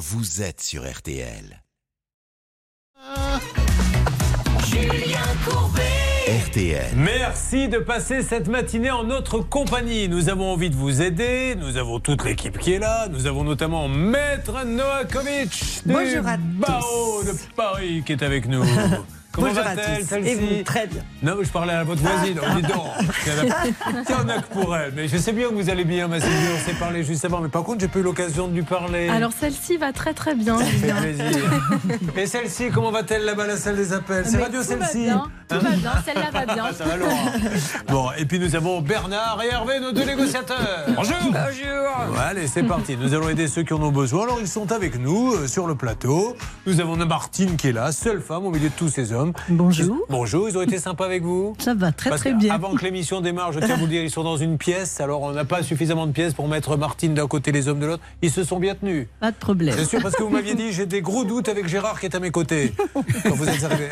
vous êtes sur RTL. Julien Courbet. RTL. Merci de passer cette matinée en notre compagnie. Nous avons envie de vous aider. Nous avons toute l'équipe qui est là. Nous avons notamment Maître Noakovic du Bonjour à Barreau de Paris qui est avec nous. Comment va-t-elle, Et vous, très bien. Non, mais je parlais à votre voisine. Oh, dis donc. Il y en a- que pour elle. Mais je sais bien que vous allez bien, ma Sylvie. On s'est parlé juste avant. Mais par contre, j'ai pas eu l'occasion de lui parler. Alors celle-ci va très très bien. Ça fait plaisir. Et celle-ci, comment va-t-elle là-bas, la salle des appels? C'est radio tout va celle-ci bien, Tout Hein va bien, celle-là va bien. Ah, ça va Laura. Bon, et puis nous avons Bernard et Hervé, nos deux négociateurs. Bonjour. Bonjour. Allez, c'est parti. Nous allons aider ceux qui en ont besoin. Alors, ils sont avec nous euh, sur le plateau. Nous avons Martine qui est là, seule femme au milieu de tous ces hommes. Bonjour. Bonjour, ils ont été sympas avec vous? Ça va très Parce très bien. Avant que l'émission démarre, je tiens à vous le dire, ils sont dans une pièce. Alors, on n'a pas suffisamment de pièces pour mettre Martine d'un côté, les hommes de l'autre. Ils se sont bien tenus. Pas de problème. C'est sûr, parce que vous m'aviez dit, j'ai des gros doutes avec Gérard qui est à mes côtés. Quand vous êtes arrivé.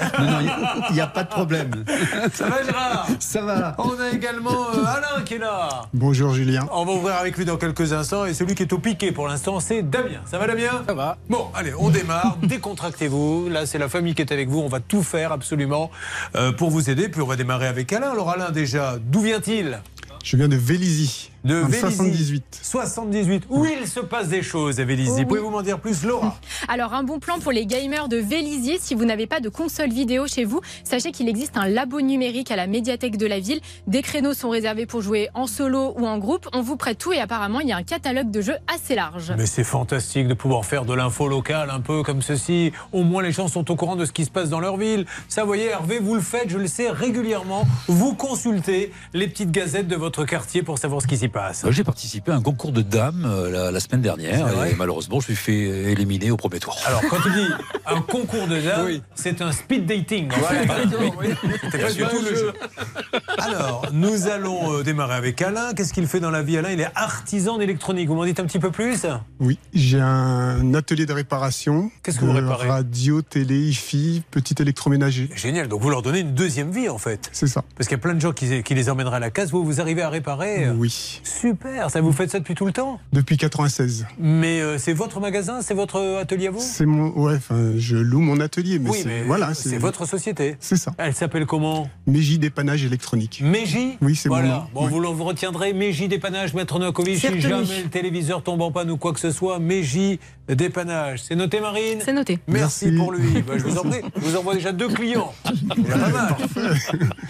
Il n'y a pas de problème. Ça va, Gérard? Ça va. On a également euh, Alain qui est là. Bonjour Julien. On va ouvrir avec lui dans quelques instants. Et celui qui est au piqué pour l'instant, c'est Damien. Ça va, Damien? Ça va. Bon, allez, on démarre. Décontractez-vous. Là, c'est la famille qui est avec vous. On va tout faire absolument euh, pour vous aider. Puis on va démarrer avec Alain. Alors, Alain, déjà, d'où vient-il? Je viens de Vélizy. De en Vélizy. 78. 78. Où il se passe des choses à Vélizy. Oh oui. Pouvez-vous m'en dire plus, Laura? Alors un bon plan pour les gamers de Vélizy. Si vous n'avez pas de console vidéo chez vous, sachez qu'il existe un labo numérique à la médiathèque de la ville. Des créneaux sont réservés pour jouer en solo ou en groupe. On vous prête tout et apparemment il y a un catalogue de jeux assez large. Mais c'est fantastique de pouvoir faire de l'info locale un peu comme ceci. Au moins les gens sont au courant de ce qui se passe dans leur ville. Ça, vous voyez, Hervé, vous le faites, je le sais régulièrement. Vous consultez les petites gazettes de votre quartier pour savoir ce qui s'y passe. J'ai participé à un concours de dames euh, la, la semaine dernière et malheureusement je me suis fait éliminer au premier tour. Alors, quand tu dis un concours de dames, c'est un speed dating. en fait. C'était pas du tout le jeu. Alors, nous allons euh, démarrer avec Alain. Qu'est-ce qu'il fait dans la vie, Alain? Il est artisan d'électronique. Vous m'en dites un petit peu plus? Oui, j'ai un atelier de réparation. Qu'est-ce que vous réparez? Radio, télé, hi-fi, petit électroménager. Génial. Donc, vous leur donnez une deuxième vie, en fait. C'est ça. Parce qu'il y a plein de gens qui, qui les emmèneraient à la case. Vous, vous arrivez à réparer? Oui. Super, ça vous faites ça depuis tout le temps Depuis 96. Mais euh, c'est votre magasin, c'est votre atelier à vous? C'est mon. Ouais, enfin, je loue mon atelier, mais Oui, c'est. mais voilà, c'est votre société. C'est ça. Elle s'appelle comment? Mégie dépannage électronique. Mégie? Oui, c'est voilà. Bon, oui. vous, le- retiendrez Mégie dépannage, Maître Novakovic. Si C'est jamais le téléviseur tombe en panne ou quoi que ce soit, Mégie dépannage. C'est noté, Marine? C'est noté. Merci, Merci. pour lui. Bah, je vous en prie. Je vous envoie déjà deux clients. Pas mal.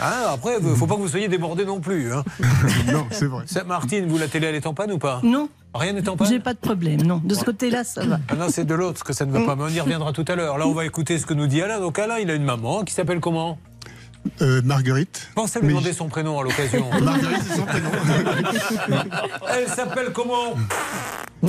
Ah, après, il ne faut pas que vous soyez débordés non plus. hein. non, c'est vrai. Ça, Martine, vous, la télé, elle est en panne ou pas Non, Rien n'est en panne j'ai pas de problème. Non, de ce côté-là, ça va. Ah non, c'est de l'autre que ça ne va pas. Mais on y reviendra tout à l'heure. Là, on va écouter ce que nous dit Alain. Donc, Alain, il a une maman qui s'appelle comment? Euh, Marguerite. Pensez à lui demander son prénom à l'occasion. Marguerite, c'est son prénom. Elle s'appelle comment?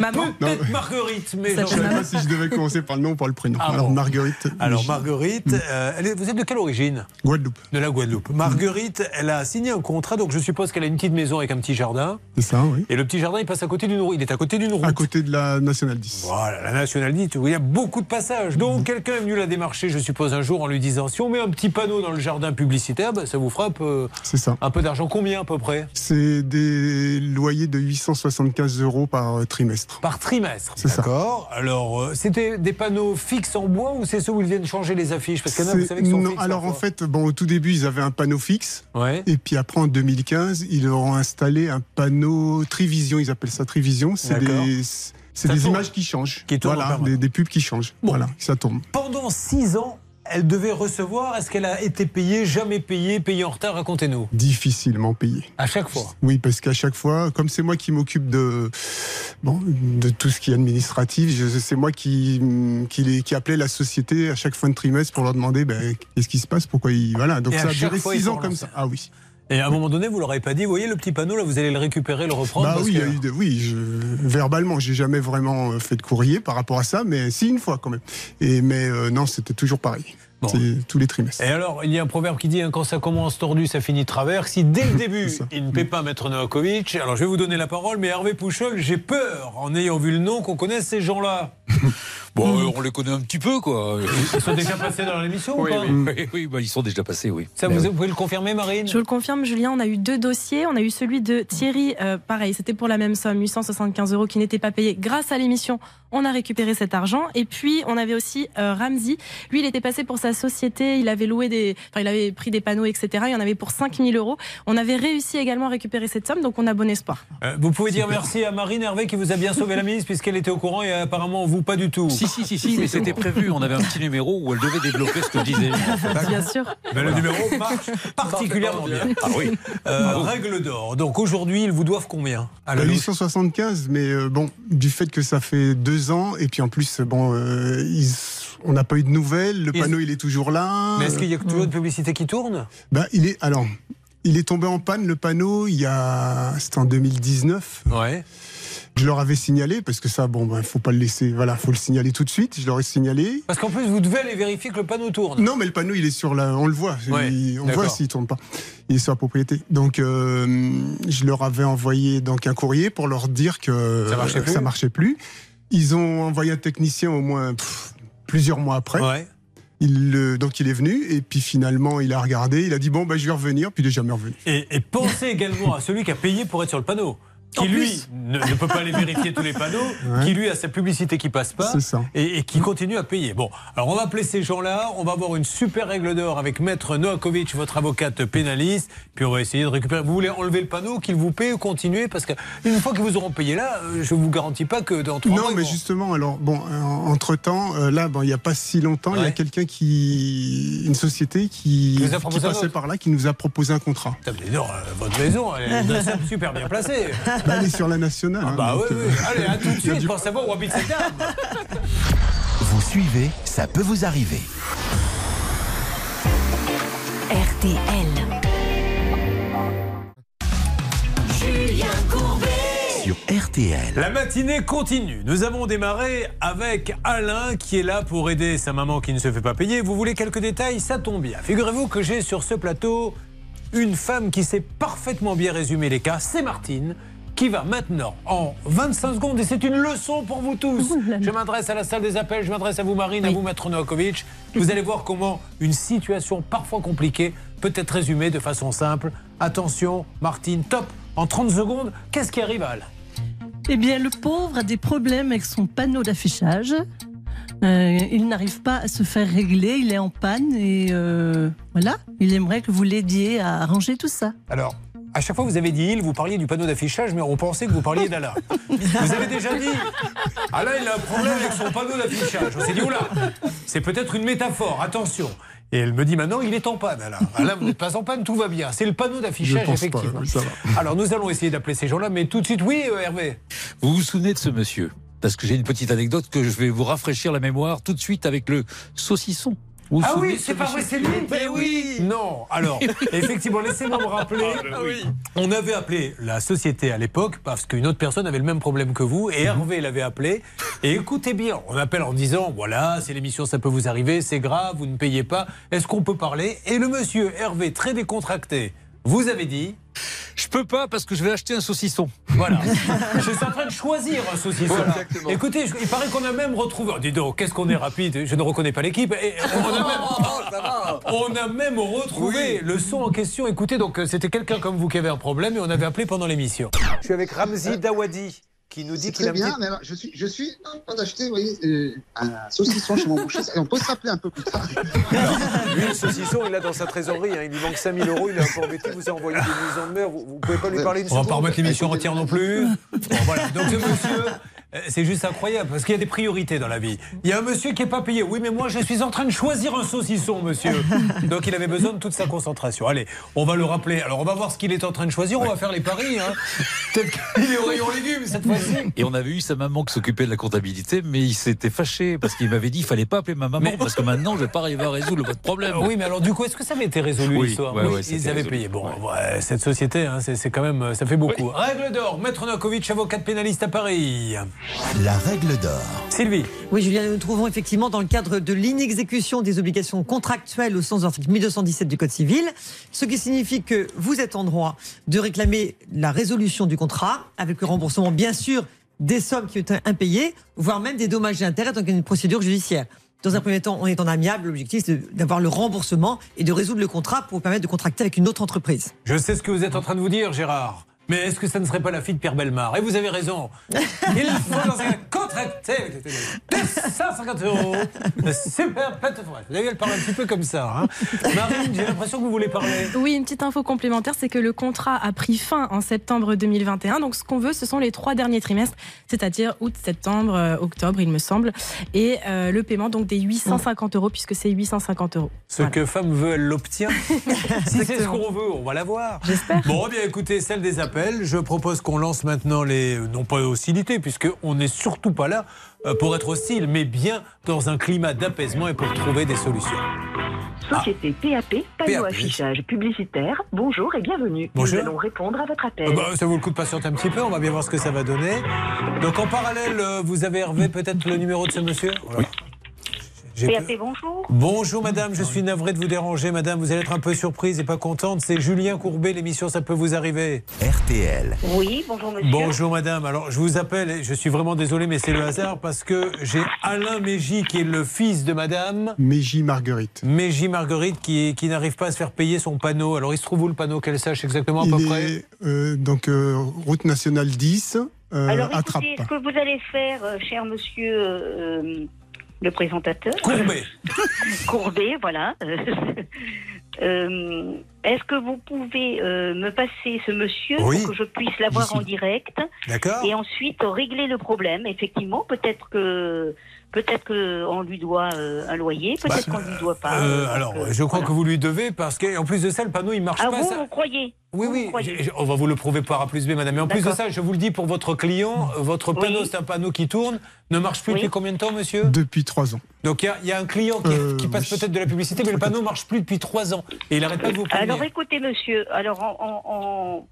Maman? Peut-être Marguerite, mais Je ne sais pas. si je devais commencer par le nom ou par le prénom. Ah Alors, bon. Marguerite. Alors, Marguerite, euh, elle est- vous êtes de quelle origine? Guadeloupe. De la Guadeloupe. Marguerite, elle a signé un contrat, donc je suppose qu'elle a une petite maison avec un petit jardin. C'est ça, oui. Et le petit jardin, il passe à côté d'une route. Il est à côté d'une route. À côté de la Nationale 10. Voilà, la Nationale dit, il y a beaucoup de passages. Donc, quelqu'un est venu la démarcher, je suppose, un jour en lui disant si on met un petit panneau dans le jardin publicitaire, bah, ça vous fera un peu, C'est ça. un peu d'argent. Combien à peu près? C'est des loyers de 875 euros par euh, trimestre. Par trimestre. C'est ça. D'accord. Alors, euh, c'était des panneaux fixes en bois ou c'est ceux où ils viennent changer les affiches? Parce qu'il y en a, vous savez, qui sont non, fixes alors en fait, bon, au tout début, ils avaient un panneau fixe. Ouais. Et puis après, en 2015, ils leur ont installé un panneau Trivision. Ils appellent ça Trivision. C'est des, c'est Ça des tourne. images qui changent. Qui voilà, des, des pubs qui changent. Bon. Voilà, ça tourne. Pendant six ans, elle devait recevoir. Est-ce qu'elle a été payée, jamais payée, payée en retard Racontez-nous. Difficilement payé. À chaque fois. Oui, parce qu'à chaque fois, comme c'est moi qui m'occupe de, bon, de tout ce qui est administratif, c'est moi qui, qui, les- qui appelait la société à chaque fin de trimestre pour leur demander ben, qu'est-ce qui se passe, pourquoi ils. Voilà, donc Et ça a duré six ans comme ça. Ah oui. Et à un moment donné, vous leur avez pas dit, vous voyez le petit panneau là, vous allez le récupérer, le reprendre. Bah parce oui, il y a eu de- oui, je, verbalement, j'ai jamais vraiment euh, fait de courrier par rapport à ça, mais si une fois quand même. Et mais euh, non, c'était toujours pareil. Bon. C'est tous les trimestres. Et alors, il y a un proverbe qui dit hein, quand ça commence tordu, ça finit travers. Si dès le début, il ne paie pas Maître Novakovic, alors je vais vous donner la parole, mais Hervé Pouchol, j'ai peur, en ayant vu le nom, qu'on connaisse ces gens-là. Bon, euh, on les connaît un petit peu, quoi. Ils sont déjà passés dans l'émission Oui, ou pas oui, oui, bah, ils sont déjà passés, oui. Ça, vous, vous pouvez le confirmer, Marine Je vous le confirme, Julien, on a eu deux dossiers. On a eu celui de Thierry, euh, pareil, c'était pour la même somme, 875 euros qui n'était pas payé. Grâce à l'émission, on a récupéré cet argent. Et puis, on avait aussi euh, Ramsey. Lui, il était passé pour sa société, il avait loué des, enfin, il avait pris des panneaux, etc. Il y en avait pour 5000 euros. On avait réussi également à récupérer cette somme, donc on a bon espoir. Euh, Vous pouvez dire merci à Marine Hervé qui vous a bien sauvé la mise puisqu'elle était au courant et apparemment vous pas du tout. Si, si, si, si, mais c'était prévu. On avait un petit numéro où elle devait développer ce que je disais. Bien sûr. Mais le numéro marche particulièrement bien. Ah oui. Euh, règle d'or. Donc aujourd'hui, ils vous doivent combien à la Euh, louche 875, mais euh, bon, du fait que ça fait deux ans, et puis en plus, bon, euh, ils- on n'a pas eu de nouvelles, le panneau il est toujours là. Mais est-ce qu'il y a toujours une publicité qui tourne? Bah, il est, alors, il est tombé en panne, le panneau, il y a, c'était en 2019. Ouais. Je leur avais signalé, parce que ça, bon, ben, faut pas le laisser, voilà, faut le signaler tout de suite. Je leur ai signalé. Parce qu'en plus, vous devez aller vérifier que le panneau tourne. Non, mais le panneau, il est sur la, on le voit, Ouais, Il- on voit s'il tourne pas. Il est sur la propriété. Donc, euh, je leur avais envoyé donc un courrier pour leur dire que Ça marchait plus ça marchait plus. Ils ont envoyé un technicien au moins pff, plusieurs mois après. Ouais. Il, donc, il est venu et puis finalement, il a regardé. Il a dit bon, ben, je vais revenir. Puis il est jamais revenu. Et, et pensez également à celui qui a payé pour être sur le panneau. Qui lui ne, ne peut pas aller vérifier tous les panneaux, Ouais. qui lui a sa publicité qui passe pas et, et qui continue à payer. Bon, alors on va appeler ces gens-là, on va avoir une super règle d'or avec Maître Noakovic, votre avocate pénaliste, puis on va essayer de récupérer. Vous voulez enlever le panneau, qu'il vous paye ou continuer? Parce qu'une fois qu'ils vous auront payé là, euh, je vous garantis pas que dans trois mois. Non, mais justement, alors, bon, entre temps, là, bon, il n'y a pas si longtemps, il y a quelqu'un qui. Une société qui, Qui passait par là, qui nous a proposé un contrat. Putain, mais non, euh, votre maison, elle est super bien placée. Bah, elle est sur la nationale. hein, Bah oui, euh, oui. Allez, à tout de suite pour savoir où habite cette dame. Vous suivez, ça peut vous arriver. RTL. Julien Courbet. Sur RTL. La matinée continue. Nous avons démarré avec Alain qui est là pour aider sa maman qui ne se fait pas payer. Vous voulez quelques détails? Ça tombe bien. Figurez-vous que j'ai sur ce plateau une femme qui sait parfaitement bien résumer les cas. C'est Martine qui va maintenant en 25 secondes, et c'est une leçon pour vous tous. Je m'adresse à la salle des appels, je m'adresse à vous Marine, à vous Maître Novakovic. Vous allez voir comment une situation parfois compliquée peut être résumée de façon simple. Attention, Martine, top En 30 secondes, qu'est-ce qui arrive à Alain Eh bien, le pauvre a des problèmes avec son panneau d'affichage. Euh, il n'arrive pas à se faire régler, il est en panne et euh, voilà. Il aimerait que vous l'aidiez à arranger tout ça. Alors, à chaque fois que vous avez dit il, vous parliez du panneau d'affichage, mais on pensait que vous parliez d'Alain. Vous avez déjà dit Alain, il a un problème avec son panneau d'affichage. On s'est dit oula, c'est peut-être une métaphore, attention. Et elle me dit maintenant, il est en panne, Alain. Alain, vous n'êtes pas en panne, tout va bien. C'est le panneau d'affichage, pas, effectivement. Alors, nous allons essayer d'appeler ces gens-là, mais tout de suite, oui, euh, Hervé. Vous vous souvenez de ce monsieur? Parce que j'ai une petite anecdote que je vais vous rafraîchir la mémoire tout de suite avec le saucisson. Vous Ah oui, c'est pas vrai, c'est lui. Mais oui. Non, alors, effectivement, laissez-moi me rappeler. Ah, On avait appelé la société à l'époque parce qu'une autre personne avait le même problème que vous et Hervé l'avait appelé. Et écoutez bien, on appelle en disant voilà, c'est l'émission, ça peut vous arriver, c'est grave, vous ne payez pas, est-ce qu'on peut parler? Et le monsieur Hervé, très décontracté, vous avez dit Je peux pas parce que je vais acheter un saucisson. voilà. je suis en train de choisir un saucisson. Écoutez, je- il paraît qu'on a même retrouvé. Oh, dis donc, qu'est-ce qu'on est rapide. Je ne reconnais pas l'équipe. Et on a même, on a même retrouvé le son en question. Écoutez, donc euh, c'était quelqu'un comme vous qui avait un problème et on avait appelé pendant l'émission. Je suis avec Ramzi Dawadi qui nous dit qu'il a bien, petit- mais alors, je suis, je suis en train d'acheter, vous voyez, euh, un saucisson chez mon boucher. Et on peut se rappeler un peu plus tard. Lui, le saucisson, il l'a dans sa trésorerie. hein. Il lui manque 5000 euros. Il est un peu embêté. Vous a envoyé des mises en demeure. Vous, vous pouvez pas lui parler une On va seconde pas remettre l'émission entière non plus. Bon, voilà. Donc, ce monsieur, c'est juste incroyable parce qu'il y a des priorités dans la vie. Il y a un monsieur qui n'est pas payé. Oui, mais moi, je suis en train de choisir un saucisson, monsieur. Donc, il avait besoin de toute sa concentration. Allez, on va le rappeler. Alors, on va voir ce qu'il est en train de choisir. On va faire les paris. Hein. Peut-être qu'il est au rayon légumes cette fois-ci. Et on avait eu sa maman qui s'occupait de la comptabilité, mais il s'était fâché parce qu'il m'avait dit il fallait pas appeler ma maman Mais- parce que maintenant je vais pas arriver à résoudre votre problème. Euh, Oui, mais alors du coup, est-ce que ça avait été résolu Oui, l'histoire ouais, ouais, ils avaient résolu. payé. Bon, ouais, cette société, hein, c'est c'est quand même, ça fait beaucoup. Règle d'or, Maître Novakovic, avocat pénaliste à Paris. La règle d'or. Sylvie. Oui, Julien, nous nous trouvons effectivement dans le cadre de l'inexécution des obligations contractuelles au sens de l'article 1217 du Code civil, ce qui signifie que vous êtes en droit de réclamer la résolution du contrat avec le remboursement, bien sûr, des sommes qui ont été impayées, voire même des dommages et intérêts dans une procédure judiciaire. Dans un premier temps, on est en amiable. L'objectif, c'est d'avoir le remboursement et de résoudre le contrat pour vous permettre de contracter avec une autre entreprise. Je sais ce que vous êtes en train de vous dire, Gérard. Mais est-ce que ça ne serait pas la fille de Pierre Belmar? Et vous avez raison. Il faut dans un contracter avec les 250 euros. Le super pâte Vous avez vu, elle parle un petit peu comme ça. Hein Marine, j'ai l'impression que vous voulez parler. Oui, une petite info complémentaire, c'est que le contrat a pris fin en septembre 2021. Donc, ce qu'on veut, ce sont les trois derniers trimestres, c'est-à-dire août, septembre, euh, octobre, il me semble, et euh, le paiement donc des 850 euros, puisque c'est 850 euros. Ce que femme veut, elle l'obtient. si c'est ce qu'on veut, on va l'avoir. J'espère. Bon, eh bien écoutez, celle des appels. Je propose qu'on lance maintenant les, non pas hostilités, puisqu'on n'est surtout pas là euh, pour être hostile, mais bien dans un climat d'apaisement et pour trouver des solutions. Société PAP, panneau PAP. affichage publicitaire. Bonjour et bienvenue. Bonjour. Nous allons répondre à votre appel. Euh, bah, ça vaut le coup de patienter un petit peu, on va bien voir ce que ça va donner. Donc en parallèle, euh, vous avez Hervé peut-être le numéro de ce monsieur? Oui. PAP, bonjour. Bonjour madame, je suis navré de vous déranger madame, vous allez être un peu surprise et pas contente, c'est Julien Courbet, l'émission Ça peut vous arriver. RTL. Oui, bonjour monsieur. Bonjour madame, alors je vous appelle, et je suis vraiment désolé mais c'est le hasard parce que j'ai Alain Mégy qui est le fils de madame Mégy Marguerite. Mégy Marguerite qui, qui n'arrive pas à se faire payer son panneau. Alors il se trouve où le panneau? Qu'elle sache exactement à peu Il près? est euh, donc euh, route nationale 10 euh, Alors écoutez, ce que vous allez faire, cher monsieur euh, le présentateur. Courbet. Courbet, voilà. Euh, Est-ce que vous pouvez euh, me passer ce monsieur Oui. pour que je puisse l'avoir en direct D'accord et ensuite régler le problème? Effectivement, peut-être que peut-être que on lui doit euh, un loyer, peut-être qu'on lui doit pas. Euh, Donc, alors, euh, je crois voilà. que vous lui devez parce qu'en plus de ça, le panneau il marche Ah pas. vous, ça- vous croyez? Oui, Vous, oui, croyez? on va vous le prouver par A plus B, madame. Mais en plus de ça, je vous le dis pour votre client, euh, votre panneau, Oui. c'est un panneau qui tourne, ne marche plus Oui. depuis combien de temps, monsieur? Depuis trois ans. Donc il y a- il y, a un client qui, Euh, qui passe oui. peut-être de la publicité, mais le panneau marche plus depuis trois ans. Et il n'arrête pas de vous prévenir. Alors écoutez, monsieur, alors en- en-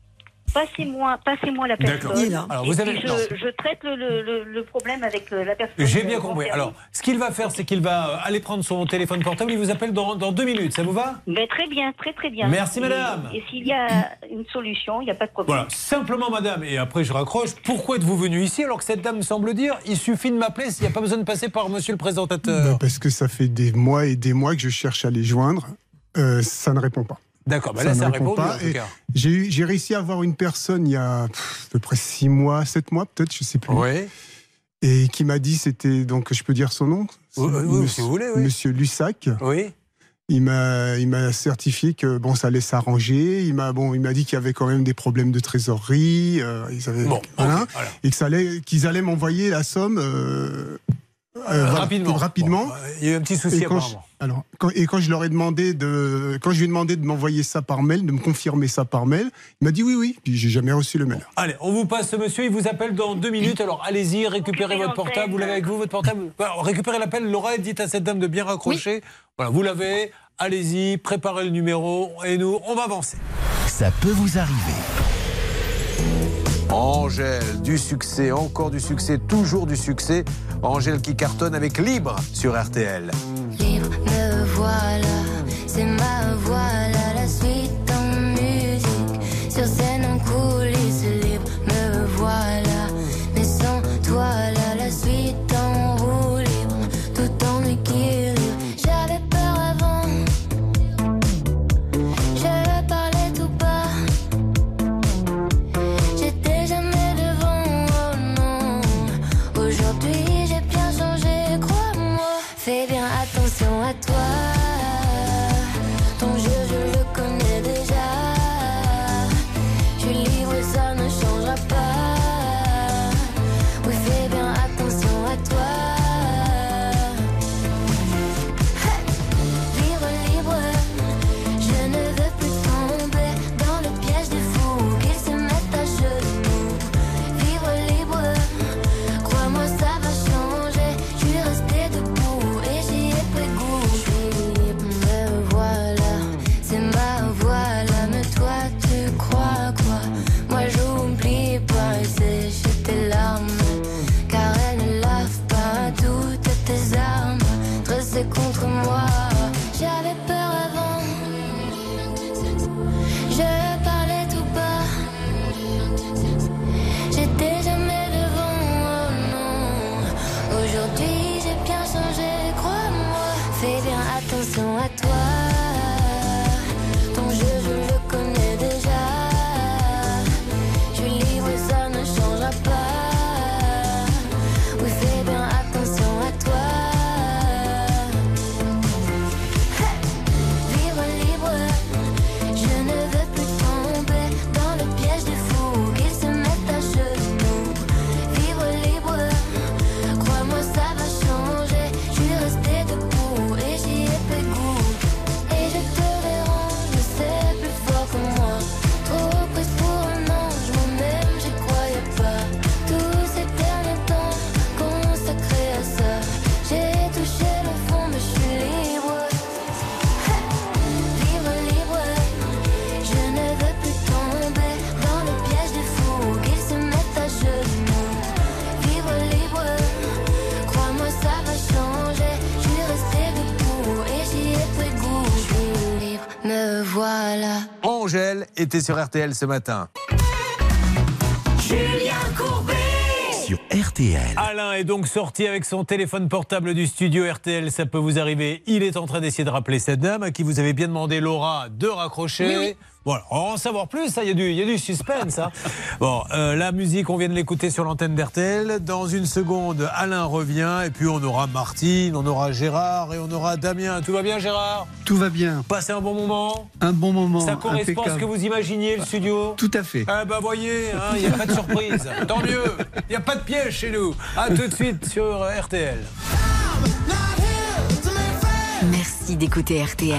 passez-moi, passez-moi la personne. Alors, vous avez- je, traite le, le- le- le problème avec euh, la personne. J'ai bien compris. Alors, ce qu'il va faire, c'est qu'il va euh, aller prendre son téléphone portable. Il vous appelle dans, dans deux minutes. Ça vous va? Mais très bien, très très bien. Merci, madame. Et, s'il y a une solution, il n'y a pas de problème. Voilà, simplement madame, et après je raccroche, pourquoi êtes-vous venu ici alors que cette dame semble dire il suffit de m'appeler, s'il n'y a pas besoin de passer par monsieur le présentateur? Bah, parce que ça fait des mois et des mois que je cherche à les joindre. Euh, ça ne répond pas. D'accord, bah ça là ne ça répond pas. J'ai réussi à avoir une personne il y a pff, à peu près six mois, sept mois peut-être, je sais plus, Oui, et qui m'a dit c'était donc je peux dire son nom, Oui, oui, oui, si vous voulez, oui. Monsieur Lussac. oui. Il m'a, il m'a certifié que bon, ça allait s'arranger. Il m'a, bon, il m'a dit qu'il y avait quand même des problèmes de trésorerie. euh, ils avaient, Bon, voilà, et que ça allait, qu'ils allaient m'envoyer la somme euh, euh, rapidement. rapidement. Bon, il y a eu un petit souci apparemment. Alors, quand, et quand je leur ai demandé de, quand je lui ai demandé de m'envoyer ça par mail, de me confirmer ça par mail, il m'a dit oui, oui. Puis j'ai jamais reçu le mail. Allez, on vous passe ce monsieur, il vous appelle dans deux minutes. Alors allez-y, récupérez votre portable. Vous l'avez avec vous, votre portable Alors, Récupérez l'appel. Laura, dites à cette dame de bien raccrocher. Voilà, vous l'avez. Allez-y, préparez le numéro et nous, on va avancer. Ça peut vous arriver. Angèle, du succès, encore du succès, toujours du succès. Angèle qui cartonne avec Libre sur RTL. Me voilà, c'est ma voilà, voilà. Angèle était sur RTL ce matin. Julien Courbet. Sur RTL. Alain est donc sorti avec son téléphone portable du studio RTL. Ça peut vous arriver. Il est en train d'essayer de rappeler cette dame à qui vous avez bien demandé, Laura, de raccrocher. Oui, oui. Voilà, on va en savoir plus, ça, il y, a du- il y a du suspense. hein. Bon, euh, la musique, on vient de l'écouter sur l'antenne d'RTL. Dans une seconde, Alain revient, et puis on aura Martine, on aura Gérard, et on aura Damien. Tout va bien, Gérard? Tout va bien. Passez un bon moment? Un bon moment. Ça correspond à ce que vous imaginiez, le studio? Tout à fait. Ah bah voyez, hein, il n'y a pas de surprise. Tant mieux, il n'y a pas de piège chez nous. A tout de suite sur euh, RTL. Merci d'écouter RTL.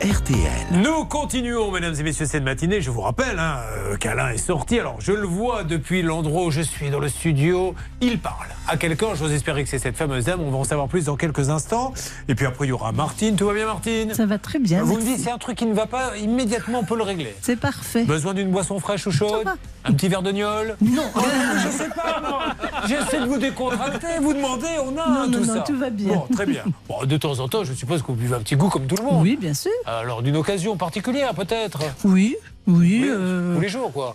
RTL. Nous continuons, mesdames et messieurs, cette matinée. Je vous rappelle hein, euh, qu'Alain est sorti. Alors, je le vois depuis l'endroit où je suis dans le studio. Il parle à quelqu'un. J'ose espérer que c'est cette fameuse dame. On va en savoir plus dans quelques instants. Et puis après, il y aura Martine. Tout va bien, Martine? Ça va très bien. Vous me dites, c'est un truc qui ne va pas. Immédiatement, on peut le régler. C'est parfait. Besoin d'une boisson fraîche ou chaude? Un petit verre de gnôle? Non. Oh, Je sais pas, moi. J'essaie de vous décontracter, vous demandez, on a Non, non, tout non, ça. tout va bien. Bon, très bien. Bon, de temps en temps, je suppose que vous buvez un petit goût comme tout le monde. Oui, bien sûr. Alors, d'une occasion particulière, peut-être Oui, oui. Oui, euh, Tous les jours, quoi.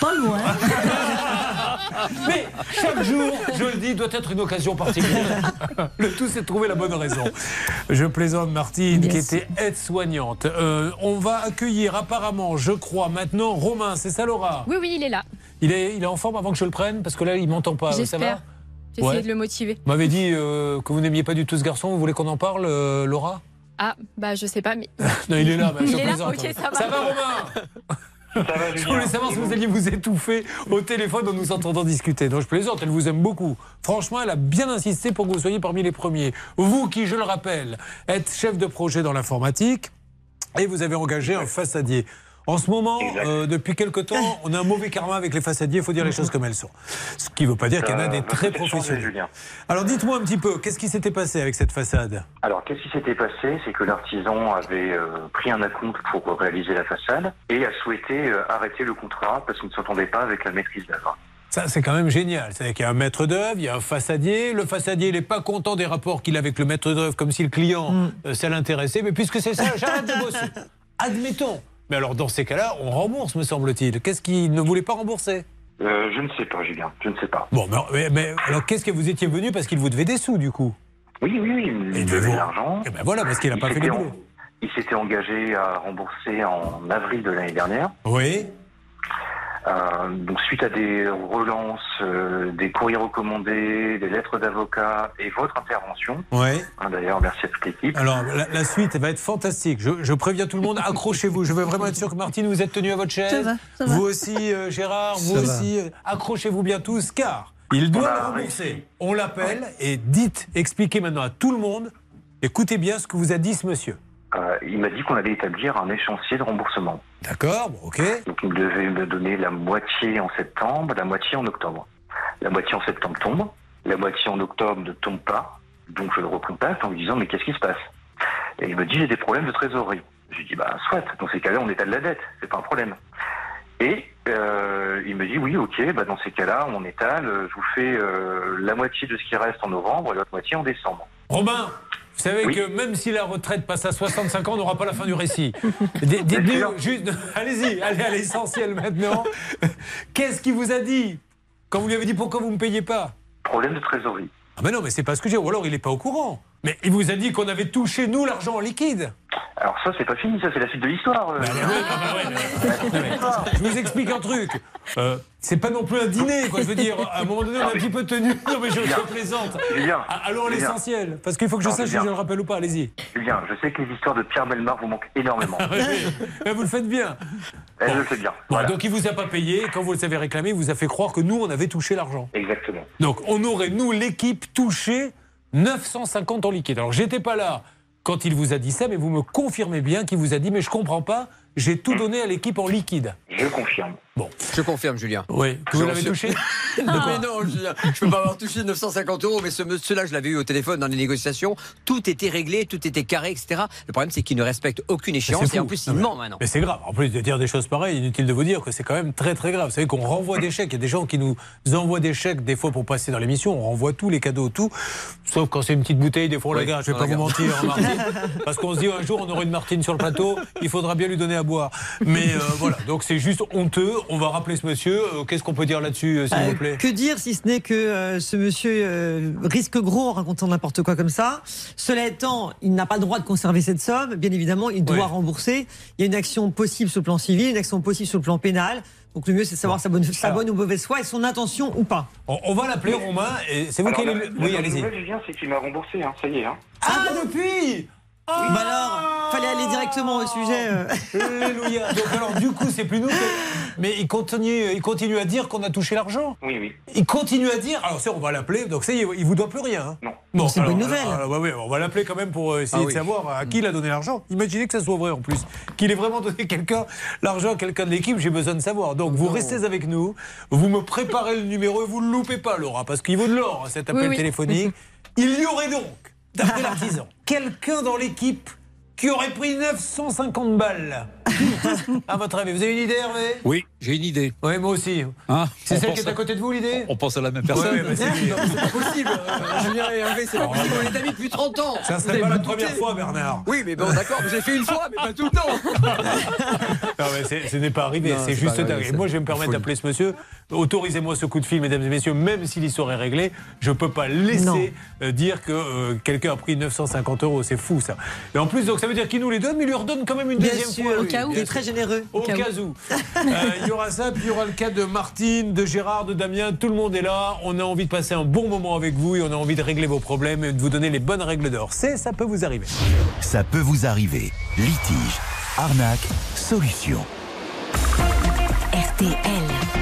Pas loin. Mais chaque jour, je le dis, doit être une occasion particulière. Le tout, c'est de trouver la bonne raison. Je plaisante Martine, Bien qui sûr. était aide-soignante. Euh, on va accueillir apparemment, je crois, maintenant Romain. C'est ça, Laura Oui, oui, il est là. il est, il est en forme avant que je le prenne Parce que là, il m'entend pas. Ça va J'espère. J'ai essayé Ouais. de le motiver. Vous m'avez dit euh, que vous n'aimiez pas du tout ce garçon. Vous voulez qu'on en parle, euh, Laura? Ah, bah je sais pas, mais Non, il est là. bah, je Il est là, ok, ça va. Ça va, Romain Je voulais savoir si vous alliez vous étouffer au téléphone en nous entendant discuter. Non, je plaisante, elle vous aime beaucoup. Franchement, elle a bien insisté pour que vous soyez parmi les premiers. Vous qui, je le rappelle, êtes chef de projet dans l'informatique et vous avez engagé un façadier. En ce moment, euh, depuis quelque temps, on a un mauvais karma avec les façadiers, il faut dire les choses comme elles sont. Ce qui ne veut pas dire qu'il y en a Euh, des bah, très professionnels. Alors dites-moi un petit peu, qu'est-ce qui s'était passé avec cette façade? Alors, qu'est-ce qui s'était passé? C'est que l'artisan avait euh, pris un acompte pour réaliser la façade et a souhaité euh, arrêter le contrat parce qu'il ne s'entendait pas avec la maîtrise d'œuvre. Ça, c'est quand même génial. C'est-à-dire qu'il y a un maître d'œuvre, il y a un façadier. Le façadier, il n'est pas content des rapports qu'il a avec le maître d'œuvre, comme si le client, euh, ça l'intéressait. Mais puisque c'est ça, j'arrête de bosser. Admettons. Mais alors, dans ces cas-là, on rembourse, me semble-t-il. Qu'est-ce qu'il ne voulait pas rembourser? Euh, je ne sais pas, Julien, je ne sais pas. Bon, mais, alors, qu'est-ce que vous étiez venu parce qu'il vous devait des sous, du coup? Oui, oui, oui, il Et devait de l'argent. Eh ben voilà, parce qu'il n'a pas fait le boulot. Il s'était engagé à rembourser en avril de l'année dernière. Oui. Euh, donc suite à des relances, euh, des courriers recommandés, des lettres d'avocat et votre intervention. Oui. Hein, D'ailleurs, merci à toute l'équipe. Alors, la, la suite va être fantastique. Je, je préviens tout le monde, accrochez-vous. Je veux vraiment être sûr que Martine, vous êtes tenu à votre chaise. Ça va, ça va. Vous aussi, euh, Gérard, vous Ça aussi. euh, accrochez-vous bien tous, car il doit le rembourser. On l'appelle et dites, expliquez maintenant à tout le monde, écoutez bien ce que vous a dit ce monsieur. Euh, il m'a dit qu'on allait établir un échéancier de remboursement. D'accord, ok. Donc il devait me donner la moitié en septembre, la moitié en octobre. La moitié en septembre tombe, la moitié en octobre ne tombe pas. Donc je le recontacte en lui disant mais qu'est-ce qui se passe? Et il me dit j'ai des problèmes de trésorerie. Je lui dis bah soit, dans ces cas-là on étale la dette, c'est pas un problème. Et euh, il me dit oui ok, bah dans ces cas-là on étale, je vous fais euh, la moitié de ce qui reste en novembre et l'autre moitié en décembre. Romain, vous savez Oui. que même si la retraite passe à 65 ans, on n'aura pas la fin du récit. Dites-nous juste, allez-y, allez à l'essentiel maintenant. Qu'est-ce qu'il vous a dit quand vous lui avez dit pourquoi vous ne me payez pas? Problème de trésorerie. Ah mais non, mais c'est pas ce que j'ai. Ou alors il n'est pas au courant. Mais il vous a dit qu'on avait touché, nous, l'argent en liquide. Alors ça, c'est pas fini, ça, c'est la suite de l'histoire. euh. Je vous explique un truc. Euh, c'est pas non plus un dîner, quoi. Je veux dire, à un moment donné, on a un petit peu tenu. Non, mais je, je plaisante. Julien. Ah, Allons à l'essentiel. Parce qu'il faut que je Non, sache si je le rappelle ou pas. Allez-y. Julien, je sais que les histoires de Pierre Belmar vous manquent énormément. Mais vous le faites bien. Eh, Je le sais bien. Bon, donc il vous a pas payé. Quand vous le avez réclamé, il vous a fait croire que nous, on avait touché l'argent. Exactement. Donc on aurait, nous, l'équipe, touché 950 en liquide. Alors j'étais pas là quand il vous a dit ça, mais vous me confirmez bien qu'il vous a dit, mais je comprends pas, j'ai tout donné à l'équipe en liquide. Je confirme. Bon. Je confirme, Julien. Oui, que vous l'avez touché Non, mais non, Julien, je peux pas avoir touché 950 euros, mais ce monsieur-là, je l'avais eu au téléphone dans les négociations. Tout était réglé, tout était carré, etc. Le problème, c'est qu'il ne respecte aucune échéance et en plus, il ment maintenant. Mais c'est grave. En plus de dire des choses pareilles, inutile de vous dire que c'est quand même très très grave. Vous savez qu'on renvoie des chèques. Il y a des gens qui nous envoient des chèques des fois pour passer dans l'émission. On renvoie tous les cadeaux, tout. Sauf quand c'est une petite bouteille, des fois on la Oui, garde. Je vais on pas la vous mentir. Parce qu'on se dit un jour on aura une Martine sur le plateau. Il faudra bien lui donner à boire. Mais euh, voilà. Donc c'est juste honteux. On va rappeler ce monsieur. Euh, Qu'est-ce qu'on peut dire là-dessus, euh, s'il Euh, vous plaît? Que dire si ce n'est que euh, ce monsieur euh, risque gros en racontant n'importe quoi comme ça. Cela étant, il n'a pas le droit de conserver cette somme. Bien évidemment, il doit Ouais. rembourser. Il y a une action possible sur le plan civil, une action possible sur le plan pénal. Donc le mieux, c'est de savoir sa bonne, sa bonne ou mauvaise foi et son intention ou pas. on, on va l'appeler Romain. C'est vous Alors, qui la- allez. la Oui, allez-y. nouvelle, Julien, c'est qu'il m'a remboursé, hein, ça y est. Hein. Ah, depuis Bah alors, fallait aller directement au sujet. euh. Alléluia. Donc alors du coup c'est plus nous. que- Mais il continue, il continue à dire qu'on a touché l'argent. Oui, oui. Il continue à dire. Alors ça on va l'appeler. Donc ça y est, il vous doit plus rien. hein. Non. Bon, c'est une bonne nouvelle. alors, ouais, ouais, on va l'appeler quand même pour euh, essayer Ah de savoir à qui il a donné l'argent. Imaginez que ça soit vrai en plus, qu'il ait vraiment donné quelqu'un l'argent à quelqu'un de l'équipe. J'ai besoin de savoir. Donc vous restez avec nous. Vous me préparez le numéro et vous ne le loupez pas, Laura, parce qu'il vaut de l'or hein, cet appel Oui, oui. téléphonique. Il y aurait donc, d'après l'artisan, quelqu'un dans l'équipe qui aurait pris 950 balles. À votre avis, vous avez une idée, Hervé? Oui, j'ai une idée. Oui, moi aussi. Hein C'est On celle qui est à côté de vous, l'idée? On pense à la même personne. ouais, c'est pas possible. euh, Julien et Hervé, c'est pas possible. On est amis depuis 30 ans. Ça serait pas la première fois, Bernard. Oui, mais bon, d'accord, j'ai fait une fois, mais pas tout le temps. Non, mais ce n'est pas arrivé, c'est juste dingue. Et moi, je vais me permettre d'appeler ce monsieur. Autorisez-moi ce coup de fil, mesdames et messieurs, même si l'histoire est réglée, je ne peux pas laisser Non. euh, dire que euh, quelqu'un a pris 950 euros. C'est fou, ça. Et en plus, donc, ça veut dire qu'il nous les donne, mais il lui redonne quand même une Bien deuxième sûr, fois. Cas où, il est très généreux. Au cas où. Euh, Il y aura ça, puis il y aura le cas de Martine, de Gérard, de Damien. Tout le monde est là. On a envie de passer un bon moment avec vous et on a envie de régler vos problèmes et de vous donner les bonnes règles d'or. C'est, ça peut vous arriver. Ça peut vous arriver. Litige, arnaque, solution. RTL.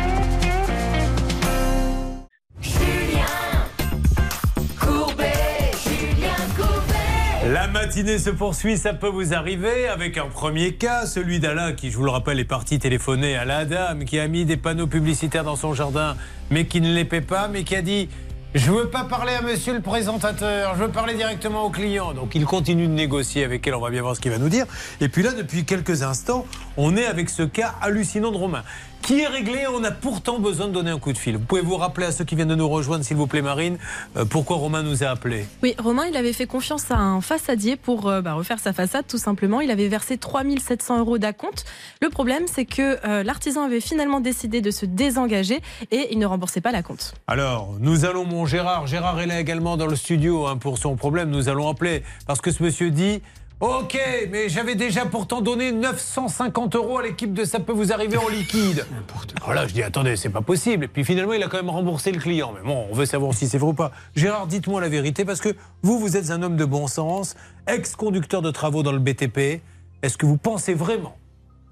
Matinée se poursuit, ça peut vous arriver avec un premier cas, celui d'Alain qui, je vous le rappelle, est parti téléphoner à la dame qui a mis des panneaux publicitaires dans son jardin mais qui ne les paie pas, mais qui a dit je veux pas parler à monsieur le présentateur, je veux parler directement au client. Donc il continue de négocier avec elle, on va bien voir ce qu'il va nous dire. Et puis là, depuis quelques instants, on est avec ce cas hallucinant de Romain qui est réglé? On a pourtant besoin de donner un coup de fil. Vous pouvez vous rappeler à ceux qui viennent de nous rejoindre, s'il vous plaît, Marine, euh, pourquoi Romain nous a appelés? Oui, Romain, il avait fait confiance à un façadier pour euh, bah, refaire sa façade, tout simplement. Il avait versé 3700 euros d'acompte. Le problème, c'est que euh, l'artisan avait finalement décidé de se désengager et il ne remboursait pas l'acompte. Alors, nous allons, mon Gérard, Gérard est là également dans le studio hein, pour son problème, nous allons appeler, parce que ce monsieur dit, ok, mais j'avais déjà pourtant donné 950 euros à l'équipe de Ça peut vous arriver en liquide. Voilà, je dis, attendez, c'est pas possible. Et puis finalement, il a quand même remboursé le client. Mais bon, on veut savoir si c'est vrai ou pas. Gérard, dites-moi la vérité, parce que vous, vous êtes un homme de bon sens, ex-conducteur de travaux dans le BTP. Est-ce que vous pensez vraiment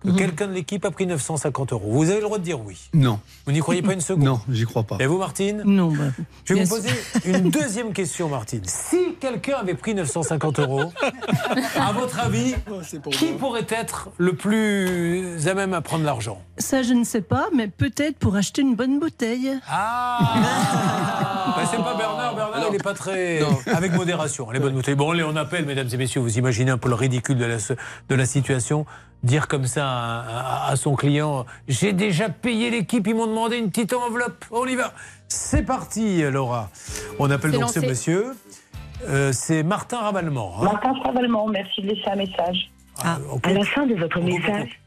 que quelqu'un de l'équipe a pris 950 euros Vous avez le droit de dire oui. Non. Vous n'y croyez pas une seconde Non, j'y crois pas. Et vous, Martine Non, bah, Je vais vous poser une deuxième question, Martine. Si quelqu'un avait pris 950 euros, à votre avis, qui pourrait être le plus à même à prendre l'argent? Ça je ne sais pas, mais peut-être pour acheter une bonne bouteille. Ah Ben, C'est pas Bernard, Bernard il n'est pas très... Avec modération, les bonnes bouteilles. Bon, allez, on appelle, mesdames et messieurs, vous imaginez un peu le ridicule de la, de la situation. Dire comme ça à, à- à son client, j'ai déjà payé l'équipe, ils m'ont demandé une petite enveloppe. On y va. C'est parti, Laura. On appelle donc ce monsieur. Euh, c'est Martin Ravallement. hein. Martin Fravalement, merci de laisser un message. Ah, À la fin de votre message.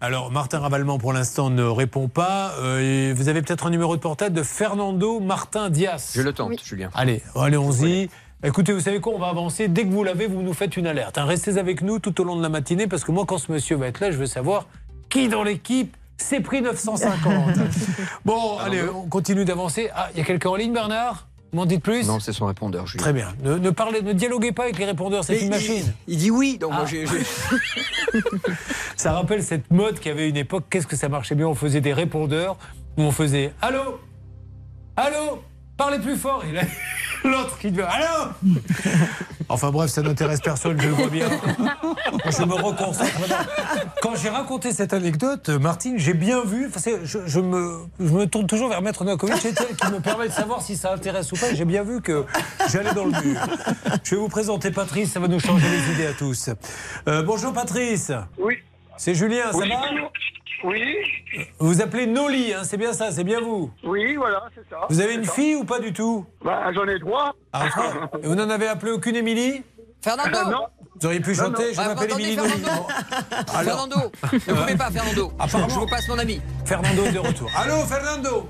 Alors, Martin Ravalement, pour l'instant, ne répond pas. Euh, vous avez peut-être un numéro de portable de Fernando Martin Dias. Je le tente, Julien. Allez, allez, on-y. Écoutez, vous savez quoi On va avancer. Dès que vous l'avez, vous nous faites une alerte. hein. Restez avec nous tout au long de la matinée parce que moi, quand ce monsieur va être là, je veux savoir qui dans l'équipe s'est pris 950. bon, allez, on continue d'avancer. Ah, il y a quelqu'un en ligne, Bernard? Vous M'en dites plus? Non, c'est son répondeur, Julien. Très bien. Ne, ne parlez, ne dialoguez pas avec les répondeurs, c'est une il- machine. Il dit oui, donc moi Ah. j'ai- Ça rappelle cette mode qu'il y avait une époque. Qu'est-ce que ça marchait bien? On faisait des répondeurs où on faisait Allô? Allô? Parlez plus fort. Et là, l'autre qui devait Allô Enfin bref, ça n'intéresse personne, je le vois bien. Je me reconcentre. maintenant. Quand j'ai raconté cette anecdote, Martine, j'ai bien vu. je, je me, je me tourne toujours vers Maître elle qui me permet de savoir si ça intéresse ou pas. et J'ai bien vu que j'allais dans le mur. Je vais vous présenter Patrice, ça va nous changer les idées à tous. Euh, bonjour Patrice. Oui. C'est Julien, ça va Oui. Vous vous appelez Noli, hein, c'est bien ça, c'est bien vous. Oui, voilà, c'est ça. Vous avez une ça. fille ou pas du tout Bah, j'en ai trois. Ah, enfin, et vous n'en avez appelé aucune Émilie Fernando Euh, non. Vous auriez pu chanter non. Je Ah, m'appelle Émilie Noli. Fernando. Fernando, ne coupez pas, Fernando. Je, Apparemment. je vous passe mon ami. Fernando est de retour. Allô, Fernando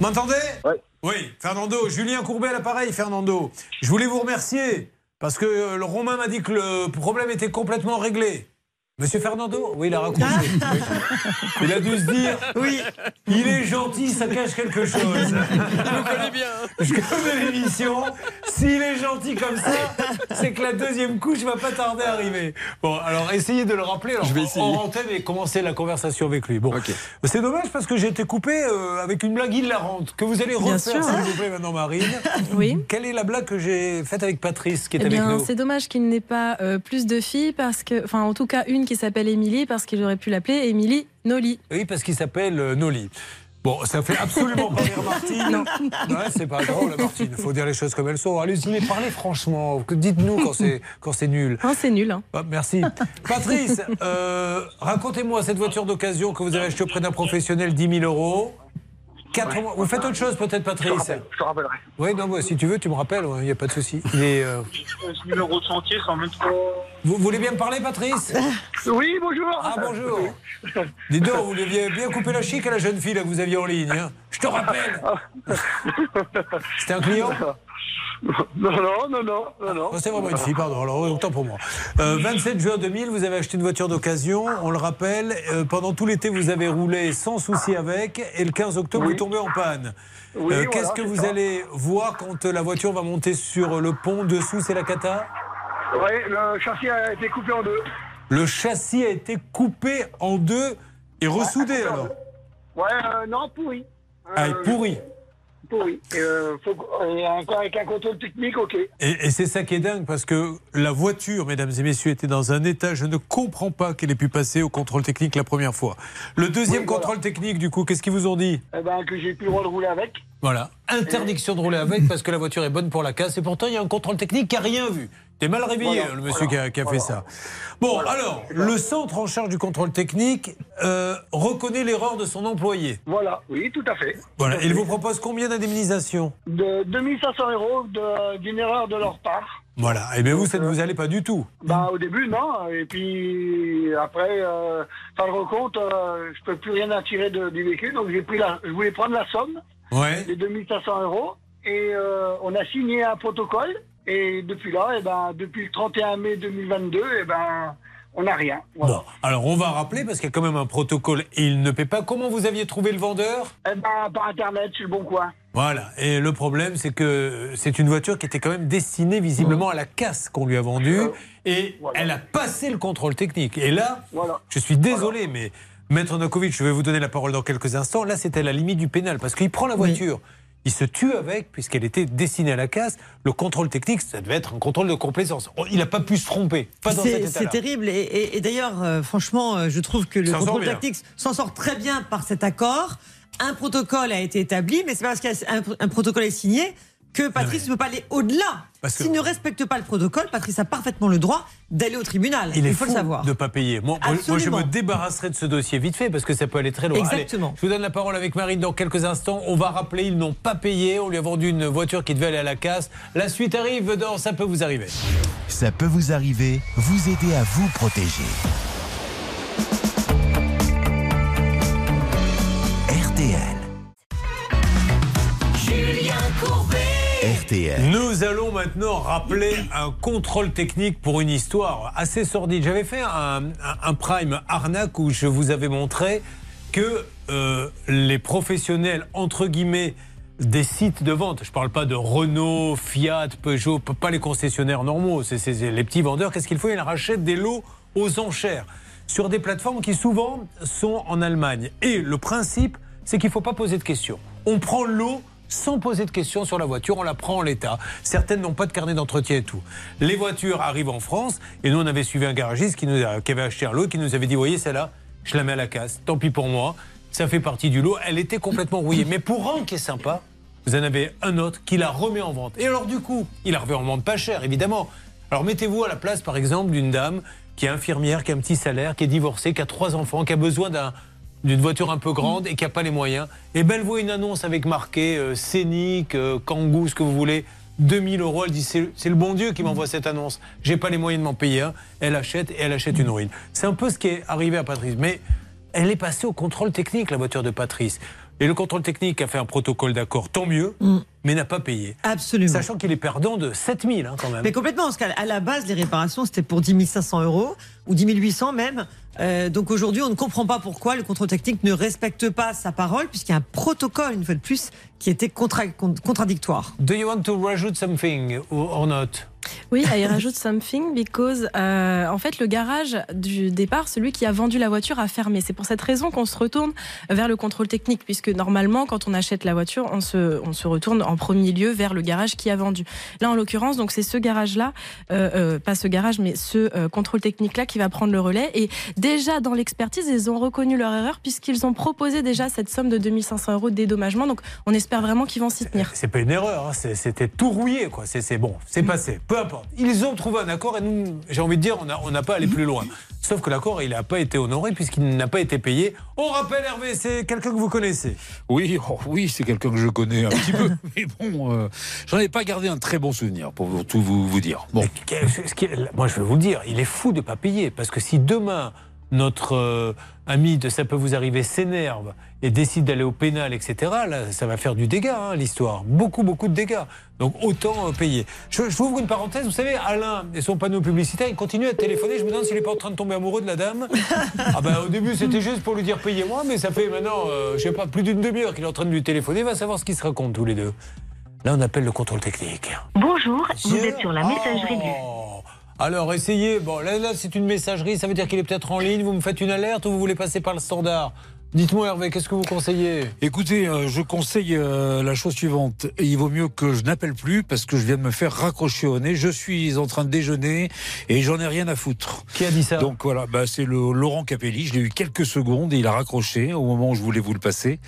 M'entendez Oui. Oui, Fernando, Julien Courbet à l'appareil, Fernando. Je voulais vous remercier parce que le Romain m'a dit que le problème était complètement réglé. Monsieur Fernando Oui, il a. Oui. Il a dû se dire Oui. il est gentil, ça cache quelque chose. Je vous connais bien. Je connais l'émission. S'il est gentil comme ça, c'est que la deuxième couche va pas tarder à arriver. Bon, alors essayez de le rappeler. Alors, Je vais essayer. En antenne et commencer la conversation avec lui. Bon, Ok. c'est dommage parce que j'ai été coupé euh, avec une blague hilarante que vous allez refaire, s'il vous plaît, maintenant, Marine. Oui. Quelle est la blague que j'ai faite avec Patrice qui est Eh avec bien, nous? c'est dommage qu'il n'ait pas euh, plus de filles parce que, enfin, en tout cas, une qui s'appelle Émilie parce qu'il aurait pu l'appeler Émilie Noli. Oui, parce qu'il s'appelle euh, Noli. Bon, ça fait absolument pas rire Martine. Ouais, c'est pas drôle, Martine. Il faut dire les choses comme elles sont. Allez-y, mais parlez franchement. Dites-nous quand c'est quand c'est nul. Hein, c'est nul. Hein. Ah, merci. Patrice, euh, racontez-moi cette voiture d'occasion que vous avez achetée auprès d'un professionnel, 10 000 euros. Vous faites autre chose peut-être, Je te Patrice rappelle- je te rappellerai. Oui, non, bah, si tu veux, tu me rappelles, il n'y a pas de souci. Il est, euh, numéro de chantier, c'est en même temps. Vous voulez bien me parler, Patrice? Oui, bonjour. Ah, bonjour. Dis donc, vous deviez bien couper la chic à la jeune fille là, que vous aviez en ligne. hein. Je te rappelle. C'était un client? Non, non, non, non, non. Oh, C'est vraiment une fille, pardon, alors autant pour moi. Euh, 27 juin 2000, vous avez acheté une voiture d'occasion, on le rappelle. euh, pendant tout l'été, vous avez roulé sans souci avec, et le 15 octobre, Oui. vous tombez en panne. Oui, Euh, voilà, Qu'est-ce que vous ça. allez voir quand euh, la voiture va monter sur le pont dessous C'est la cata? Oui, le châssis a été coupé en deux. Le châssis a été coupé en deux et ressoudé alors? Ouais, euh, non, pourri. Ah, Euh, pourri. Pourri. Et, euh, faut, et encore avec un contrôle technique, ok. Et, et c'est ça qui est dingue parce que la voiture, mesdames et messieurs, était dans un état. Je ne comprends pas qu'elle ait pu passer au contrôle technique la première fois. Le deuxième Oui, voilà. contrôle technique, du coup, qu'est-ce qu'ils vous ont dit? Eh ben, que j'ai plus le droit de rouler avec. Voilà, interdiction de rouler avec parce que la voiture est bonne pour la casse. Et pourtant, il y a un contrôle technique qui a rien vu. T'es mal réveillé, Voilà, le monsieur voilà, qui a, qui a voilà. fait ça. Bon, alors, le centre en charge du contrôle technique euh, reconnaît l'erreur de son employé. Voilà, oui, tout à fait. Voilà, Tout il fait. vous propose combien d'indemnisation De 2500 euros d'une erreur de leur part. Voilà, et bien vous, ça ne vous allait pas du tout. Bah, au début, non. Et puis, après, euh, fin de recompte, euh, je peux plus rien attirer de- du véhicule. Donc, pris la, je voulais prendre la somme Ouais. des 2500 euros. Et euh, on a signé un protocole. Et depuis là, et ben, depuis le 31 mai 2022, et ben, on n'a rien. Voilà. Bon, alors on va rappeler parce qu'il y a quand même un protocole et il ne paie pas. Comment vous aviez trouvé le vendeur? Eh ben, par Internet, sur le bon coin. Voilà, et le problème c'est que c'est une voiture qui était quand même destinée visiblement à la casse qu'on lui a vendue et elle a passé le contrôle technique. Et là, Voilà. je suis désolé, mais Maître Nokovic, je vais vous donner la parole dans quelques instants. Là, c'était à la limite du pénal parce qu'il prend la voiture. Il se tue avec, puisqu'elle était destinée à la casse. Le contrôle technique, ça devait être un contrôle de complaisance. Il n'a pas pu se tromper. Pas dans cet C'est terrible. Et, et- et d'ailleurs, euh, franchement, euh, je trouve que le contrôle tactique s'en sort très bien par cet accord. Un protocole a été établi, mais c'est parce qu'un un protocole est signé que Patrice ne peut pas aller au-delà. S'il ne respecte pas le protocole, Patrice a parfaitement le droit d'aller au tribunal. Il est faut fou le savoir. de ne pas payer. Moi, moi, je me débarrasserai de ce dossier vite fait parce que ça peut aller très loin. Exactement. Allez, je vous donne la parole avec Marine dans quelques instants. On va rappeler, ils n'ont pas payé. On lui a vendu une voiture qui devait aller à la casse. La suite arrive dans Ça peut vous arriver. Ça peut vous arriver, vous aider à vous protéger. Nous allons maintenant rappeler un contrôle technique pour une histoire assez sordide. J'avais fait un, prime arnaque où je vous avais montré que euh, les professionnels, entre guillemets, des sites de vente, je ne parle pas de Renault, Fiat, Peugeot, pas les concessionnaires normaux, c'est les petits vendeurs, qu'est-ce qu'il faut? Ils rachètent des lots aux enchères sur des plateformes qui souvent sont en Allemagne. Et le principe, c'est qu'il ne faut pas poser de questions. On prend l'eau sans poser de questions sur la voiture, on la prend en l'état. Certaines n'ont pas de carnet d'entretien et tout. Les voitures arrivent en France et nous on avait suivi un garagiste qui, nous a- qui avait acheté un lot qui nous avait dit, voyez celle-là, je la mets à la casse, tant pis pour moi, ça fait partie du lot, elle était complètement rouillée. Mais pour un qui est sympa, vous en avez un autre qui la remet en vente. Et alors du coup, il la remet en vente pas cher, évidemment. Alors mettez-vous à la place, par exemple, d'une dame qui est infirmière, qui a un petit salaire, qui est divorcée, qui a trois enfants, qui a besoin d'un d'une voiture un peu grande et qui n'a pas les moyens, et ben elle voit une annonce avec marqué euh, Scénic, euh, Kangoo, ce que vous voulez, 2000 euros. Elle dit c'est le bon Dieu qui m'envoie cette annonce. J'ai pas les moyens de m'en payer un. Elle achète et elle achète une ruine. C'est un peu ce qui est arrivé à Patrice. Mais elle est passée au contrôle technique, la voiture de Patrice. Et le contrôle technique a fait un protocole d'accord, tant mieux, mais n'a pas payé. Absolument. Sachant qu'il est perdant de 7000 hein, quand même. Mais complètement, parce qu'à à la base, les réparations, c'était pour 10 500 euros, ou 10 800 même. Euh, donc aujourd'hui, on ne comprend pas pourquoi le contrôle technique ne respecte pas sa parole, puisqu'il y a un protocole, une fois de plus, qui était contra- con- contradictoire. Do you want to rajoute something or or not? Oui, I rajoute something because euh, en fait le garage du départ, celui qui a vendu la voiture a fermé. C'est pour cette raison qu'on se retourne vers le contrôle technique puisque normalement quand on achète la voiture, on se on se retourne en premier lieu vers le garage qui a vendu. Là en l'occurrence, donc c'est ce garage là, euh, euh, pas ce garage mais ce euh, contrôle technique là qui va prendre le relais et déjà dans l'expertise, ils ont reconnu leur erreur puisqu'ils ont proposé déjà cette somme de 2500 euros de dédommagement. Donc on espère vraiment qu'ils vont s'y tenir. C'est pas une erreur, hein, c'était tout rouillé, quoi. C'est bon, c'est passé. Peu importe. Ils ont trouvé un accord et nous, j'ai envie de dire, on n'a on pas allé plus loin. Sauf que l'accord, il n'a pas été honoré puisqu'il n'a pas été payé. On rappelle, Hervé, c'est quelqu'un que vous connaissez. Oui, oh oui, c'est quelqu'un que je connais un petit peu. Mais bon, euh, j'en ai pas gardé un très bon souvenir, pour tout vous, dire. Bon. Moi, je vais vous le dire, il est fou de ne pas payer. Parce que si demain, notre euh, ami de Ça peut vous arriver s'énerve et décide d'aller au pénal, etc., là, ça va faire du dégât, hein, l'histoire. Beaucoup, beaucoup de dégâts. Donc, autant euh, payer. Je, je vous ouvre une parenthèse. Vous savez, Alain et son panneau publicitaire, il continue à téléphoner. Je me demande s'il n'est pas en train de tomber amoureux de la dame. Ah ben, au début, c'était juste pour lui dire payez-moi, mais ça fait maintenant, euh, je sais pas, plus d'une demi-heure qu'il est en train de lui téléphoner. Il va savoir ce qu'ils se racontent tous les deux. Là, on appelle le contrôle technique. Bonjour, vous êtes sur la messagerie du... Alors essayez, bon là, là c'est une messagerie, ça veut dire qu'il est peut-être en ligne, vous me faites une alerte ou vous voulez passer par le standard Dites-moi Hervé, qu'est-ce que vous conseillez? Écoutez, euh, je conseille euh, la chose suivante. Il vaut mieux que je n'appelle plus parce que je viens de me faire raccrocher au nez. Je suis en train de déjeuner et j'en ai rien à foutre. Qui a dit ça? Donc voilà, bah, c'est le Laurent Capelli. Je l'ai eu quelques secondes et il a raccroché au moment où je voulais vous le passer.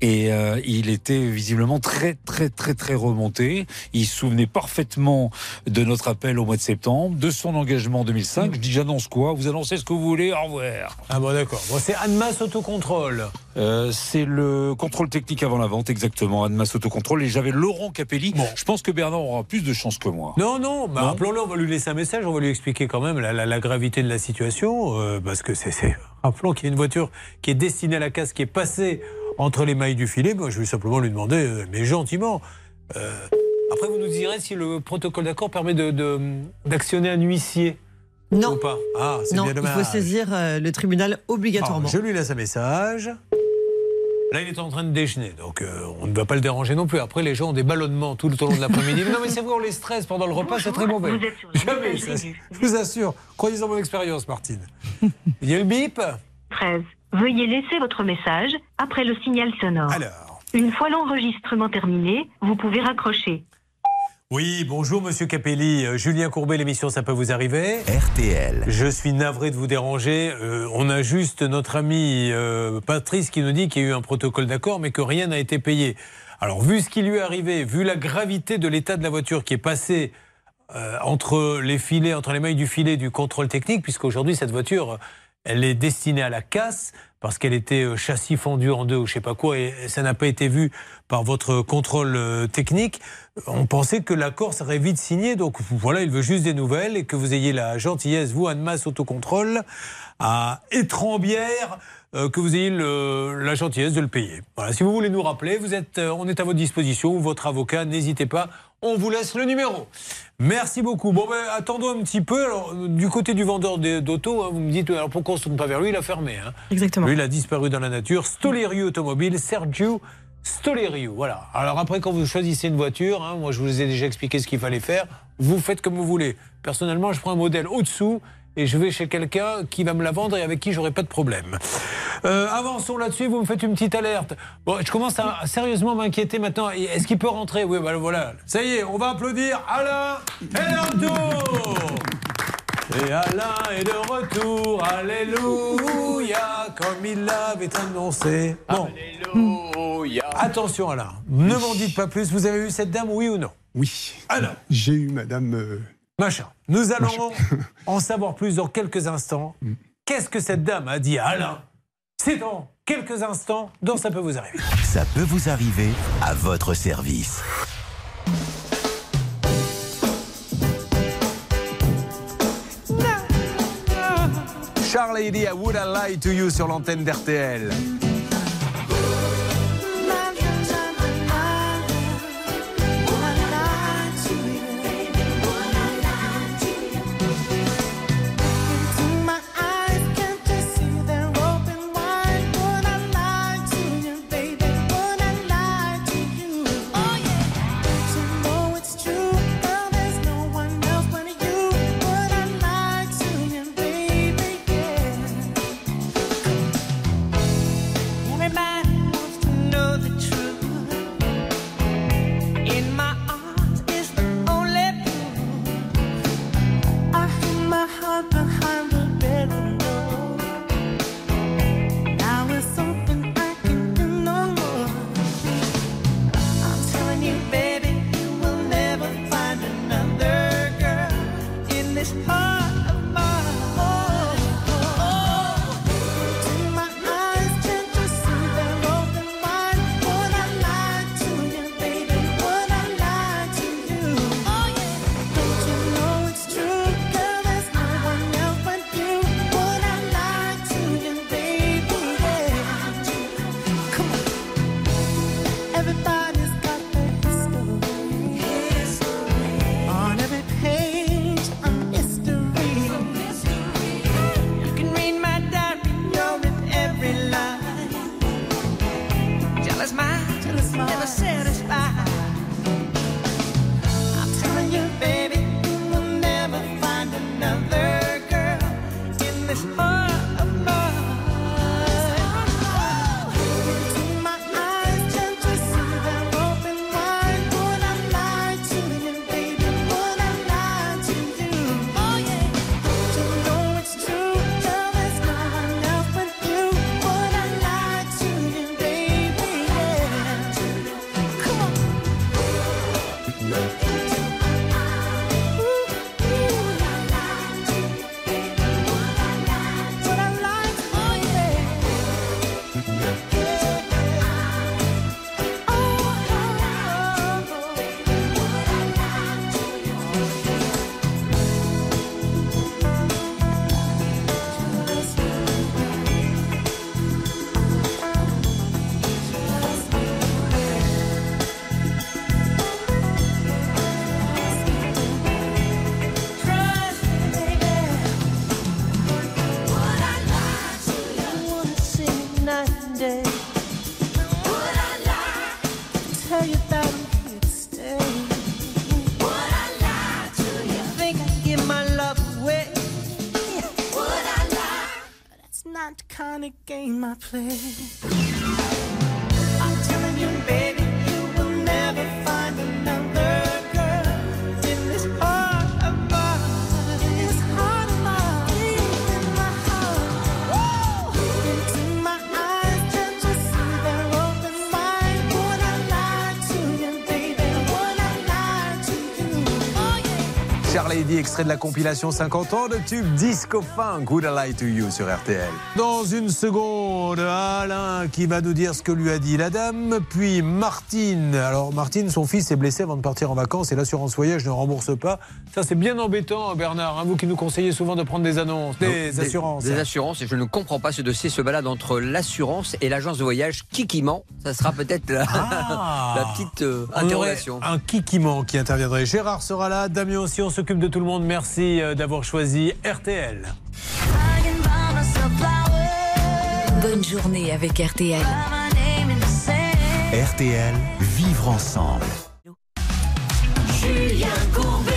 Et euh, il était visiblement très très très très remonté. Il se souvenait parfaitement de notre appel au mois de septembre, de son engagement en 2005. Je dis j'annonce quoi? Vous annoncez ce que vous voulez. Au revoir. Ah bon d'accord. Bon, c'est Annemasse Autocontrôle. Euh, c'est le contrôle technique avant la vente, exactement, Annemasse Autocontrôle. Et j'avais Laurent Capelli. Je pense que Bernard aura plus de chance que moi. Non, non, bah, Non appelons-le, on va lui laisser un message, on va lui expliquer quand même la, la- la gravité de la situation, euh, parce que c'est, rappelons qu'il y a une voiture qui est destinée à la casse, qui est passée entre les mailles du filet, moi je vais simplement lui demander, euh, mais gentiment, après vous nous direz si le protocole d'accord permet de- d'actionner un huissier. Non. Ou pas Ah, c'est non, bien il dommage. faut saisir euh, le tribunal obligatoirement. Alors, je lui laisse un message. Là, il est en train de déjeuner, donc euh, on ne va pas le déranger non plus. Après, les gens ont des ballonnements tout au long de l'après-midi. Non, mais c'est vrai, on les stresse pendant le repas, c'est très mauvais. Vous êtes sur Jamais, ça, je vous assure. Croyez en mon expérience, Martine. Il y a le bip 13. Veuillez laisser votre message après le signal sonore. Alors. Une fois l'enregistrement terminé, vous pouvez raccrocher. Oui, bonjour Monsieur Capelli. Euh, Julien Courbet, l'émission Ça peut vous arriver. RTL. Je suis navré de vous déranger. Euh, on a juste notre ami euh, Patrice qui nous dit qu'il y a eu un protocole d'accord, mais que rien n'a été payé. Alors, vu ce qui lui est arrivé, vu la gravité de l'état de la voiture qui est passée euh, entre les filets, entre les mailles du filet du contrôle technique, puisqu'aujourd'hui cette voiture, elle est destinée à la casse parce qu'elle était châssis fendu en deux ou je sais pas quoi, et ça n'a pas été vu par votre contrôle technique. On pensait que l'accord serait vite signé, donc voilà, il veut juste des nouvelles et que vous ayez la gentillesse, vous, Annemasse Autocontrôle, à Étrembière, euh, que vous ayez le- la gentillesse de le payer. Voilà, si vous voulez nous rappeler, vous êtes, euh, on est à votre disposition, votre avocat, n'hésitez pas, on vous laisse le numéro. Merci beaucoup. Bon, ben, attendons un petit peu. Alors, du côté du vendeur de- d'auto, hein, vous me dites, alors pourquoi on ne se tourne pas vers lui? Il a fermé. Hein. Exactement. Lui, il a disparu dans la nature. Stoleriu Automobile, Sergio Stoleriu. Voilà. Alors après, quand vous choisissez une voiture, hein, moi je vous ai déjà expliqué ce qu'il fallait faire, vous faites comme vous voulez. Personnellement, je prends un modèle au-dessous et je vais chez quelqu'un qui va me la vendre et avec qui j'aurai pas de problème. Euh, avançons là-dessus, vous me faites une petite alerte. Bon, je commence à sérieusement m'inquiéter maintenant. Est-ce qu'il peut rentrer? Oui, bah, voilà. Ça y est, on va applaudir Alain retour et Alain est de retour, Alléluia, comme il l'avait annoncé. Bon. Attention Alain, ne m'en dites pas plus, vous avez eu cette dame, oui ou non? Oui. Alors J'ai eu madame. euh, Machin. Nous allons en savoir plus dans quelques instants. Qu'est-ce que cette dame a dit à Alain? C'est dans quelques instants, dans Ça peut vous arriver. Ça peut vous arriver à votre service. Charles Lady, I would I lie to you sur l'antenne d'RTL. Play. Extrait de la compilation 50 ans de tube Disco Funk, Would I Lie to You sur RTL. Dans une seconde, Alain qui va nous dire ce que lui a dit la dame, puis Martine. Alors Martine, son fils est blessé avant de partir en vacances et l'assurance voyage ne rembourse pas. Ça c'est bien embêtant Bernard, hein, vous qui nous conseillez souvent de prendre des annonces, des, assurances. Des assurances, et je ne comprends pas ce dossier se balade entre l'assurance et l'agence de voyage. Qui qui ment Ça sera peut-être la, la petite euh, interrogation. Un kikiment qui interviendrait. Gérard sera là, Damien aussi, on s'occupe de tout le monde. Merci euh, d'avoir choisi RTL. Bonne journée avec RTL. RTL, vivre ensemble. Julien Courbet.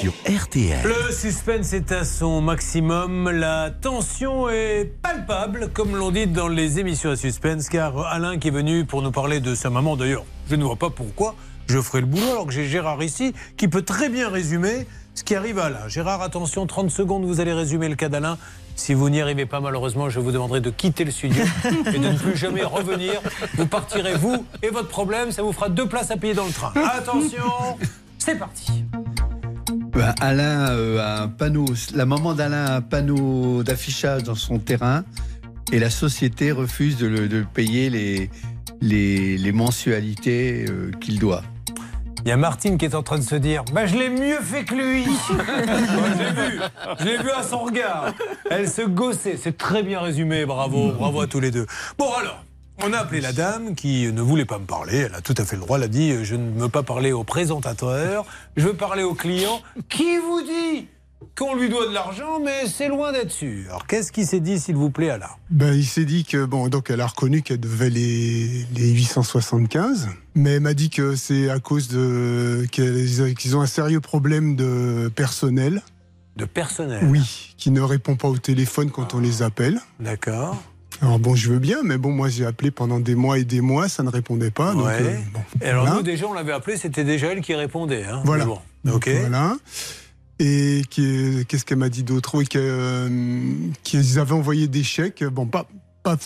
Sur RTL. Le suspense est à son maximum, la tension est palpable, comme l'on dit dans les émissions à suspense, car Alain qui est venu pour nous parler de sa maman, d'ailleurs, je ne vois pas pourquoi je ferai le boulot alors que j'ai Gérard ici qui peut très bien résumer ce qui arrive à Alain. Gérard, attention, 30 secondes, vous allez résumer le cas d'Alain. Si vous n'y arrivez pas, malheureusement, je vous demanderai de quitter le studio et de ne plus jamais revenir. Vous partirez, vous et votre problème, ça vous fera deux places à payer dans le train. Attention, c'est parti. Ben, Alain euh, a un panneau, la maman d'Alain a un panneau d'affichage dans son terrain et la société refuse de, le- de payer les, les, les mensualités euh, qu'il doit. Il y a Martine qui est en train de se dire bah, Je l'ai mieux fait que lui. Je l'ai vu, je l'ai vu à son regard. Elle se gossait, c'est très bien résumé, bravo, bravo à tous les deux. Bon alors, on a appelé la dame qui ne voulait pas me parler, elle a tout à fait le droit, elle a dit Je ne veux pas parler au présentateur, je veux parler au client. Qui vous dit qu'on lui doit de l'argent, mais c'est loin d'être sûr. Alors qu'est-ce qui s'est dit, s'il vous plaît, Alain? Ben, il s'est dit que, bon, donc elle a reconnu qu'elle devait les, les 875, mais elle m'a dit que c'est à cause de qu'ils ont un sérieux problème de personnel. De personnel? Oui, qui ne répond pas au téléphone quand on les appelle. D'accord. Alors bon, je veux bien, mais bon, moi j'ai appelé pendant des mois et des mois, ça ne répondait pas. Donc, Ouais. euh, bon, Et alors, voilà. nous, déjà, on l'avait appelé, c'était déjà elle qui répondait. Hein. Voilà. Bon, Donc. Voilà. Et qu'est-ce qu'elle m'a dit d'autre? Oui, euh, qu'ils avaient envoyé des chèques. Bon, pas, pas,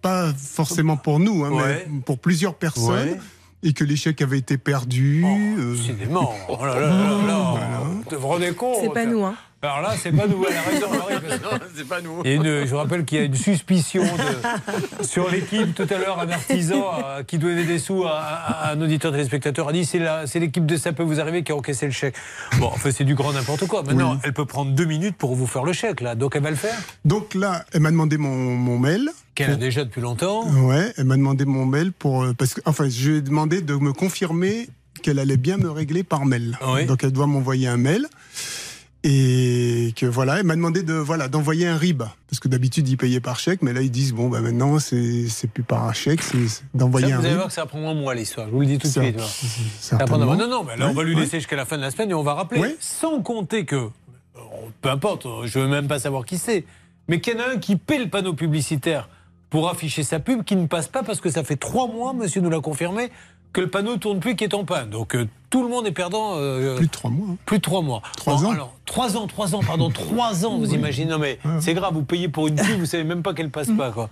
pas forcément pour nous, hein, Ouais. mais pour plusieurs personnes. Ouais. Oh, Et que les chèques avaient été perdus. euh, Décidément. Oh là là là là. Vous vous rendez compte? C'est pas nous, hein. Alors là, c'est pas nous, elle a raison. Marie, parce que- c'est pas y a une- je vous rappelle qu'il y a une suspicion de- sur l'équipe. Tout à l'heure, un artisan euh, qui donnait des sous à, à- à un auditeur téléspectateur a dit c'est l'équipe de Ça peut vous arriver qui a encaissé le chèque. Bon, enfin, c'est du grand n'importe quoi. Maintenant, Oui. elle peut prendre deux minutes pour vous faire le chèque, là. Donc, elle va le faire? Donc là, elle m'a demandé mon, mon mail. Qu'elle a déjà depuis longtemps. Ouais, elle m'a demandé mon mail pour. euh, Parce que, enfin, je lui ai demandé de me confirmer qu'elle allait bien me régler par mail. Oui. Donc elle doit m'envoyer un mail. Et que voilà, elle m'a demandé de voilà d'envoyer un RIB parce que d'habitude ils payaient par chèque, mais là ils disent bon bah maintenant c'est c'est plus par un chèque, c'est d'envoyer un vous allez voir que ça va prendre un mois l'histoire, je vous le dis tout de suite. voilà. Ça prendre un mois. Non, non, mais là on va lui laisser jusqu'à la fin de la semaine et on va rappeler. Sans compter que, euh, peu importe, euh, je veux même pas savoir qui c'est, mais qu'il y en a un qui paie le panneau publicitaire pour afficher sa pub qui ne passe pas parce que ça fait trois mois, monsieur nous l'a confirmé, que le panneau tourne plus, qui est en panne. Donc euh, tout le monde est perdant. euh, Plus de trois mois. hein. plus de trois mois. Trois ans. Alors, trois ans, trois ans, pardon, trois ans, vous imaginez. Non, mais c'est grave, vous payez pour une pub, vous savez même pas qu'elle passe pas, quoi.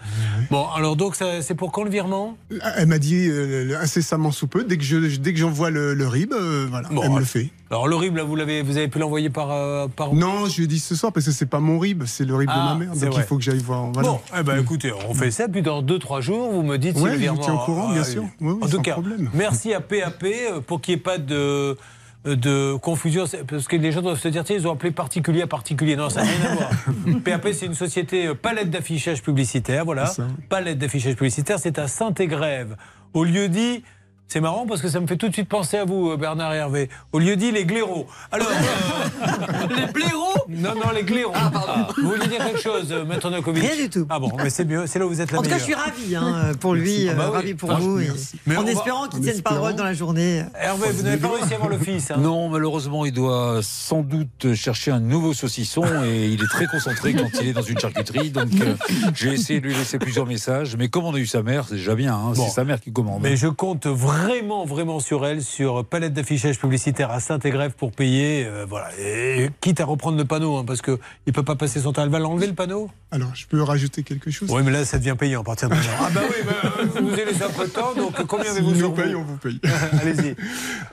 Bon, alors donc, c'est pour quand le virement? Elle m'a dit euh, incessamment sous peu dès que je dès que j'envoie le, le RIB, euh, voilà, Bon, elle me le fait. Alors, l'horrible, là, vous, l'avez, vous avez pu l'envoyer par, euh, par Non, je lui ai dit ce soir parce que c'est pas mon RIB, c'est le RIB Ah, de ma mère, c'est donc il faut que j'aille voir. Voilà. Bon, eh ben, écoutez, on fait ça, puis dans 2-3 jours, vous me dites si Ouais, le je vous virement. tiens au courant, bien sûr. Oui, oui, en tout cas, problème. merci à PAP euh, pour qu'il n'y ait pas de de confusion, parce que les gens doivent se dire, tiens, ils ont appelé particulier à particulier. Non, ça n'a rien à voir. PAP, c'est une société euh, palette d'affichage publicitaire, voilà. Palette d'affichage publicitaire, c'est à Saint-Égrève. Au lieu dit, c'est marrant parce que ça me fait tout de suite penser à vous, euh, Bernard et Hervé. Au lieu dit, les glairos. Alors, euh, Les blaireaux non, non, les glairos. Ah, vous voulez dire quelque chose, euh, Maître Novakovic Rien du tout. Ah bon, mais c'est mieux, c'est là où vous êtes la En tout cas, je suis ravi hein, pour lui, Ah bah oui. ravi pour Ah, vous. et. Mais en va- espérant qu'il en tienne parole dans la journée. Hervé, vous n'avez pas réussi à avoir le fils. hein Non, malheureusement, il doit sans doute chercher un nouveau saucisson et il est très concentré quand il est dans une charcuterie. Donc, euh, j'ai essayé de lui laisser plusieurs messages. Mais comme on a eu sa mère, c'est déjà bien. hein, Bon. C'est sa mère qui commande. Mais je compte vraiment vraiment, vraiment sur elle, sur palette d'affichage publicitaire à Saint-Égrève pour payer. euh, voilà. Et quitte à reprendre le panneau, hein, parce qu'il ne peut pas passer son temps. Elle va l'enlever le panneau? Alors, je peux rajouter quelque chose? Oui, mais là, ça devient payant à partir de maintenant. Ah, bah oui, bah, vous nous avez laissé un peu de temps, donc combien avez-vous S'ils sur vous? on vous paye. Allez-y.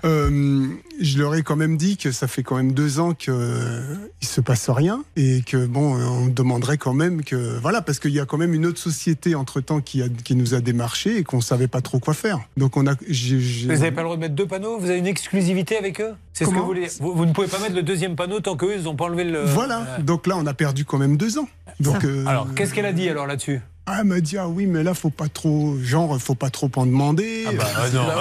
Euh, je leur ai quand même dit que ça fait quand même deux ans qu'il ne se passe rien et que bon, euh, on demanderait quand même que voilà, parce qu'il y a quand même une autre société entre temps qui, a- qui nous a démarché et qu'on savait pas trop quoi faire. Donc on a, Vous n'avez pas le droit de mettre deux panneaux Vous avez une exclusivité avec eux? C'est ce que vous voulez vous, vous ne pouvez pas mettre le deuxième panneau tant qu'eux, ils n'ont pas enlevé le. voilà. Donc là, on a perdu quand même deux ans. Donc euh, Alors, qu'est-ce qu'elle a dit alors là-dessus? Ah, elle m'a dit ah oui, mais là faut pas trop, genre faut pas trop en demander. Ah bah non.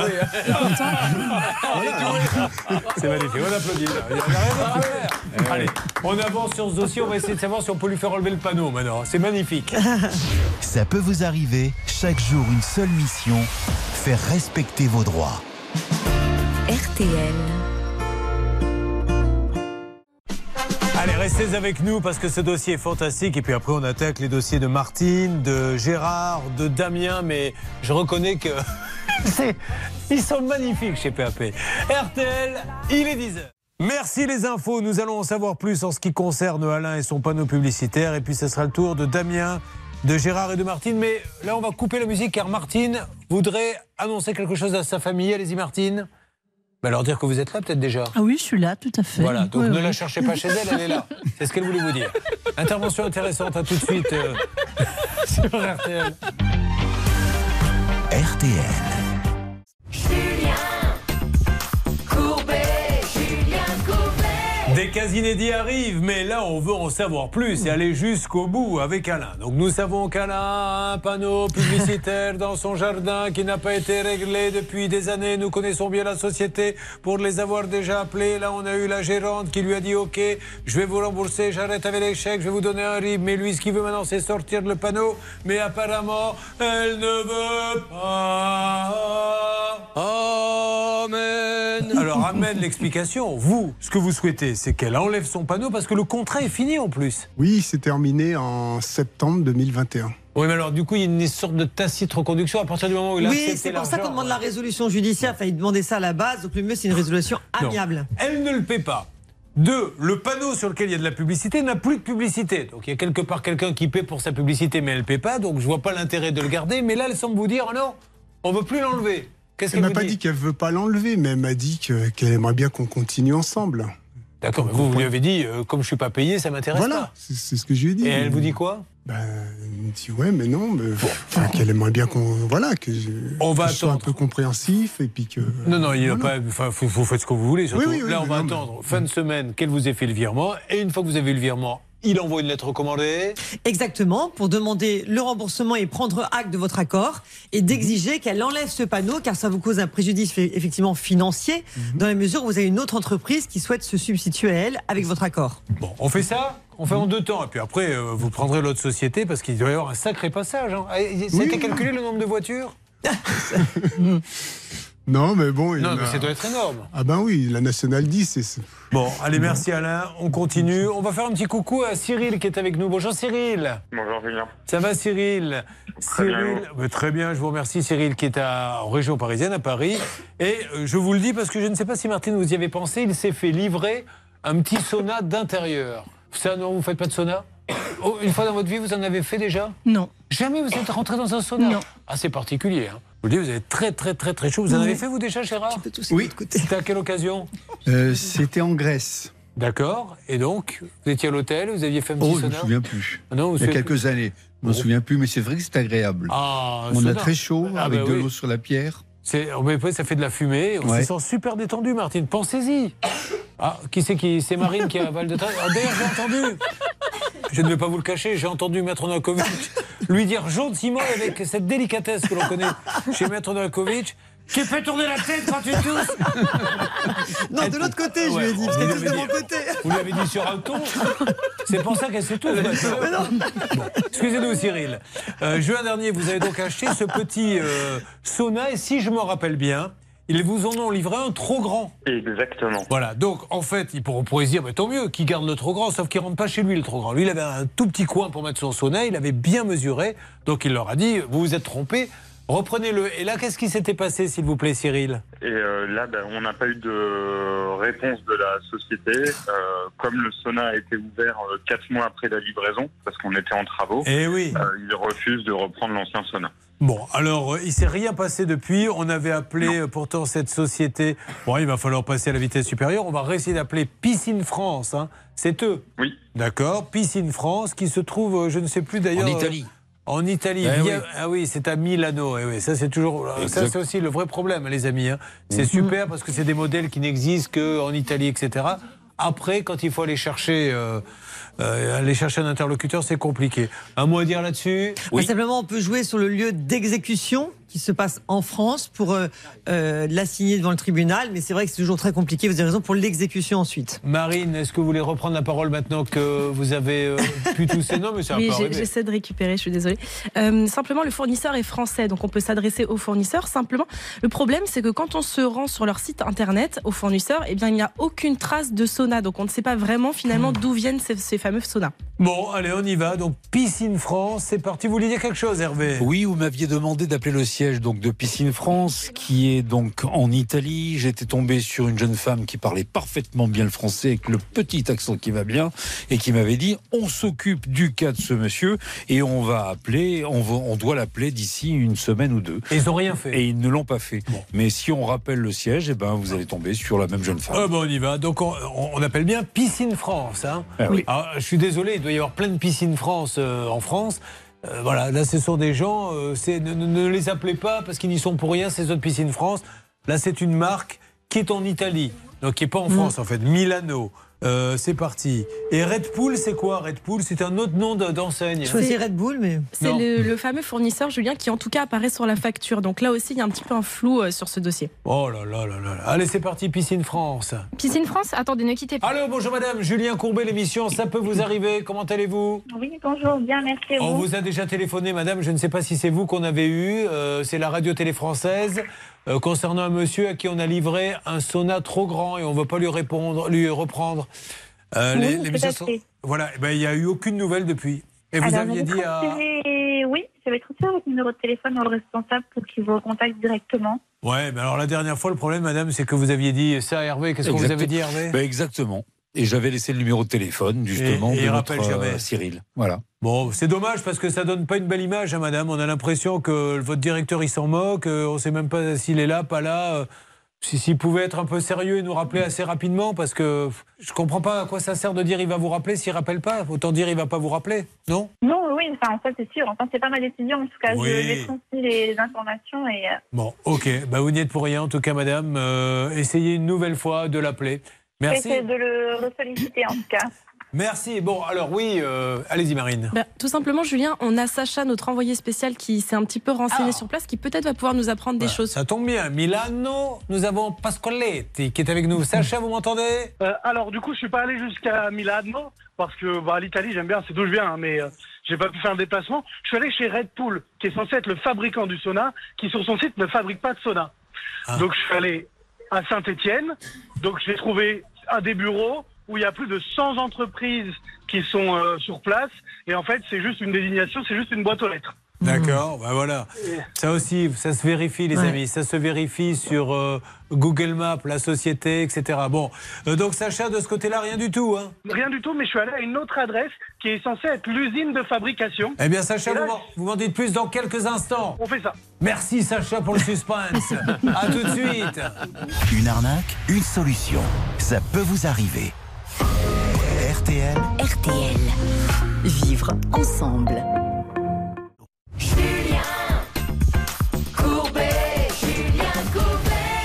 C'est magnifique, on applaudit. là. Il y a rien à faire. Allez, on avance sur ce dossier, on va essayer de savoir si on peut lui faire enlever le panneau maintenant. C'est magnifique. Ça peut vous arriver, chaque jour une seule mission, faire respecter vos droits. RTL. Allez, restez avec nous parce que ce dossier est fantastique. Et puis après, on attaque les dossiers de Martine, de Gérard, de Damien. Mais je reconnais que c'est- ils sont magnifiques chez PAP. RTL, il est 10h. Merci les infos. Nous allons en savoir plus en ce qui concerne Alain et son panneau publicitaire. Et puis ce sera le tour de Damien, de Gérard et de Martine. Mais là, on va couper la musique car Martine voudrait annoncer quelque chose à sa famille. Allez-y, Martine. Bah, alors dire que vous êtes là peut-être déjà. Ah oui, je suis là, tout à fait. Voilà, donc ne la cherchez pas chez elle, elle est là. C'est ce qu'elle voulait vous dire. Intervention intéressante, à tout de suite euh, sur RTL. RTL. Des cas inédits arrivent, mais là on veut en savoir plus et aller jusqu'au bout avec Alain. Donc nous savons qu'Alain a un panneau publicitaire dans son jardin qui n'a pas été réglé depuis des années. Nous connaissons bien la société pour les avoir déjà appelés. Là on a eu la gérante qui lui a dit ok, je vais vous rembourser, j'arrête avec les chèques, je vais vous donner un RIB. Mais lui ce qu'il veut maintenant c'est sortir le panneau. Mais apparemment elle ne veut pas. Amen. Alors amène l'explication. Vous, ce que vous souhaitez, c'est qu'elle enlève son panneau parce que le contrat est fini en plus. Oui, c'est terminé en septembre 2021. Oui, mais alors du coup, il y a une sorte de tacite reconduction à partir du moment où il a Oui, c'est pour ça qu'on demande la résolution judiciaire. Enfin, il demandait ça à la base. Donc le mieux, c'est une résolution Non. amiable. Elle ne le paie pas. Deux, le panneau sur lequel il y a de la publicité n'a plus de publicité. Donc il y a quelque part quelqu'un qui paie pour sa publicité, mais elle ne paie pas. Donc je vois pas l'intérêt de le garder. Mais là, elle semble vous dire, oh non, on veut plus l'enlever. Qu'est-ce Elle qu'elle m'a pas dit dit qu'elle veut pas l'enlever, mais elle m'a dit que- qu'elle aimerait bien qu'on continue ensemble. D'accord, mais vous, vous lui avez dit, euh, comme je suis pas payé, ça m'intéresse Voilà, pas. c'est c'est ce que je lui ai dit. Et elle vous dit quoi? Ben, elle me dit ouais, mais non, mais, enfin, qu'elle aimerait bien qu'on, voilà, que je, On va que je sois un peu compréhensif et puis que. Non, non, il n'y a Voilà. pas. Enfin, vous, vous faites ce que vous voulez. Surtout. Oui, oui, oui, Là, on va non, mais- attendre fin de semaine qu'elle vous ait fait le virement. Et une fois que vous avez eu le virement, il envoie une lettre recommandée. Exactement, pour demander le remboursement et prendre acte de votre accord et d'exiger qu'elle enlève ce panneau car ça vous cause un préjudice effectivement financier dans la mesure où vous avez une autre entreprise qui souhaite se substituer à elle avec votre accord. Bon, on fait ça on fait en deux temps. Et puis après, euh, vous prendrez l'autre société parce qu'il doit y avoir un sacré passage. Hein. Été oui. calculé le nombre de voitures? Non, mais bon. il Non, mais a- ça doit être énorme. Ah ben oui, la nationale 10, c'est. Bon, allez, merci Alain. On continue. On va faire un petit coucou à Cyril qui est avec nous. Bonjour Cyril. Bonjour Julien. Ça va Cyril Très bien, Cyril, euh, très bien, je vous remercie Cyril qui est à, en région parisienne, à Paris. Et euh, je vous le dis parce que je ne sais pas si Martine vous y avez pensé, il s'est fait livrer un petit sauna d'intérieur. Ça, non, vous ne faites pas de sauna? Une fois dans votre vie, vous en avez fait déjà? Non. Jamais vous êtes rentré dans un sauna? Non. Ah, c'est particulier. Hein. Je vous dis, vous êtes très, très, très, très chaud. Vous en Oui. avez fait, vous, déjà, Gérard? Oui. C'était à quelle occasion? Euh, C'était en Grèce. D'accord. Et donc, vous étiez à l'hôtel, vous aviez fait un petit Oh, je sauna? me souviens plus. Ah non, vous Il y a quelques années. Je m'en Oh. souviens plus, mais c'est vrai que c'est agréable. Ah, On a sauna. très chaud, Ah, avec bah de oui. l'eau sur la pierre. C'est, oh, ça fait de la fumée. On Ouais. se sent super détendu, Martine. Pensez-y. Ah, qui c'est qui? C'est Marine qui a aval de travail. Ah, D'ailleurs, j'ai entendu. Je ne vais pas vous le cacher. J'ai entendu Maître Novakovic lui dire gentiment avec cette délicatesse que l'on connaît chez Maître Novakovic. Qui fait tourner la tête quand tu tousses Non, de l'autre côté, je lui ai dit, parce qu'elle lui de avez mon dit- côté. Vous l'avez dit sur un ton. C'est pour ça qu'elle s'étouffe. Bon, Excusez-nous, Cyril. Euh, juin dernier, vous avez donc acheté ce petit euh, sauna et si je me rappelle bien, ils vous en ont livré un trop grand. Exactement. Voilà, donc en fait, ils pourront pourraient se dire, mais tant mieux, qu'il garde le trop grand, sauf qu'il rentre pas chez lui le trop grand. Lui, il avait un tout petit coin pour mettre son sauna, il avait bien mesuré, donc il leur a dit, vous vous êtes trompé, Reprenez-le. Et là, qu'est-ce qui s'était passé, s'il vous plaît, Cyril? Et euh, là, ben, on n'a pas eu de réponse de la société. Euh, comme le sauna a été ouvert euh, quatre mois après la livraison, parce qu'on était en travaux, Eh oui. euh, ils refusent de reprendre l'ancien sauna. Bon, alors, euh, il s'est rien passé depuis. On avait appelé euh, pourtant cette société. Bon, il va falloir passer à la vitesse supérieure. On va réessayer d'appeler Piscine France. hein. C'est eux. Oui. D'accord. Piscine France, qui se trouve, euh, je ne sais plus d'ailleurs. En euh, Italie. En Italie. Eh via- oui. Ah oui, c'est à Milano. Eh oui, ça, c'est toujours. Ça, Exact. c'est aussi le vrai problème, les amis. hein. C'est super parce que c'est des modèles qui n'existent qu'en Italie, etc. Après, quand il faut aller chercher, euh, euh, aller chercher un interlocuteur, c'est compliqué. Un mot à dire là-dessus? Bah, simplement, on peut jouer sur le lieu d'exécution qui se passe en France pour euh, euh, l'assigner devant le tribunal, mais c'est vrai que c'est toujours très compliqué. Vous avez raison pour l'exécution ensuite. Marine, est-ce que vous voulez reprendre la parole maintenant que vous avez euh, pu tousser Non, mais c'est Oui, j'essaie de récupérer, je suis désolée. Euh, simplement, le fournisseur est français, donc on peut s'adresser au fournisseur. Simplement, le problème, c'est que quand on se rend sur leur site internet, au fournisseur, eh bien, il n'y a aucune trace de sauna. Donc on ne sait pas vraiment finalement d'où viennent ces, ces fameux saunas. Bon, allez, on y va. Donc, Piscine France, c'est parti. Vous vouliez dire quelque chose, Hervé? Oui, vous m'aviez demandé d'appeler le siège donc de Piscine France, qui est donc en Italie. J'étais tombé sur une jeune femme qui parlait parfaitement bien le français, avec le petit accent qui va bien, et qui m'avait dit on s'occupe du cas de ce monsieur et on va appeler, on, va- on doit l'appeler d'ici une semaine ou deux. Et ils n'ont rien fait. Et ils ne l'ont pas fait. Mais si on rappelle le siège, eh ben vous allez tomber sur la même jeune femme. Ah bon, on y va. Donc, on, on- on appelle bien Piscine France. Hein. Ah oui. Alors, je suis désolé, il doit y avoir plein de piscines France euh, en France. Euh, voilà, là, ce sont des gens, euh, ne, ne- ne les appelez pas parce qu'ils n'y sont pour rien, ces autres piscines France. Là, c'est une marque qui est en Italie, donc qui n'est pas en France, en fait. Milano. Euh, c'est parti. Et Red Pool, c'est quoi Red Pool, c'est un autre nom de- d'enseigne. Je choisis Red Bull, mais. C'est le, le fameux fournisseur, Julien, qui en tout cas apparaît sur la facture. Donc là aussi, il y a un petit peu un flou euh, sur ce dossier. Oh là là là là. là. Allez, c'est parti, Piscine France. Piscine France, attendez, ne quittez pas. Allô, bonjour madame, Julien Courbet, l'émission, ça peut vous arriver, comment allez-vous Oui, bonjour, bien, merci. On vous. vous a déjà téléphoné, madame, je ne sais pas si c'est vous qu'on avait eu, euh, c'est la radio-télé française, euh, concernant un monsieur à qui on a livré un sauna trop grand et on ne veut pas lui répondre, lui reprendre. Euh, Oui, sont- fait. Voilà, eh ben, il n'y a eu aucune nouvelle depuis. Et vous Alors, aviez dit à... Oui, j'avais transféré votre numéro de téléphone dans le responsable pour qu'il vous recontacte directement. Ouais, mais alors la dernière fois, le problème, madame, c'est que vous aviez dit ça à Hervé. Qu'est-ce que vous avez dit, Hervé? Ben, Exactement. Et j'avais laissé le numéro de téléphone, justement, Et- et de notre, rappelle jamais. euh, Cyril. Voilà. Bon, c'est dommage parce que ça donne pas une belle image, hein, madame. On a l'impression que votre directeur, il s'en moque. euh, On sait même pas s'il est là, pas là. euh, si- S'il pouvait être un peu sérieux et nous rappeler assez rapidement, parce que je comprends pas à quoi ça sert de dire il va vous rappeler s'il rappelle pas. Autant dire il va pas vous rappeler, non? Non, oui, enfin, ça c'est sûr. Enfin, c'est pas ma décision. En tout cas, Oui. je les informations et. Bon, ok. Bah, vous n'y êtes pour rien, en tout cas, madame. Euh, essayez une nouvelle fois de l'appeler. Je Merci. essayer de le ressolliciter en tout cas. Merci. Bon, alors oui, euh, allez-y, Marine. Ben, tout simplement, Julien, on a Sacha, notre envoyé spécial, qui s'est un petit peu renseigné Ah. sur place, qui peut-être va pouvoir nous apprendre des choses. Ça tombe bien. Milano, nous avons Pascoletti qui est avec nous. Sacha, vous m'entendez? Euh, alors du coup, je suis pas allé jusqu'à Milano parce que bah, l'Italie, j'aime bien, c'est d'où je viens, hein, mais euh, j'ai pas pu faire un déplacement. Je suis allé chez Red Pool, qui est censé être le fabricant du sauna, qui sur son site ne fabrique pas de sauna. Donc je suis allé à Saint-Étienne. Donc j'ai trouvé un des bureaux où il y a plus de 100 entreprises qui sont euh, sur place. Et en fait, c'est juste une désignation, c'est juste une boîte aux lettres. D'accord, bah voilà. Ça aussi, ça se vérifie, les Ouais. amis. Ça se vérifie sur euh, Google Maps, la société, etc. Bon, euh, donc Sacha, de ce côté-là, rien du tout. Hein. Rien du tout, mais je suis allé à une autre adresse qui est censée être l'usine de fabrication. Eh bien, Sacha, là, vous m'en dites plus dans quelques instants. On fait ça. Merci, Sacha, pour le suspense. à tout de suite. Une arnaque, une solution. Ça peut vous arriver. RTL. RTL. Vivre ensemble.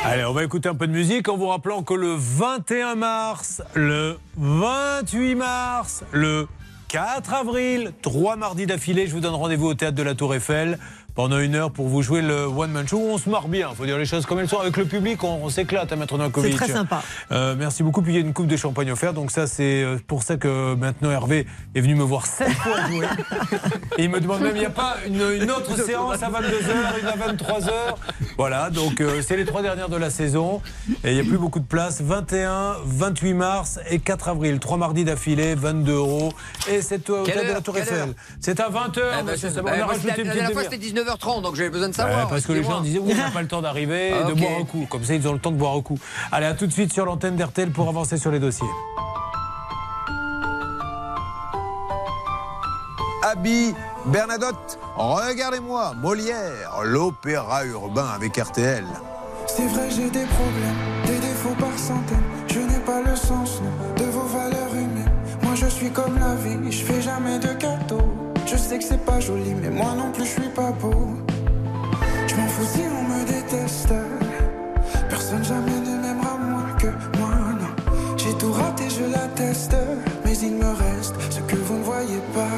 Allez, on va écouter un peu de musique en vous rappelant que le 21 mars, le 28 mars, le 4 avril, trois mardis d'affilée, je vous donne rendez-vous au théâtre de la Tour Eiffel pendant une heure pour vous jouer le One Man Show. On se marre bien, Il faut dire les choses comme elles sont. Avec le public, on, s'éclate à Maître Nankovic. C'est très sympa. Euh, merci beaucoup. Puis il y a une coupe de champagne offerte. Donc ça, c'est euh, pour ça que euh, maintenant Hervé est venu me voir 7 fois jouer. Et il me demande même, il n'y a pas une, autre séance à 22h, une à 23h. Voilà, donc c'est les trois dernières de la saison. Et il n'y a plus beaucoup de place. 21, 28 mars et 4 avril. Trois mardis d'affilée, 22 euros. Et c'est au de la Tour Eiffel. C'est à 20h. On a rajouté une nouvelle. 19h30, donc j'avais besoin de savoir. Ouais, parce que les gens disaient, on n'a pas le temps d'arriver et ah, de boire un coup. Comme ça, ils ont le temps de boire un coup. Allez, à tout de suite sur l'antenne d'RTL pour avancer sur les dossiers. Abby Bernadotte, regardez-moi, Molière, l'opéra urbain avec RTL. C'est vrai, j'ai des problèmes, des défauts par centaines. Je n'ai pas le sens de vos valeurs humaines. Moi, je suis comme la vie, je fais jamais de cadeaux. Je sais que c'est pas joli, mais moi non plus, je suis pas beau. Je m'en fous si on me déteste. Personne jamais ne m'aimera moins que moi, non. J'ai tout raté, je l'atteste. Mais il me reste ce que vous ne voyez pas.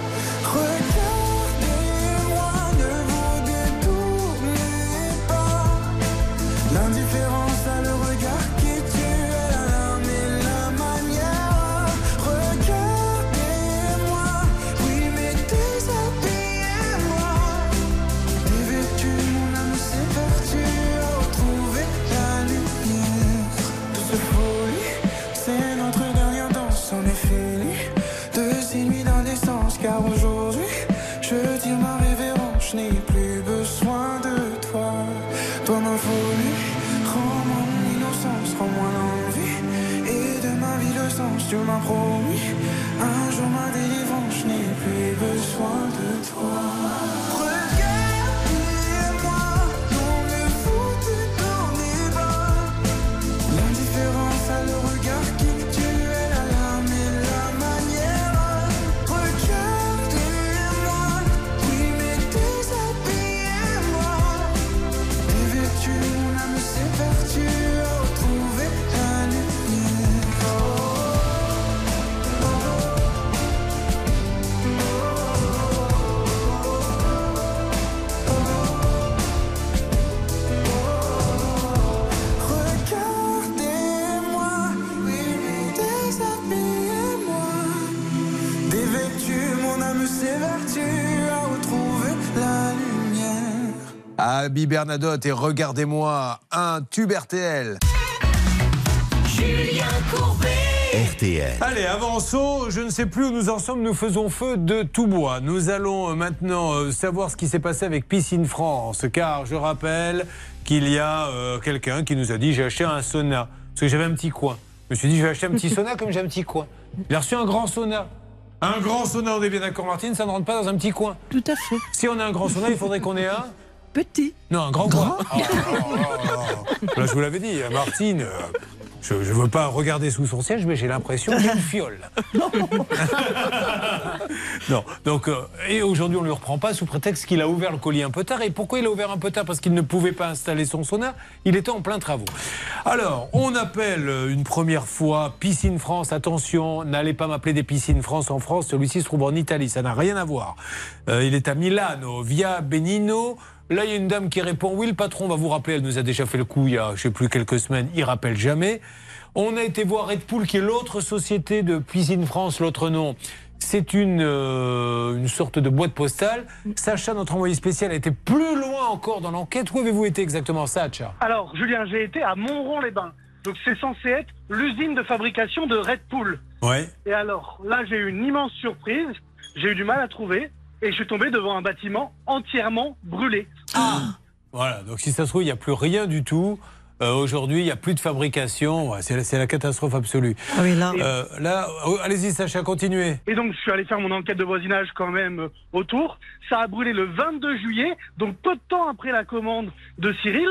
Promis. Un jour, ma délivrance, je n'ai plus besoin de Abby Bernadotte et regardez-moi, un tube RTL. Julien Courbet. RTL. Allez, avançons. Je ne sais plus où nous en sommes. Nous faisons feu de tout bois. Nous allons euh, maintenant euh, savoir ce qui s'est passé avec Piscine France. Car je rappelle qu'il y a euh, quelqu'un qui nous a dit j'ai acheté un sauna. Parce que j'avais un petit coin. Je me suis dit je vais acheter un petit sauna comme j'ai un petit coin. Il a reçu un grand sauna. Un grand sauna, on est bien d'accord, Martine, ça ne rentre pas dans un petit coin. Tout à fait. Si on a un grand sauna, il faudrait qu'on ait un. Petit. Non, un grand coin. Oh, oh, oh, oh. Là, je vous l'avais dit, Martine. euh, Je ne veux pas regarder sous son siège, mais j'ai l'impression qu'il fiole. non, donc, euh, et aujourd'hui, on ne lui reprend pas sous prétexte qu'il a ouvert le colis un peu tard. Et pourquoi il a ouvert un peu tard? Parce qu'il ne pouvait pas installer son sauna. Il était en plein travaux. Alors, on appelle euh, une première fois Piscine France. Attention, n'allez pas m'appeler des Piscines France en France. Celui-ci se trouve en Italie. Ça n'a rien à voir. Euh, il est à Milano, via Benino. Là, il y a une dame qui répond Oui, le patron va vous rappeler. Elle nous a déjà fait le coup il y a, je sais plus, quelques semaines. Il rappelle jamais. On a été voir Red Pool, qui est l'autre société de Piscine France, l'autre nom. C'est une, euh, une sorte de boîte postale. Sacha, notre envoyé spécial, a été plus loin encore dans l'enquête. Où avez-vous été exactement, Sacha? Alors, Julien, j'ai été à Montron-les-Bains. Donc, c'est censé être l'usine de fabrication de Red Bull. Ouais. Et alors, là, j'ai eu une immense surprise. J'ai eu du mal à trouver. Et je suis tombé devant un bâtiment entièrement brûlé. Voilà, donc si ça se trouve, il n'y a plus rien du tout. Euh, Aujourd'hui, il n'y a plus de fabrication. Ouais, c'est la- catastrophe absolue. là, Euh, là oh, allez-y, Sacha, continuez. Et donc, je suis allé faire mon enquête de voisinage quand même euh, autour. Ça a brûlé le 22 juillet, donc peu de temps après la commande de Cyril.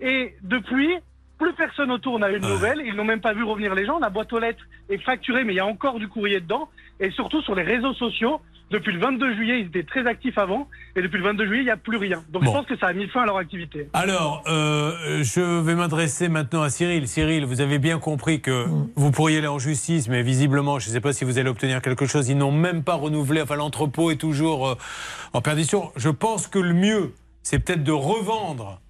Et depuis, plus personne autour n'a eu de nouvelles. Ils n'ont même pas vu revenir les gens. La boîte aux lettres est facturée, mais il y a encore du courrier dedans. Et surtout, sur les réseaux sociaux, Depuis le 22 juillet, ils étaient très actifs avant, et depuis le 22 juillet, il n'y a plus rien. Donc Bon. je pense que ça a mis fin à leur activité. Alors, euh, je vais m'adresser maintenant à Cyril. Cyril, vous avez bien compris que vous pourriez aller en justice, mais visiblement, je ne sais pas si vous allez obtenir quelque chose. Ils n'ont même pas renouvelé. Enfin, l'entrepôt est toujours euh, en perdition. Je pense que le mieux, c'est peut-être de revendre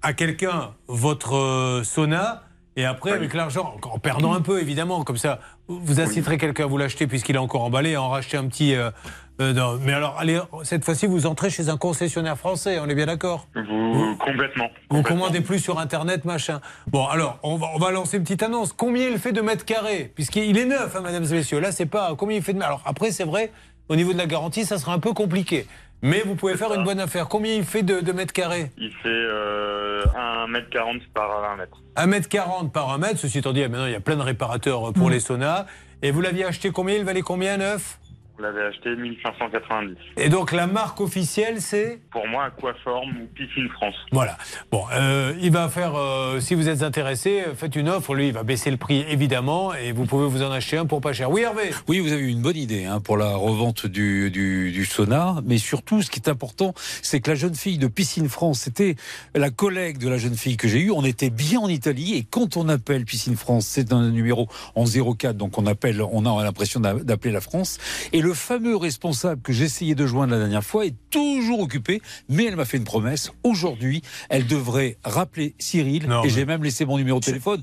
à quelqu'un votre euh, sauna. Et après, avec l'argent, en- perdant un peu, évidemment, comme ça, vous inciterez quelqu'un à vous l'acheter puisqu'il est encore emballé, à en racheter un petit. euh, euh, Mais alors, allez, cette fois-ci, vous entrez chez un concessionnaire français, on est bien d'accord? Vous, complètement. vous commandez plus sur Internet, machin. Bon, alors, on va, on va lancer une petite annonce. Combien il fait de mètres carrés? Puisqu'il est neuf, hein, mesdames et messieurs. Là, c'est pas combien il fait de Alors, après, c'est vrai, au niveau de la garantie, ça sera un peu compliqué. Mais vous pouvez faire une bonne affaire. Combien il fait de, de mètres carrés Il fait euh, 1m40 par 1 mètre. 1 mètre 40 par 1 mètre. Ceci étant dit, maintenant, il y a plein de réparateurs pour les saunas. Et vous l'aviez acheté combien? Il valait combien neuf Vous l'avez acheté 1590. Et donc, la marque officielle, c'est Pour moi, Aquaform ou Piscine France. Voilà. Bon, euh, il va faire, euh, si vous êtes intéressé, euh, faites une offre. Lui, il va baisser le prix, évidemment, et vous pouvez vous en acheter un pour pas cher. Oui, Hervé Oui, vous avez eu une bonne idée hein, pour la revente du, du, du sauna. Mais surtout, ce qui est important, c'est que la jeune fille de Piscine France, c'était la collègue de la jeune fille que j'ai eue. On était bien en Italie. Et quand on appelle Piscine France, c'est un numéro en 04. Donc on appelle, on a l'impression d'a- d'appeler la France. Et le fameux responsable que j'essayais de joindre la dernière fois est toujours occupé. Mais elle m'a fait une promesse. Aujourd'hui, elle devrait rappeler Cyril. Non, et j'ai même laissé mon numéro de téléphone.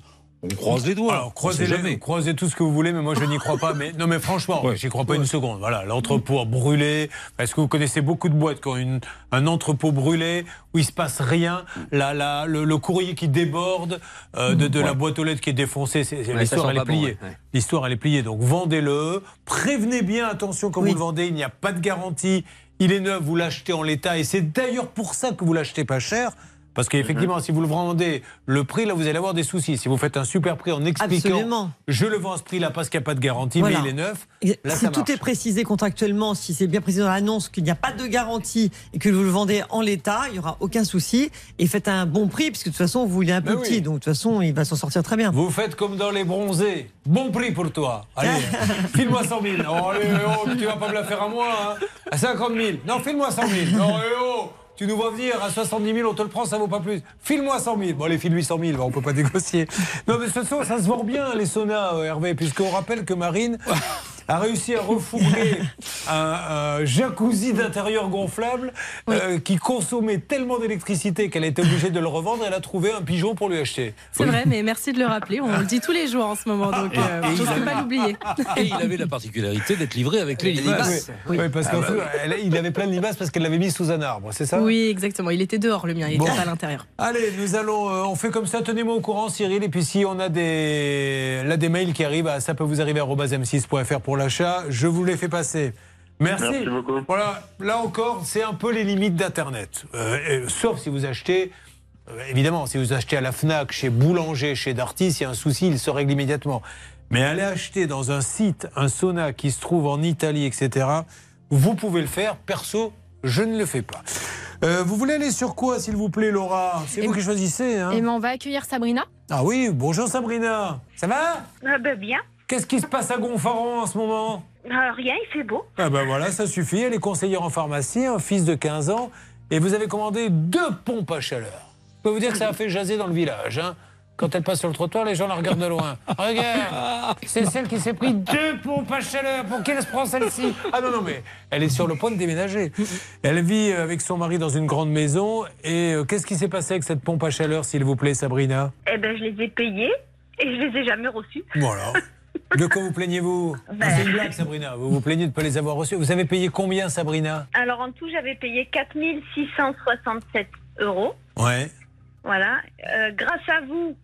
On croise les doigts. Alors, croisez, jamais. croisez tout ce que vous voulez, mais moi, je n'y crois pas. Mais, non, mais franchement, j'y crois pas une seconde. Voilà, l'entrepôt a brûlé. Est-ce que vous connaissez beaucoup de boîtes qui ont une- un entrepôt brûlé, où il se passe rien, la, la- le, le courrier qui déborde, euh, de, de la boîte aux lettres qui est défoncée, Ouais, l'histoire, elle est bon, pliée. ouais, ouais. L'histoire, elle est pliée. Donc, vendez-le. Prévenez bien, attention, quand vous le vendez, il n'y a pas de garantie. Il est neuf, vous l'achetez en l'état. Et c'est d'ailleurs pour ça que vous l'achetez pas cher. Parce qu'effectivement, si vous le vendez le prix, là, vous allez avoir des soucis. Si vous faites un super prix en expliquant Absolument. je le vends à ce prix-là parce qu'il n'y a pas de garantie, Voilà. mais il est neuf, là, si ça tout est précisé contractuellement, si c'est bien précisé dans l'annonce qu'il n'y a pas de garantie et que vous le vendez en l'état, il n'y aura aucun souci. Et faites un bon prix, puisque de toute façon, vous est un peu Ben oui. petit, donc de toute façon, il va s'en sortir très bien. Vous faites comme dans les bronzés. Bon prix pour toi. Allez, file-moi 100 000. Oh, allez, oh, tu vas pas me la faire à moi. hein. À 50 000. Non, file-moi 100 000. Non, eh oh, tu nous vois venir à 70 000, on te le prend, ça vaut pas plus. File-moi 100 000. Bon, allez, file 800 000, on peut pas négocier. Non, mais ce soir, ça se vend bien, les saunas, euh, Hervé, puisqu'on rappelle que Marine a réussi à refourguer un, un jacuzzi d'intérieur gonflable euh, qui consommait tellement d'électricité qu'elle était obligée de le revendre. Elle a trouvé un pigeon pour lui acheter. C'est vrai, mais merci de le rappeler. On le dit tous les jours en ce moment, donc euh, Et je ne peux pas l'oublier. Et il avait la particularité d'être livré avec les limaces. Oui, oui, parce Ah qu'en bah elle- il avait plein de limaces parce qu'elle l'avait mis sous un arbre, c'est ça? Oui, exactement. Il était dehors, le mien. Il Bon. était pas à l'intérieur. Allez, nous allons, euh, on fait comme ça. Tenez-moi au courant, Cyril. Et puis si on a des, là des mails qui arrivent, ah, ça peut vous arriver à m6.fr pour l'achat. Je vous les fais passer. Merci. Merci beaucoup. Voilà, là encore, c'est un peu les limites d'Internet. Euh, sauf si vous achetez. euh, évidemment, si vous achetez à la Fnac, chez Boulanger, chez Darty, s'il y a un souci, il se règle immédiatement. Mais aller acheter dans un site un sauna qui se trouve en Italie, etc., vous pouvez le faire. Perso, je ne le fais pas. Euh, vous voulez aller sur quoi, s'il vous plaît, Laura? C'est vous qui choisissez. hein Et on va accueillir Sabrina? ah oui, bonjour Sabrina. Ça va? Ah ben bien. Qu'est-ce qui se passe à Gonfaron en ce moment? Ah, rien, il fait beau. Ah ben voilà, ça suffit. Elle est conseillère en pharmacie, un fils de 15 ans, et vous avez commandé deux pompes à chaleur. Je peux vous dire que ça a fait jaser dans le village. hein. Quand elle passe sur le trottoir, les gens la regardent de loin. Regarde, c'est celle qui s'est pris deux pompes à chaleur. Pour qui elle se prend celle-ci? Ah non, non, mais elle est sur le point de déménager. Elle vit avec son mari dans une grande maison. Et euh, qu'est-ce qui s'est passé avec cette pompe à chaleur, s'il vous plaît, Sabrina? Eh ben, je les ai payés et je les ai jamais reçus. Voilà. De quoi vous plaignez-vous? Ah, C'est une blague, Sabrina. Vous vous plaignez de ne pas les avoir reçus. Vous avez payé combien, Sabrina? Alors, en tout, j'avais payé 4667 euros. Ouais. Voilà. Euh, grâce à vous,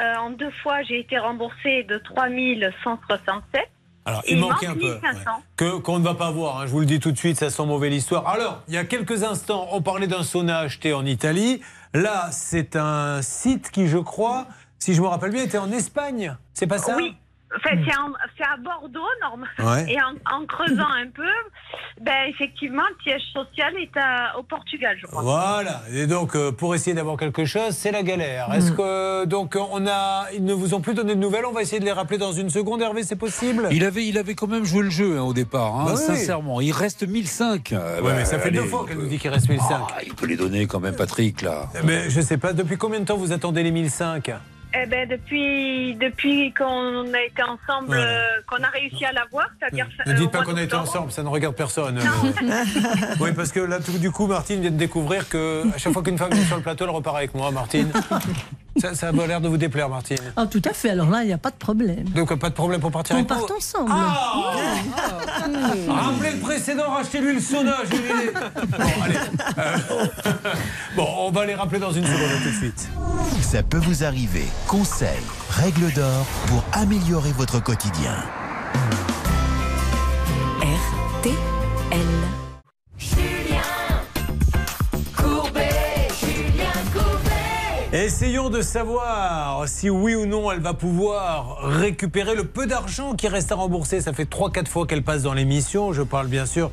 euh, en deux fois, j'ai été remboursée de 3167. Alors, il, Il manquait manque un peu. 1500. ouais. Que, qu'on ne va pas voir, hein, je vous le dis tout de suite, ça sent mauvais l'histoire. Alors, il y a quelques instants, on parlait d'un sauna acheté en Italie. Là, c'est un site qui, je crois, si je me rappelle bien, était en Espagne. C'est pas ça? Oui, Enfin, c'est en- c'est à Bordeaux, normalement. Ouais. Et en, en creusant un peu, ben, effectivement, le siège social est à- au Portugal, je crois. Voilà. Et donc, euh, pour essayer d'avoir quelque chose, c'est la galère. Est-ce que donc on a, ils ne vous ont plus donné de nouvelles? On va essayer de les rappeler dans une seconde. Hervé, c'est possible? Il avait, il avait quand même joué le jeu hein, au départ, hein, Bah oui. sincèrement. Il reste 1005. Euh, Ouais, bah, mais ça fait allez, deux fois qu'elle nous dit qu'il reste 1005. Ah, il peut les donner quand même, Patrick, là. Mais je sais pas. Depuis combien de temps vous attendez les 1005 Eh ben, depuis, depuis qu'on a été ensemble, Voilà. euh, qu'on a réussi à l'avoir, c'est-à-dire. Ne euh, dites pas mois qu'on a été ensemble, ça ne regarde personne. oui, parce que là, tout du coup, Martine vient de découvrir que à chaque fois qu'une femme vient sur le plateau, elle repart avec moi, Martine. Ça, ça a pas l'air de vous déplaire, Martine. Ah, tout à fait. Alors là, il n'y a pas de problème. Donc, pas de problème pour partir On avec part ensemble. Ah Rappelez le précédent, rachetez-lui le sauna, j'ai l'idée. Bon, allez. Euh, bon, on va les rappeler dans une seconde, tout de suite. Ça peut vous arriver. Conseils, règles d'or pour améliorer votre quotidien. RTL. Essayons de savoir si oui ou non elle va pouvoir récupérer le peu d'argent qui reste à rembourser. Ça fait 3-4 fois qu'elle passe dans l'émission. Je parle bien sûr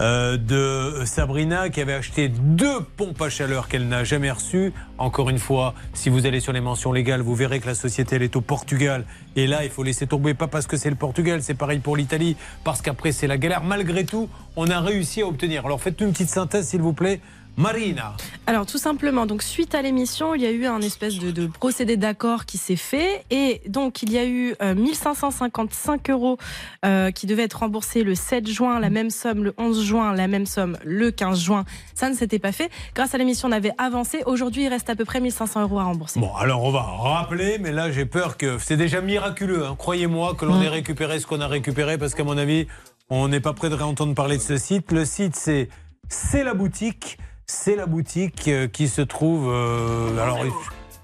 euh, de Sabrina qui avait acheté deux pompes à chaleur qu'elle n'a jamais reçues. Encore une fois, si vous allez sur les mentions légales, vous verrez que la société elle est au Portugal. Et là, il faut laisser tomber, pas parce que c'est le Portugal, c'est pareil pour l'Italie, parce qu'après c'est la galère. Malgré tout, on a réussi à obtenir. Alors faites une petite synthèse s'il vous plaît. Marina. Alors tout simplement, donc suite à l'émission, il y a eu un espèce de, de procédé d'accord qui s'est fait et donc il y a eu euh, 1555 euros euh, qui devaient être remboursés le 7 juin, la même somme le 11 juin, la même somme le 15 juin. Ça ne s'était pas fait. Grâce à l'émission, on avait avancé. Aujourd'hui, il reste à peu près 1500 euros à rembourser. Bon, alors on va rappeler, mais là j'ai peur que c'est déjà miraculeux. hein. Croyez-moi que l'on ait récupéré ce qu'on a récupéré, parce qu'à mon avis, on n'est pas prêt de réentendre parler de ce site. Le site, c'est c'est la boutique, c'est la boutique euh, qui se trouve. euh, alors.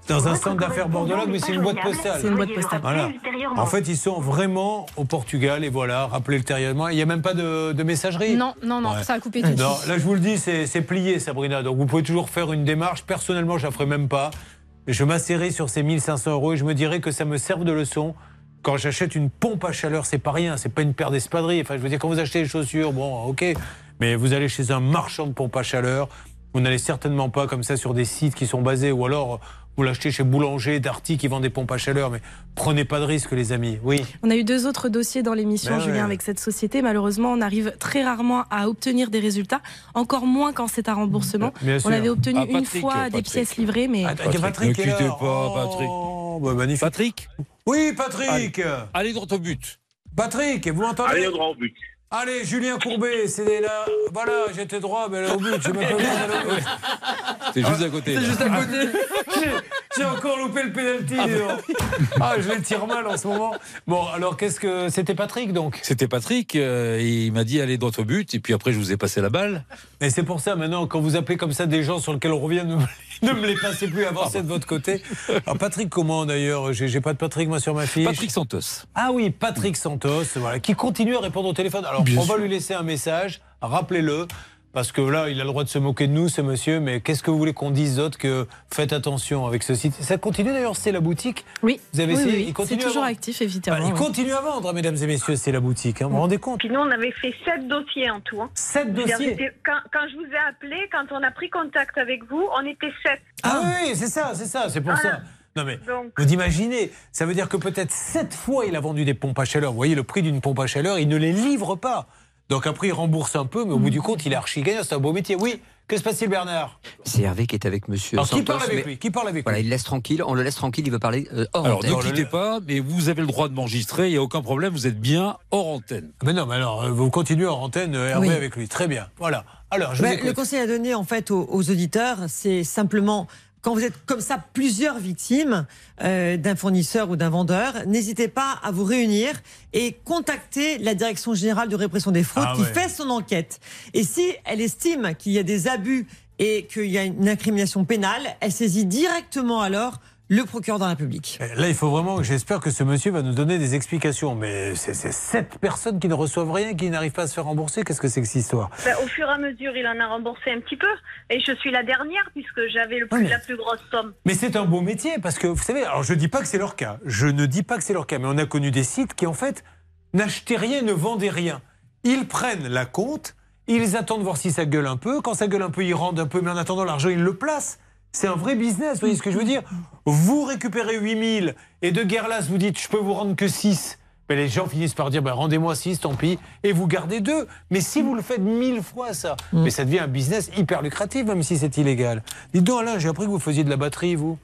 Dans un centre d'affaires bordelague, mais c'est une boîte postale. C'est une boîte postale. Voilà. En fait, ils sont vraiment au Portugal et voilà, rappelez ultérieurement. Il n'y a même pas de, de messagerie. Non, non, non, Ouais. ça a coupé tout Non, là, je vous le dis, c'est plié, Sabrina. Donc, vous pouvez toujours faire une démarche. Personnellement, je la ferai même pas. Je m'asserai sur ces 1500 euros et je me dirais que ça me serve de leçon. Quand j'achète une pompe à chaleur, c'est pas rien, c'est pas une paire d'espadrilles. Enfin, je veux dire, quand vous achetez des chaussures, bon, ok. Mais vous allez chez un marchand de pompe à chaleur, vous n'allez certainement pas comme ça sur des sites qui sont basés, ou alors vous l'achetez chez Boulanger, Darty qui vend des pompes à chaleur. Mais prenez pas de risque, les amis. Oui. On a eu deux autres dossiers dans l'émission, Ben Julien, ouais. avec cette société. Malheureusement, on arrive très rarement à obtenir des résultats, encore moins quand c'est un remboursement. Bien on sûr. avait obtenu Ah, une Patrick, fois des Patrick. pièces livrées, mais Attends, il y a Patrick ne quittez là. pas, Patrick. Oh, bah, magnifique. Patrick Oui, Patrick. Allez droit au but. Patrick, vous m'entendez? Allez, droit au but. Allez, Julien Courbet, c'est là. Voilà, j'étais droit, mais là, au but, même pas vu d'aller au but. C'était juste à côté. J'ai- encore loupé le pénalty. dis donc. Ah, je les tire mal en ce moment. Bon, alors qu'est-ce que c'était Patrick donc? C'était Patrick, euh, il m'a dit allez droit au but, et puis après je vous ai passé la balle. Et c'est pour ça maintenant, quand vous appelez comme ça des gens sur lesquels on revient, ne, me- me les passez plus, avancez de votre côté. Alors Patrick, comment d'ailleurs? J'ai j'ai pas de Patrick moi sur ma fiche. Patrick Santos. Ah oui, Patrick Santos, voilà, qui continue à répondre au téléphone. Alors, Bien on va lui laisser un message, rappelez-le, parce que là, il a le droit de se moquer de nous, ce monsieur, mais qu'est-ce que vous voulez qu'on dise d'autre que faites attention avec ce site? Ça continue d'ailleurs, c'est la boutique oui. Vous avez Oui, essayé? oui, Il oui. continue C'est toujours vendre actif, Bah, évidemment. Il continue à vendre, mesdames et messieurs, c'est la boutique. hein. Vous vous rendez compte? Puis nous, on avait fait sept dossiers en tout. hein. Sept dossiers? quand, quand je vous ai appelé, quand on a pris contact avec vous, on était sept. Ah oui, c'est ça, c'est ça, c'est pour Voilà. ça. Non mais, Donc- vous imaginez, ça veut dire que peut-être sept fois il a vendu des pompes à chaleur. Vous voyez le prix d'une pompe à chaleur, il ne les livre pas. Donc après il rembourse un peu, mais au bout du compte il est archi gagnant, c'est un beau métier. Oui, que se passe-t-il Bernard? C'est Hervé qui est avec monsieur. Alors, qui Santos, parle avec mais- lui? Qui parle avec Voilà, lui? il laisse tranquille, on le laisse tranquille, il veut parler euh, hors Alors antenne. ne quittez pas, mais vous avez le droit de m'enregistrer, il n'y a aucun problème, vous êtes bien hors antenne. Mais non, mais alors euh, vous continuez en antenne euh, Hervé Oui. avec lui. Très bien. Voilà. Alors je vous écoute. le conseil à donner en fait aux, aux auditeurs, c'est simplement quand vous êtes comme ça plusieurs victimes euh, d'un fournisseur ou d'un vendeur, n'hésitez pas à vous réunir et contacter la direction générale de répression des fraudes Ah qui ouais. fait son enquête. Et si elle estime qu'il y a des abus et qu'il y a une incrimination pénale, elle saisit directement alors le procureur de la République. Là, il faut vraiment, j'espère que ce monsieur va nous donner des explications. Mais c'est sept personnes qui ne reçoivent rien, qui n'arrivent pas à se faire rembourser. Qu'est-ce que c'est que cette histoire? Ben, au fur et à mesure, il en a remboursé un petit peu. Et je suis la dernière puisque j'avais la plus grosse somme. Mais c'est un beau métier parce que vous savez, alors je dis pas que c'est leur cas, je ne dis pas que c'est leur cas, mais on a connu des sites qui en fait n'achetaient rien, ne vendaient rien. Ils prennent la compte, ils attendent voir si ça gueule un peu, quand ça gueule un peu, ils rendent un peu, mais en attendant l'argent, ils le placent. C'est un vrai business, vous voyez ce que je veux dire? Vous récupérez 8000 et de guerre là, vous dites je peux vous rendre que 6. Mais les gens finissent par dire bah, rendez-moi 6, tant pis, et vous gardez 2. Mais si vous le faites mille fois ça, mais ça devient un business hyper lucratif, même si c'est illégal. Dites donc Alain, j'ai appris que vous faisiez de la batterie, vous.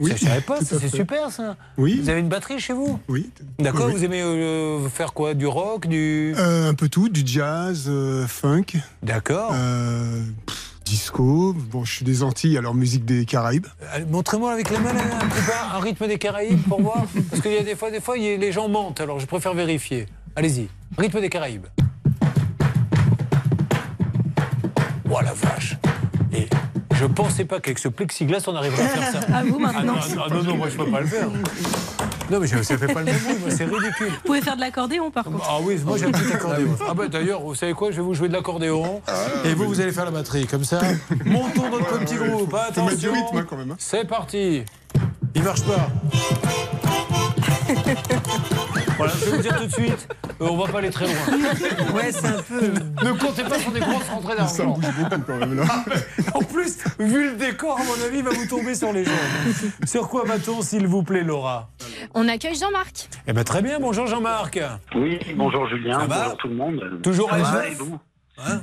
Oui, Je ne savais pas, ça, c'est super ça. Oui. Vous avez une batterie chez vous? Oui. D'accord, oui. vous aimez euh, faire quoi? Du rock du... Euh, un peu tout, du jazz, euh, funk. D'accord. Disco. Bon, je suis des Antilles, alors musique des Caraïbes. Montrez-moi avec les mains un petit peu un rythme des Caraïbes pour voir. Parce qu'il y a des fois, des fois, il y a- les gens mentent, alors je préfère vérifier. Allez-y, rythme des Caraïbes. Oh la vache Et je pensais pas qu'avec ce plexiglas, on arriverait à faire ça. À vous, maintenant. Ah non, ah non, non, moi je peux pas le faire. Non, mais je- ça fait pas le même bruit, moi, c'est ridicule. Vous pouvez faire de l'accordéon par contre. Ah oui, moi j'ai un petit accordéon. Ah bah d'ailleurs, vous savez quoi Je vais vous jouer de l'accordéon et vous, vous allez faire la batterie. Comme ça, montons notre petit groupe. Faut mettre du Attention. rythme, hein, quand même. hein. C'est parti. Il marche pas. Voilà, je vais vous dire tout de suite, euh, on va pas aller très loin. Ouais, c'est un peu. Ne comptez pas sur des grosses rentrées Ça d'argent. bouge beaucoup quand même là. En plus, vu le décor, à mon avis, il va vous tomber sur les jambes. Sur quoi va-t-on, s'il vous plaît, Laura? On accueille Jean-Marc. Eh bien, très bien. Bonjour, Jean-Marc. Oui, bonjour Julien, Ça va bonjour tout le monde. Toujours à va, Jeff et vous?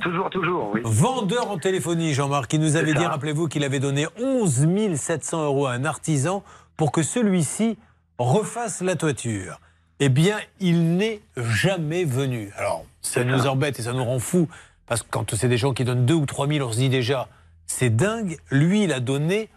Toujours, toujours, oui. Vendeur en téléphonie, Jean-Marc, qui nous avait dit, rappelez-vous, qu'il avait donné 11 700 euros à un artisan pour que celui-ci refasse la toiture. Eh bien, il n'est jamais venu. Alors, ça nous embête et ça nous rend fou, parce que quand c'est des gens qui donnent 2 ou 3 000, on se dit déjà, c'est dingue. Lui, il a donné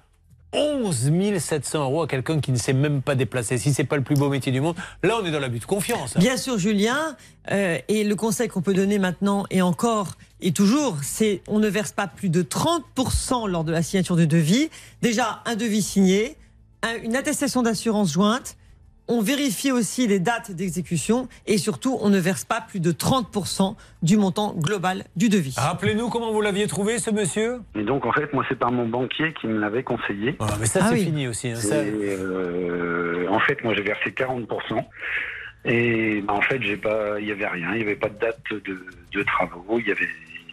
11 700 euros à quelqu'un qui ne s'est même pas déplacé. Si c'est pas le plus beau métier du monde, là, on est dans l'abus de confiance. hein. Bien sûr, Julien. euh, et le conseil qu'on peut donner maintenant et encore et toujours, c'est on ne verse pas plus de 30% lors de la signature de devis. Déjà, un devis signé, un- une attestation d'assurance jointe. On vérifie aussi les dates d'exécution et surtout, on ne verse pas plus de 30% du montant global du devis. Rappelez-nous comment vous l'aviez trouvé, ce monsieur? Et donc, en fait, moi, c'est par mon banquier qui me l'avait conseillé. Ah, mais ça, Ah c'est oui. fini aussi. hein. Ça- euh, en fait, moi, j'ai versé 40%. Et bah, en fait, j'ai pas, il y avait rien, il n'y avait pas de date de, de travaux, il y avait.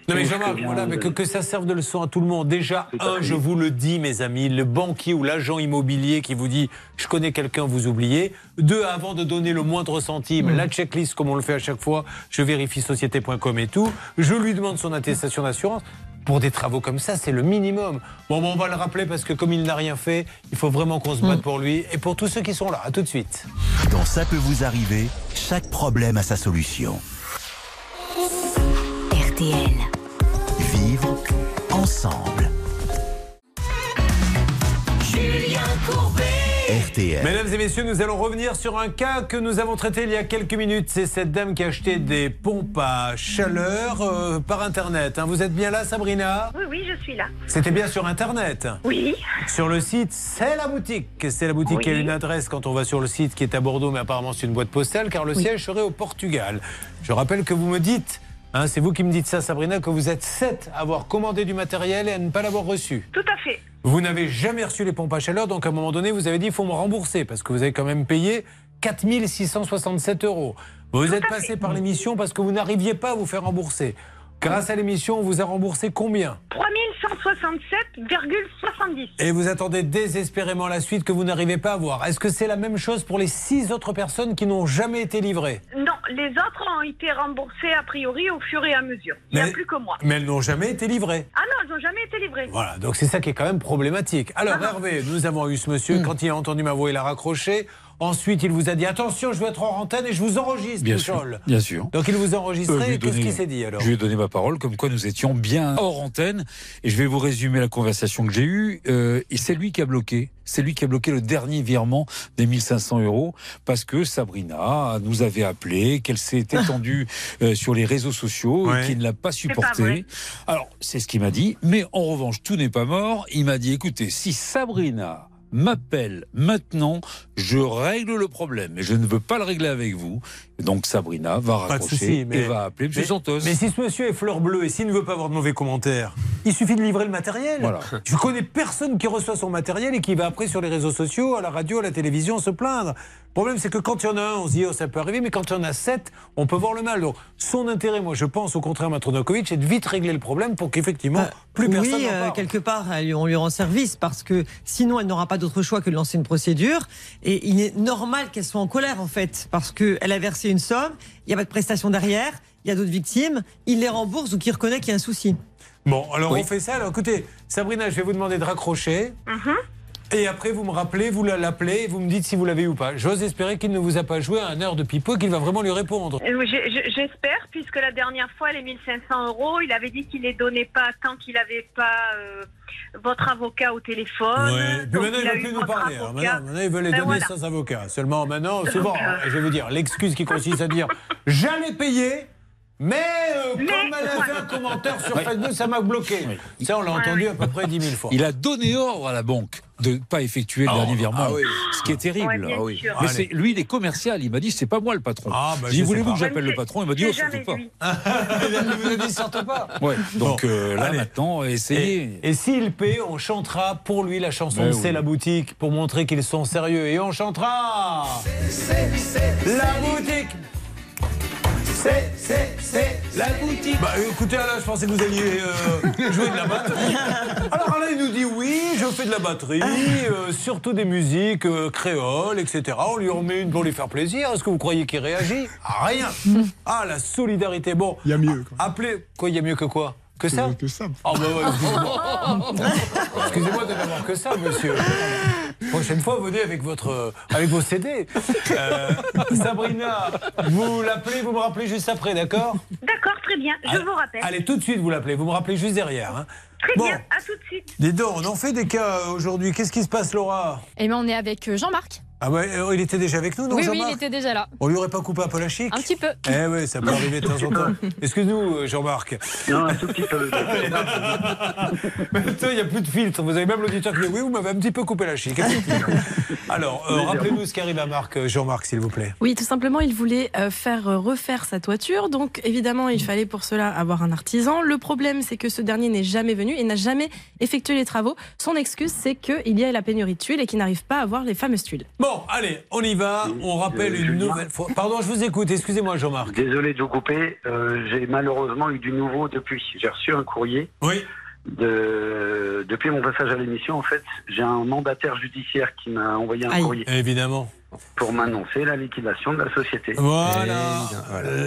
Non mais Jean-Marc, que vient voilà, mais que, que ça serve de leçon à tout le monde. Déjà, un, je vous le dis, mes amis, le banquier ou l'agent immobilier qui vous dit je connais quelqu'un, vous oubliez. Deux, avant de donner le moindre centime, Mm. la checklist comme on le fait à chaque fois, je vérifie société.com et tout. Je lui demande son attestation d'assurance. Pour des travaux comme ça, c'est le minimum. Bon, bon, on va le rappeler parce que comme il n'a rien fait, il faut vraiment qu'on se Mm. batte pour lui et pour tous ceux qui sont là. À tout de suite. Dans Ça peut vous arriver, chaque problème a sa solution. RTL. Vivre ensemble. Julien Courbet. RTL. Mesdames et messieurs, nous allons revenir sur un cas que nous avons traité il y a quelques minutes. C'est cette dame qui a acheté des pompes à chaleur euh, par Internet. hein. Vous êtes bien là, Sabrina Oui, oui, je suis là. C'était bien sur Internet Oui. Sur le site, c'est la boutique. C'est la boutique Oui. qui a une adresse quand on va sur le site qui est à Bordeaux, mais apparemment c'est une boîte postale car le siège serait au Portugal. Je rappelle que vous me dites, hein, c'est vous qui me dites ça, Sabrina, que vous êtes sept à avoir commandé du matériel et à ne pas l'avoir reçu. Tout à fait. Vous n'avez jamais reçu les pompes à chaleur, donc à un moment donné, vous avez dit il faut me rembourser parce que vous avez quand même payé 4667 euros. Vous êtes passé par l'émission parce que vous n'arriviez pas à vous faire rembourser. Grâce à l'émission, on vous a remboursé combien 3167,70. Et vous attendez désespérément la suite que vous n'arrivez pas à voir. Est-ce que c'est la même chose pour les six autres personnes qui n'ont jamais été livrées? Non, les autres ont été remboursés a priori au fur et à mesure. Il n'y a plus que moi. Mais elles n'ont jamais été livrées. Ah non, elles n'ont jamais été livrées. Voilà, donc c'est ça qui est quand même problématique. Alors Ah. Hervé, nous avons eu ce monsieur, quand il a entendu ma voix, il a raccroché. Ensuite, il vous a dit attention, je vais être en antenne et je vous enregistre, Bien Pouchol. sûr, bien sûr. Donc il vous a Euh, enregistré, et qu'est-ce qu'il s'est dit alors Je lui ai donné ma parole, comme quoi nous étions bien hors antenne. Et je vais vous résumer la conversation que j'ai eue. Euh, et c'est lui qui a bloqué. C'est lui qui a bloqué le dernier virement des 1500 euros parce que Sabrina nous avait appelé, qu'elle s'est étendue euh, sur les réseaux sociaux Ouais. et qu'il ne l'a pas supporté. Alors, c'est ce qu'il m'a dit. Mais en revanche, tout n'est pas mort. Il m'a dit, écoutez, si Sabrina m'appelle maintenant, je règle le problème. Mais je ne veux pas le régler avec vous. Donc Sabrina va raccrocher mais, et va appeler M. mais- Santos. Mais si ce monsieur est fleur bleue et s'il ne veut pas avoir de mauvais commentaires, il suffit de livrer le matériel. Voilà. Je connais personne qui reçoit son matériel et qui va après sur les réseaux sociaux, à la radio, à la télévision se plaindre. Le problème, c'est que quand il y en a un, on se dit, oh, ça peut arriver, mais quand il y en a sept, on peut voir le mal. Donc, son intérêt, moi, je pense, au contraire, Maître Novakovic, c'est de vite régler le problème pour qu'effectivement, plus personne oui, euh, quelque part, on lui rend service parce que sinon, elle n'aura pas d'autre choix que de lancer une procédure. Et il est normal qu'elle soit en colère, en fait, parce qu'elle a versé une somme, il n'y a pas de prestation derrière, il y a d'autres victimes, il les rembourse ou qu'il reconnaît qu'il y a un souci. Bon, alors Oui. on fait ça. Alors écoutez, Sabrina, je vais vous demander de raccrocher. Et après, vous me rappelez, vous l'appelez, et vous me dites si vous l'avez eu ou pas. J'ose espérer qu'il ne vous a pas joué à un heure de pipeau et qu'il va vraiment lui répondre. Euh, J'espère, puisque la dernière fois, les 1500 euros, il avait dit qu'il les donnait pas tant qu'il n'avait pas euh, votre avocat au téléphone. Ouais. Puis maintenant, il ne eu veut plus nous parler. Avocat. maintenant, maintenant, il veut les Ben donner voilà. sans avocat. Seulement maintenant, souvent, euh, je vais vous dire, l'excuse qui consiste à dire j'allais payer. Mais, euh, comme elle a fait un commentaire sur. Facebook, ça m'a bloqué. Ça, on l'a entendu à peu près 10 000 fois. Il a donné ordre à la banque de ne pas effectuer le Ah, dernier virement. ah oui. Ce qui est terrible. Ah oui. Mais c'est- lui, il est commercial. Il m'a dit c'est pas moi le patron. Ah, bah, J'ai dit voulez-vous que j'appelle le patron Il m'a dit oh, surtout pas. il vous a dit surtout pas. Ouais, donc euh, là Allez. maintenant, essayez. Et, et s'il paie, on chantera pour lui la chanson. C'est la boutique pour montrer qu'ils sont sérieux. Et on chantera La boutique C'est, c'est, c'est la boutique Bah écoutez Alain, je pensais que vous alliez euh, jouer de la batterie. Alors Alain il nous dit oui, je fais de la batterie, euh, surtout des musiques euh, créoles, etc. On lui en met une pour lui faire plaisir. Est-ce que vous croyez qu'il réagit? Rien Ah la solidarité. Bon. Il y a mieux. Appelez. Quoi, il y a mieux que quoi? Que ça Que ça. Ah bah ouais, excusez-moi. Excusez-moi de n'avoir que ça, monsieur. Prochaine fois, venez avec, votre, avec vos CD. Euh, Sabrina, vous l'appelez, vous me rappelez juste après, d'accord? D'accord, très bien. Je Allez- vous rappelle. Allez, tout de suite, vous l'appelez. Vous me rappelez juste derrière. hein. Très Bon. bien, à tout de suite. Dis donc, on en fait des cas euh, aujourd'hui. Qu'est-ce qui se passe, Laura? Et bien, on est avec euh, Jean-Marc. Ah ouais, euh, il était déjà avec nous, non Oui, oui, Jean-Marc il était déjà là. On lui aurait pas coupé un peu la chic Un petit peu. Eh oui, ça peut arriver de temps en temps. Excuse-nous, euh, Jean-Marc. Non, un tout petit peu. Maintenant, il n'y a plus de filtre. Vous avez même l'auditeur qui dit oui, vous m'avez un petit peu coupé la chic. Alors, euh, rappelez-nous ce qui arrive à Marc, euh, Jean-Marc, s'il vous plaît. Oui, tout simplement, il voulait euh, faire refaire sa toiture. Donc, évidemment, il fallait pour cela avoir un artisan. Le problème, c'est que ce dernier n'est jamais venu et n'a jamais effectué les travaux. Son excuse, c'est qu'il y a la pénurie de tuiles et qu'il n'arrive pas à avoir les fameuses tuiles. Bon, allez, on y va. On rappelle Euh, une nouvelle fois. Pardon, je vous écoute. Excusez-moi, Jean-Marc. Désolé de vous couper. euh, J'ai malheureusement eu du nouveau depuis. J'ai reçu un courrier. Oui. De, depuis mon passage à l'émission, en fait, j'ai un mandataire judiciaire qui m'a envoyé un Aïe. courrier Évidemment. pour m'annoncer la liquidation de la société. Voilà.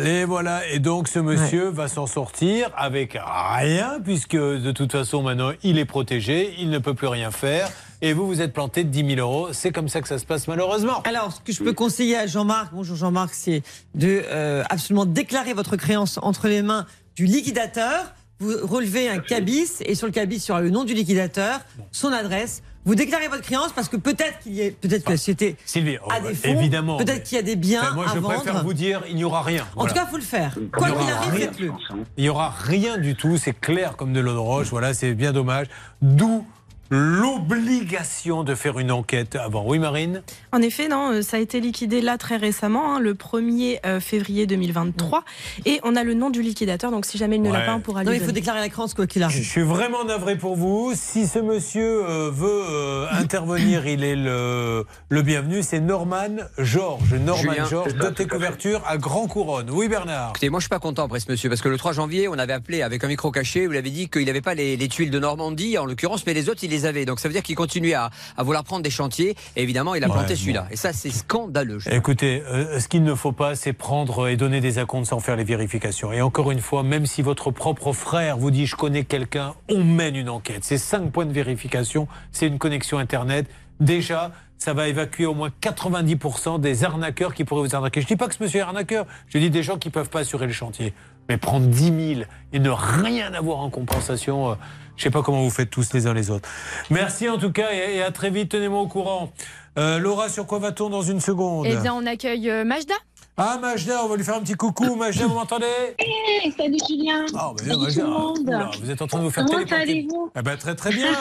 Et voilà. Et donc, ce monsieur va s'en sortir avec rien, puisque de toute façon, maintenant, il est protégé, il ne peut plus rien faire. Et vous, vous êtes planté de 10 000 euros. C'est comme ça que ça se passe, malheureusement. Alors, ce que je peux conseiller à Jean-Marc, bonjour Jean-Marc, c'est de euh, absolument déclarer votre créance entre les mains du liquidateur. Vous relevez un cabis et sur le cabis, il y aura le nom du liquidateur, son adresse. Vous déclarez votre créance parce que peut-être qu'il y a, peut-être que la société Sylvie, oh, a des fonds, évidemment. peut-être qu'il y a des biens Enfin, moi, je à préfère vendre. vous dire, il n'y aura rien. En Voilà. tout cas, il faut le faire. Quoi qu'il arrive, rien. faites-le. Il n'y aura rien du tout, c'est clair comme de l'eau de roche, voilà, c'est bien dommage. D'où l'obligation de faire une enquête avant. Oui, Marine En effet, non, euh, ça a été liquidé là très récemment, hein, le 1er euh, février 2023. Et on a le nom du liquidateur, donc si jamais il ne l'a pas, on pourra Non, lui il faut déclarer la créance quoi qu'il Je arrive. suis vraiment navré pour vous. Si ce monsieur euh, veut euh, intervenir, il est le, le bienvenu. C'est Norman Georges. Norman Georges, doté couverture à Grand Couronne. Oui, Bernard. Écoutez, moi je suis pas content après ce monsieur parce que le 3 janvier, on avait appelé avec un micro caché, vous l'avez dit qu'il n'avait pas les, les tuiles de Normandie en l'occurrence, mais les autres il les avait. Donc ça veut dire qu'il continue à, à vouloir prendre des chantiers et évidemment il a Ouais, planté celui-là. Et ça c'est scandaleux. Écoutez, euh, ce qu'il ne faut pas, c'est prendre et donner des acomptes sans faire les vérifications. Et encore une fois, même si votre propre frère vous dit je connais quelqu'un, on mène une enquête. C'est cinq points de vérification, c'est une connexion Internet. Déjà, ça va évacuer au moins 90% des arnaqueurs qui pourraient vous arnaquer. Je dis pas que ce monsieur est arnaqueur, je dis des gens qui peuvent pas assurer le chantier. Mais prendre 10 000 et ne rien avoir en compensation, euh, je sais pas comment vous faites tous les uns les autres. Merci en tout cas et, à très vite, tenez-moi au courant. Euh, Laura, sur quoi va-t-on dans une seconde Eh bien, on accueille euh, Majda. Ah, Majda, on va lui faire un petit coucou. Majda, vous m'entendez? Hey, salut Julien. Ah, bah, bien, salut Majda. tout le monde. Oula, vous êtes en train de vous faire Comment allez-vous? Eh ben, très très bien.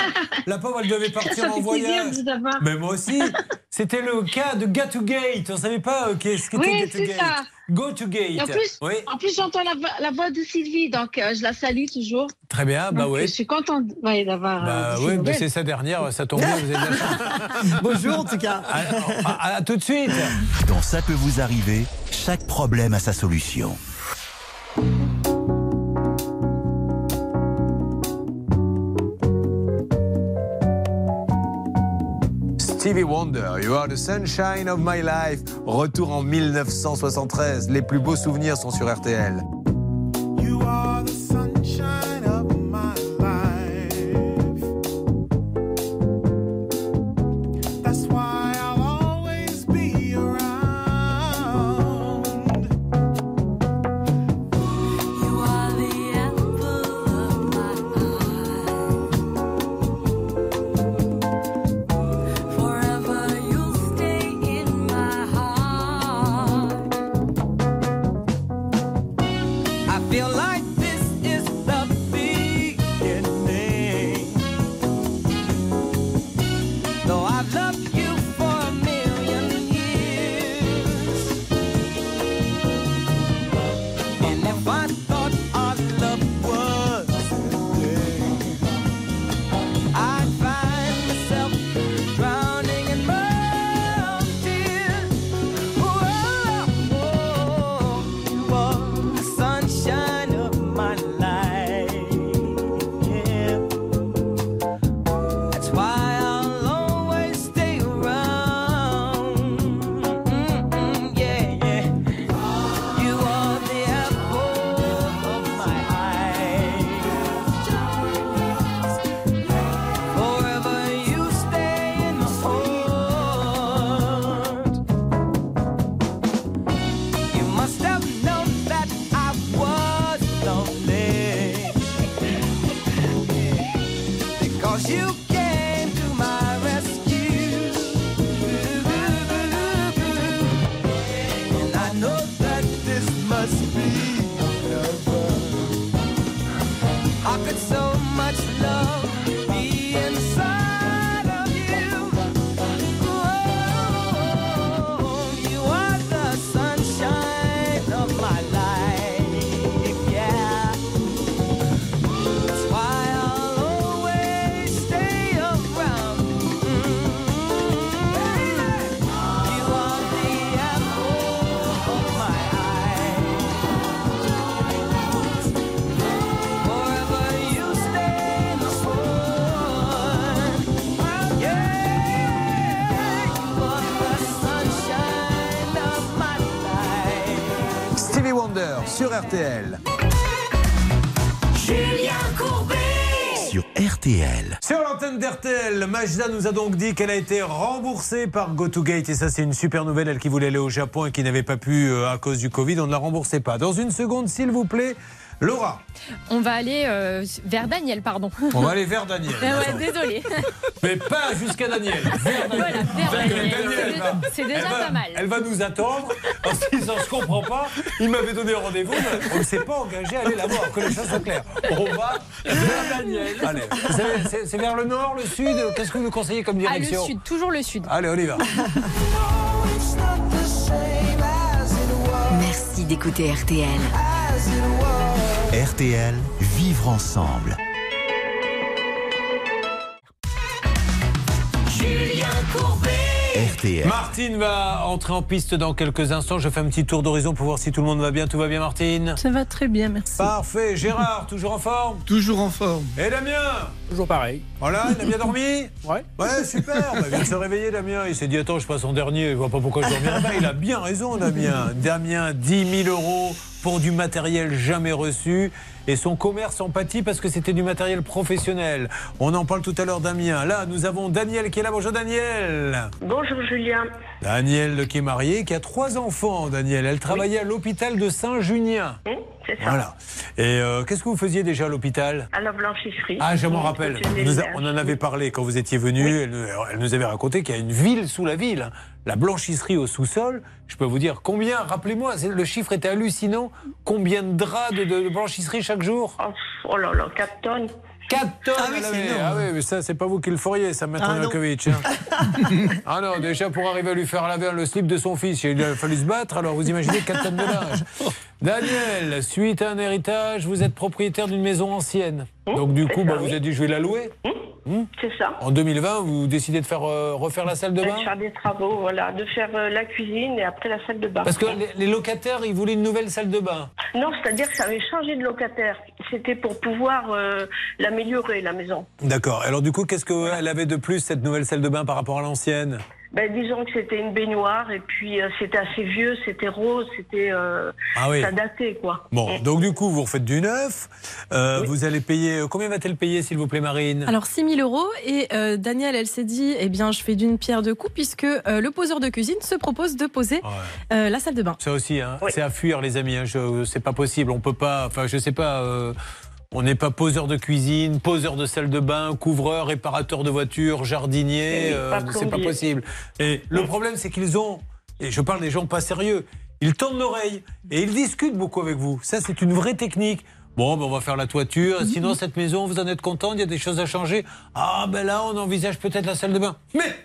La pauvre, elle devait partir Ça en voyage. de vous avoir. Mais moi aussi. C'était le cas de Get to Gate. On savait pas euh, qu'est-ce qu'était Oui, Get Go to Gate. En plus, Oui. en plus j'entends la, vo- la voix de Sylvie, donc euh, je la salue toujours. Très bien, bah Donc, oui. Je suis contente ouais, d'avoir. Bah euh, oui, mais nouvelles. c'est sa dernière, ça tombe bien, vous avez de la chance. Bonjour en tout cas. À, à- à tout de suite. Dans Ça peut vous arriver, chaque problème a sa solution. Stevie Wonder, You Are the Sunshine of My Life. Retour en 1973. Les plus beaux souvenirs sont sur RTL. You are the I feel like RTL. Julien Courbet. Sur RTL. Sur l'antenne d'RTL, Majda nous a donc dit qu'elle a été remboursée par GoToGate et ça c'est une super nouvelle, elle qui voulait aller au Japon et qui n'avait pas pu euh, à cause du Covid, on ne la remboursait pas. Dans une seconde, s'il vous plaît, Laura, On va aller euh, vers Daniel, pardon. on va aller vers Daniel. Ah ouais, désolé. Mais pas jusqu'à Daniel. Vers Daniel. Voilà, vers Daniel. Daniel, C'est elle va- déjà- va- pas mal. Elle va nous attendre parce qu'il ne se comprend pas. Il m'avait donné rendez-vous, mais on ne s'est pas engagé à aller la voir, que les choses soient claires. On va vers Daniel. Allez, c'est- vers le nord, le sud? Qu'est-ce que vous nous conseillez comme Ah, le direction? sud, toujours le sud. Allez, on y va. Merci d'écouter RTL. RTL, vivre ensemble. RTL. Martine va entrer en piste dans quelques instants. Je fais un petit tour d'horizon pour voir si tout le monde va bien. Tout va bien, Martine? Ça va très bien, merci. Parfait. Gérard, toujours en forme? Toujours en forme. Et Damien? Toujours pareil. Voilà, il a bien dormi? Ouais. Ouais, super. Bah, il vient de se réveiller, Damien. Il s'est dit Attends, je passe en dernier. Je vois pas pourquoi je dormirais pas. Il a bien raison, Damien. Damien, 10 000 euros pour du matériel jamais reçu. Et son commerce en pâtit parce que c'était du matériel professionnel. On en parle tout à l'heure, Damien. Là, nous avons Daniel qui est là. Bonjour, Daniel. Bonjour Julien. Daniel qui est marié, qui a trois enfants, Daniel. Elle travaillait à l'hôpital de Saint-Junien. Hein, c'est ça. Voilà. Et euh, qu'est-ce que vous faisiez déjà à l'hôpital? À la blanchisserie. Ah, je m'en rappelle. Nous on en avait parlé quand vous étiez venu. Elle, nous- elle nous avait raconté qu'il y a une ville sous la ville. La blanchisserie au sous-sol. Je peux vous dire combien, rappelez-moi, le chiffre était hallucinant. Combien de draps de, blanchisserie chaque jour? Oh là là, 4 tonnes. 4 tonnes Ah oui, à la c'est année. énorme. Ah oui, mais ça, c'est pas vous qui le feriez, ça, Maître Ah. Novakovic, hein. ah non, déjà pour arriver à lui faire laver le slip de son fils, il a fallu se battre, alors vous imaginez 4 tonnes de linge. Daniel, suite à un héritage, vous êtes propriétaire d'une maison ancienne. Donc du coup, Mmh, bah, vous avez dit, je vais la louer. Hmm C'est ça. En 2020, vous décidez de faire euh, refaire la salle de De bain faire des travaux, voilà, de faire euh, la cuisine et après la salle de bain. Parce que les, les locataires, ils voulaient une nouvelle salle de bain. Non, c'est-à-dire que ça avait changé de locataire. C'était pour pouvoir euh, l'améliorer, la maison. D'accord. Alors du coup, qu'est-ce qu'elle avait de plus, cette nouvelle salle de bain, par rapport à l'ancienne? Ben, disons que c'était une baignoire et puis euh, c'était assez vieux, c'était rose, c'était. euh, Ah oui. Ça datait, quoi. Bon, donc du coup, vous refaites du neuf. Euh, Vous allez payer. Combien va-t-elle payer, s'il vous plaît, Marine? Alors 6 000 euros et euh, Daniel, elle s'est dit, eh bien, je fais d'une pierre deux coups puisque euh, le poseur de cuisine se propose de poser euh, la salle de bain. Ça aussi, hein, c'est à fuir, les amis. Hein, je- c'est pas possible. On peut pas. Enfin, je sais pas. On n'est pas poseur de cuisine, poseur de salle de bain, couvreur, réparateur de voitures, jardinier. Oui, euh, c'est pas possible. Et le problème, c'est qu'ils ont. Et je parle des gens pas sérieux. Ils tendent l'oreille et ils discutent beaucoup avec vous. Ça, c'est une vraie technique. Bon, ben, on va faire la toiture. Sinon, cette maison, vous en êtes content Il y a des choses à changer. Ah, ben là, on envisage peut-être la salle de bain. Mais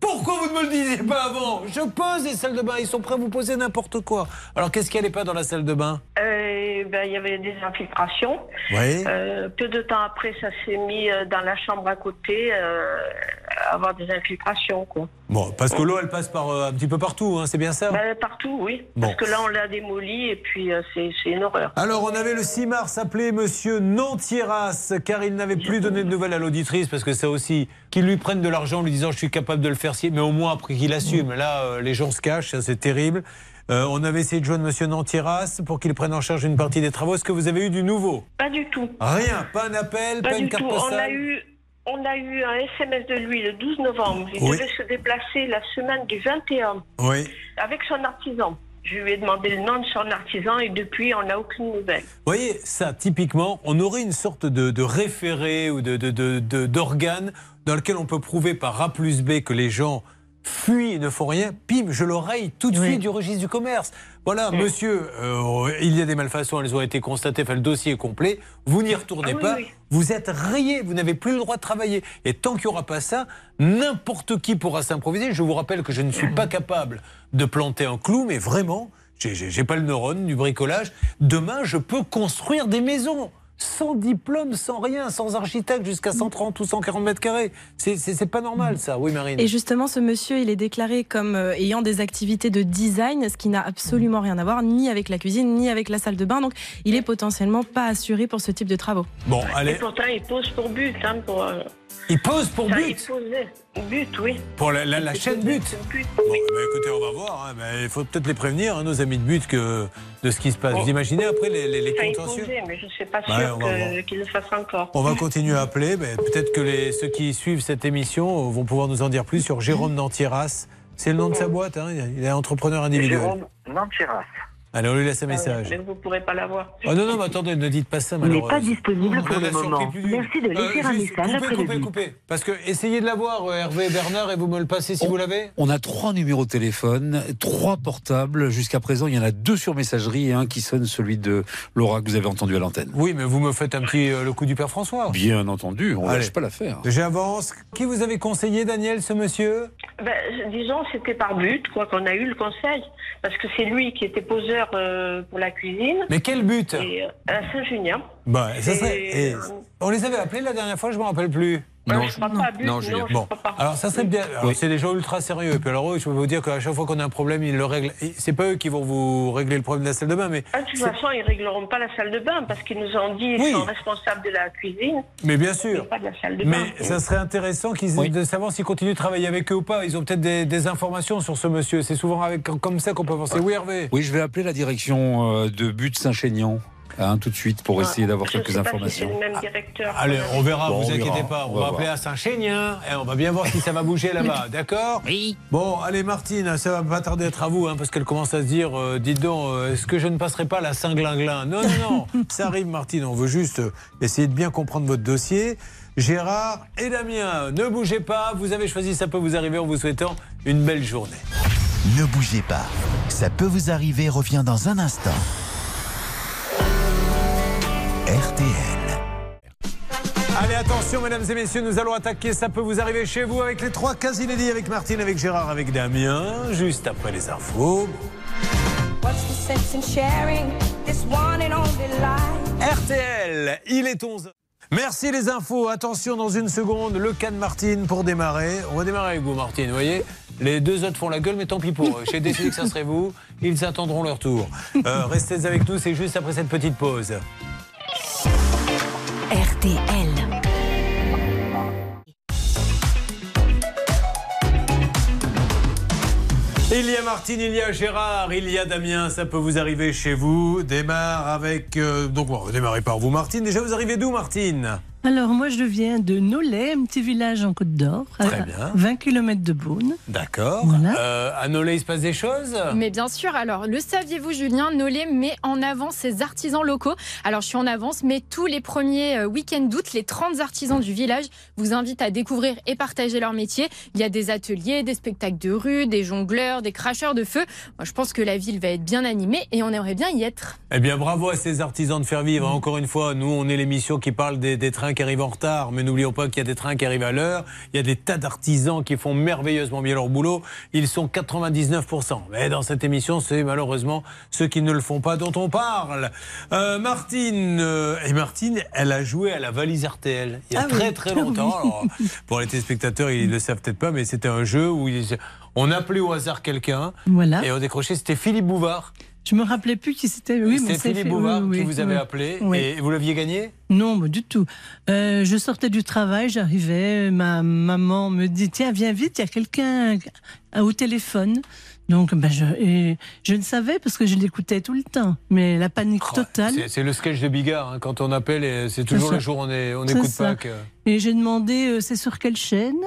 pourquoi vous ne me le disiez pas avant? Je pose des salles de bain. Ils sont prêts à vous poser n'importe quoi. Alors, qu'est-ce qu'il n'y allait pas dans la salle de bain? Euh, ben, il y avait des infiltrations. Oui. Euh, peu de temps après, ça s'est mis euh, dans la chambre à côté, euh, à avoir des infiltrations, quoi. Bon, parce que l'eau, elle passe par, euh, un petit peu partout, hein, c'est bien ça Ben, partout, oui. Bon. Parce que là, on l'a démoli et puis euh, c'est une horreur. Alors, on avait le 6 mars appelé Monsieur Nantieras, car il n'avait plus donné de nouvelles à l'auditrice, parce que ça aussi, qu'ils lui prennent de l'argent en lui disant je suis capable de le faire, mais au moins après qu'il assume. Là, euh, les gens se cachent, c'est terrible. Euh, on avait essayé de joindre Monsieur Nantieras pour qu'il prenne en charge une partie des travaux. Est-ce que vous avez eu du nouveau? Pas du tout. Rien, pas un appel, pas, Pas une du carte tout. On a postale eu. On a eu un SMS de lui le 12 novembre. Il Oui. devait se déplacer la semaine du 21 Oui. avec son artisan. Je lui ai demandé le nom de son artisan et depuis, on n'a aucune nouvelle. Vous voyez, ça, typiquement, on aurait une sorte de, de référé ou de, de- de- de- d'organe dans lequel on peut prouver par A plus B que les gens fuient et ne font rien. Pim, je l'oreille tout de suite du registre du commerce. Voilà, monsieur, euh, il y a des malfaçons, elles ont été constatées, enfin, le dossier est complet. Vous n'y retournez Ah oui, pas. Vous êtes rayé, vous n'avez plus le droit de travailler. Et tant qu'il n'y aura pas ça, n'importe qui pourra s'improviser. Je vous rappelle que je ne suis pas capable de planter un clou, mais vraiment, j'ai- j'ai j'ai pas le neurone du bricolage. Demain, je peux construire des maisons. Sans diplôme, sans rien, sans architecte, jusqu'à 130 ou 140 mètres carrés. C'est- pas normal, ça. Oui, Marine. Et justement, ce monsieur, il est déclaré comme euh, ayant des activités de design, ce qui n'a absolument rien à voir ni avec la cuisine, ni avec la salle de bain. Donc, il est potentiellement pas assuré pour ce type de travaux. Bon, Et allez. pourtant, il pose pour but. Hein, pour, euh, Il pose pour ça, but Il. But, oui. Pour la, la- la Il chaîne but. Bon, eh ben, écoutez, on va voir. hein. Ben, il faut peut-être les prévenir, hein, nos amis de but, que, de ce qui se passe. Vous imaginez après les, les, les contentieux posait, mais je ne suis pas Ouais, sûre on va que- voir. qu'il le fasse encore. On va continuer à appeler. Ben, Peut-être que les, ceux qui suivent cette émission vont pouvoir nous en dire plus sur Jérôme Nantieras. C'est le nom de sa boîte, hein, il est entrepreneur individuel. Jérôme Nantiras. Allez, on lui laisse un message. Mais vous ne pourrez pas l'avoir. Oh non, non, mais attendez, ne dites pas ça, Il n'est malheureusement. pas disponible pour On le moment. Merci de laisser un juste, message coupez, après le coupez, coupez. Parce que essayez de l'avoir, euh, Hervé Bernard, et vous me le passez si vous l'avez. On a trois numéros de téléphone, trois portables. Jusqu'à présent, il y en a deux sur messagerie et un qui sonne, celui de Laura que vous avez entendu à l'antenne. Oui, mais vous me faites un petit euh, le coup du père François. Bien entendu, on ne lâche pas l'affaire. J'avance. Qui vous avez conseillé, Daniel, ce monsieur? Ben, disons, c'était par but, quoi, qu'on a eu le conseil. Parce que c'est lui qui était poseur euh, pour la cuisine. Mais quel but Et, euh, à Saint-Junien. Bah, ça serait. Et, et- on les avait appelés la dernière fois, je ne me rappelle plus. Non, je crois pas non, je Bon, alors ça serait bien. C'est des gens ultra sérieux. Et puis alors eux, je peux vous dire qu'à chaque fois qu'on a un problème, ils le règlent. C'est pas eux qui vont vous régler le problème de la salle de bain, mais. Ah, de toute façon, ils régleront pas la salle de bain parce qu'ils nous ont dit qu'ils sont responsables de la cuisine. Mais bien sûr. Pas de la salle de bain. Mais ça serait intéressant qu'ils de savoir s'ils continuent de travailler avec eux ou pas. Ils ont peut-être des, des informations sur ce monsieur. C'est souvent avec, comme ça qu'on peut penser. Oui, Hervé. Oui, je vais appeler la direction euh, de But Saint-Chaignan. Hein, tout de suite pour essayer d'avoir quelques sais pas si informations. c'est le même directeur. Allez, on verra, Bon, vous on inquiétez verra, pas. On, on va, va appeler voir. à Saint-Chénien et on va bien voir si ça va bouger là-bas, d'accord Oui. Bon, allez Martine, ça va pas tarder à être à vous, hein, parce qu'elle commence à se dire, euh, dites donc, euh, est-ce que je ne passerai pas la Saint-Glinglin? Non, non, non, ça arrive Martine, on veut juste euh, essayer de bien comprendre votre dossier. Gérard et Damien, ne bougez pas, vous avez choisi Ça peut vous arriver en vous souhaitant une belle journée. Ne bougez pas. Ça peut vous arriver revient dans un instant. RTL. Allez, attention, mesdames et messieurs, nous allons attaquer. Ça peut vous arriver chez vous avec les trois cas inédits, avec Martine, avec Gérard, avec Damien, juste après les infos. What's the sense in sharing this one and only life? RTL, il est 11. Merci les infos. Attention, dans une seconde, le cas de Martine pour démarrer. On va démarrer avec vous, Martine. Vous voyez, les deux autres font la gueule, mais tant pis pour eux. J'ai décidé que ça serait vous. Ils attendront leur tour. Euh, restez avec nous, c'est juste après cette petite pause. RTL. Il y a Martine, il y a Gérard, il y a Damien, ça peut vous arriver chez vous. Démarre avec. euh, donc, on va démarrer par vous, Martine. Déjà, vous arrivez d'où, Martine? Alors, moi, je viens de Nolay, un petit village en Côte d'Or, Très à bien. 20 km de Beaune. D'accord. Voilà. Euh, à Nolay, il se passe des choses Mais bien sûr, alors le saviez-vous Julien, Nolay met en avant ses artisans locaux. Alors je suis en avance, mais tous les premiers euh, week-ends d'août, les 30 artisans du village vous invitent à découvrir et partager leur métier. Il y a des ateliers, des spectacles de rue, des jongleurs, des cracheurs de feu. Moi, je pense que la ville va être bien animée et on aimerait bien y être. Eh bien, bravo à ces artisans de faire vivre. Encore une fois, nous, on est l'émission qui parle des, des trains qui arrivent en retard. Mais n'oublions pas qu'il y a des trains qui arrivent à l'heure. Il y a des tas d'artisans qui font merveilleusement bien leur boulot. Ils sont 99%. Mais dans cette émission, c'est malheureusement ceux qui ne le font pas dont on parle. Euh, Martine, euh, et Martine, elle a joué à la valise RTL il y a Ah oui. très très longtemps. Alors, pour les téléspectateurs, ils ne le savent peut-être pas, mais c'était un jeu où ils- on appelait au hasard quelqu'un. Voilà. Et on décrochait, c'était Philippe Bouvard. Je me rappelais plus qui c'était. Oui, C'est Philippe fait- Bouvard oui, qui oui, vous avait appelé Oui. et vous l'aviez gagné Non, pas du tout. Euh, je sortais du travail, j'arrivais, ma maman me dit Tiens, viens vite, il y a quelqu'un au téléphone. Donc, ben, je, et je ne savais parce que je l'écoutais tout le temps. Mais la panique totale. C'est- le sketch de Bigard. hein. Quand on appelle, et c'est toujours le jour où on est- on C'est n'écoute ça. pas. Que... Et j'ai demandé euh, C'est sur quelle chaîne?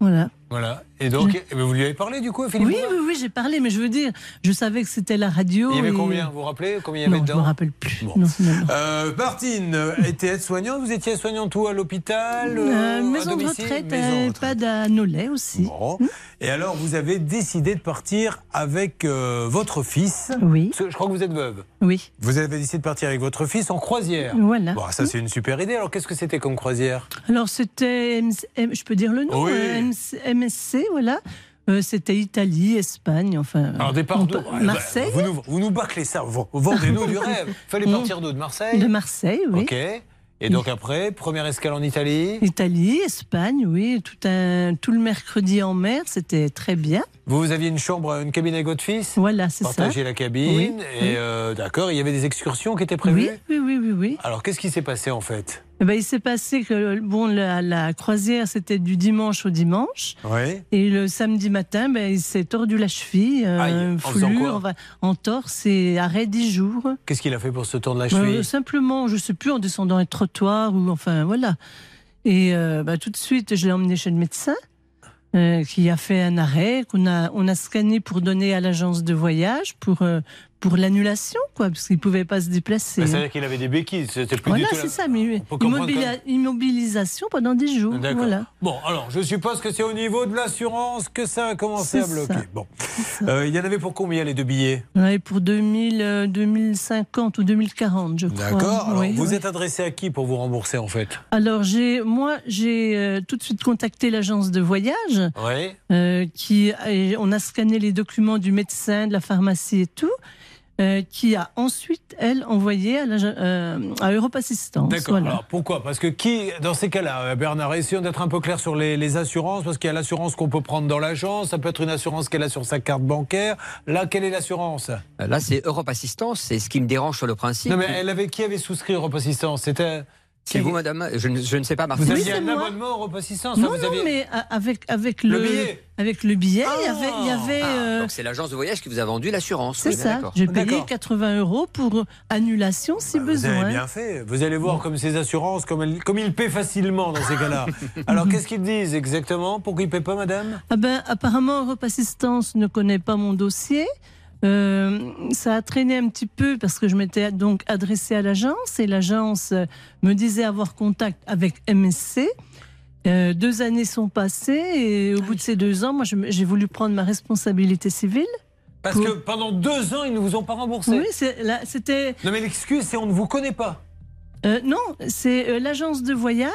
Voilà. Voilà. Et donc, eh ben, vous lui avez parlé du coup, à Philippe Oui, oui, oui, j'ai parlé, mais je veux dire, je savais que c'était la radio. Il y avait et- combien Vous vous rappelez combien il y avait Non, je dedans me rappelle plus. Bon. Non. Euh, Martine était aide-soignante. Vous étiez aide-soignante où? À l'hôpital Euh, euh, à maison de retraite, Maison euh, pas à Nolay aussi. Bon. Et alors, vous avez décidé de partir avec euh, votre fils. Oui. Parce que je crois que vous êtes veuve. Oui. Vous avez décidé de partir avec votre fils en croisière. Voilà. Bon, ça, c'est une super idée. Alors, qu'est-ce que c'était comme croisière? Alors c'était, je peux dire le nom, Oui. MC MSC, voilà. Euh, c'était Italie, Espagne, enfin. Alors, départ on d'où Marseille. Vous nous, vous nous bâclez ça. Vous- Vendez-nous du rêve. Fallait Mm. partir d'où De Marseille De Marseille, oui. Ok. Et donc après, première escale en Italie. Italie, Espagne, oui, tout, un, tout le mercredi en mer, c'était très bien. Vous, vous aviez une chambre, une cabine avec votre fils Voilà, c'est ça. Partagez la cabine. Oui, Et oui. euh, d'accord, il y avait des excursions qui étaient prévues Oui, oui, oui, oui, oui. Alors, qu'est-ce qui s'est passé en fait? Eh ben, il s'est passé que bon, la, la croisière, c'était du dimanche au dimanche. Oui. Et le samedi matin, ben, il s'est tordu la cheville, euh, Aïe, en en torse et arrêt 10 jours. Qu'est-ce qu'il a fait pour se tordre la Euh, cheville? simplement, je sais plus, en descendant un trottoir ou enfin voilà. Et euh, bah, tout de suite, je l'ai emmené chez le médecin. euh, qui a fait un arrêt, qu'on a, on a scanné pour donner à l'agence de voyage pour, euh, pour l'annulation, quoi, parce qu'il ne pouvait pas se déplacer. Bah, C'est-à-dire qu'il avait des béquilles. C'était plus Voilà, tout la- c'est ça, mais immobilisation pendant 10 jours. Voilà. Bon, alors, je suppose que c'est au niveau de l'assurance que ça a commencé à C'est bloquer. ça. Bon. Euh, il y en avait pour combien les deux billets? Ouais, pour 2000, euh, 2050 ou 2040, je crois. D'accord. Oui, vous oui. êtes adressé à qui pour vous rembourser en fait? Alors, j'ai, moi, j'ai euh, tout de suite contacté l'agence de voyage. Oui. euh, qui on a scanné les documents du médecin, de la pharmacie et tout, euh, qui a ensuite elle envoyé à, euh, à Europe Assistance. D'accord. Voilà. Alors pourquoi? Parce que qui, dans ces cas-là, euh, Bernard, essayons d'être un peu clair sur les, les assurances, parce qu'il y a l'assurance qu'on peut prendre dans l'agence, ça peut être une assurance qu'elle a sur sa carte bancaire. Là, quelle est l'assurance? Là, c'est Europe Assistance, c'est ce qui me dérange sur le principe. Non, mais elle avait qui avait souscrit Europe Assistance? C'était C'est vous, madame je ne, je ne sais pas, Martine. Vous Oui, aviez c'est un moi. abonnement Europe Assistance Non, vous non, aviez- mais a- avec, avec Le le, billet. Avec le billet, il y avait. Il y avait Ah, euh, donc c'est l'agence de voyage qui vous a vendu l'assurance. c'est oui, ça. J'ai payé D'accord. 80 euros pour annulation si Vous besoin. avez bien fait. Vous allez voir comme ces assurances, comme, elles- comme ils paient facilement dans ces cas-là. Alors qu'est-ce qu'ils disent exactement? Pourquoi ils ne paient pas, madame? Ah ben, apparemment, Europe Assistance ne connaît pas mon dossier. Euh, ça a traîné un petit peu parce que je m'étais donc adressée à l'agence et l'agence me disait avoir contact avec MSC. Euh, deux années sont passées et au bout de ces deux ans, moi, j'ai voulu prendre ma responsabilité civile. Parce que pendant deux ans, ils ne vous ont pas remboursé. Oui, c'était. Non, mais l'excuse, c'est on ne vous connaît pas. Euh, non, c'est l'agence de voyage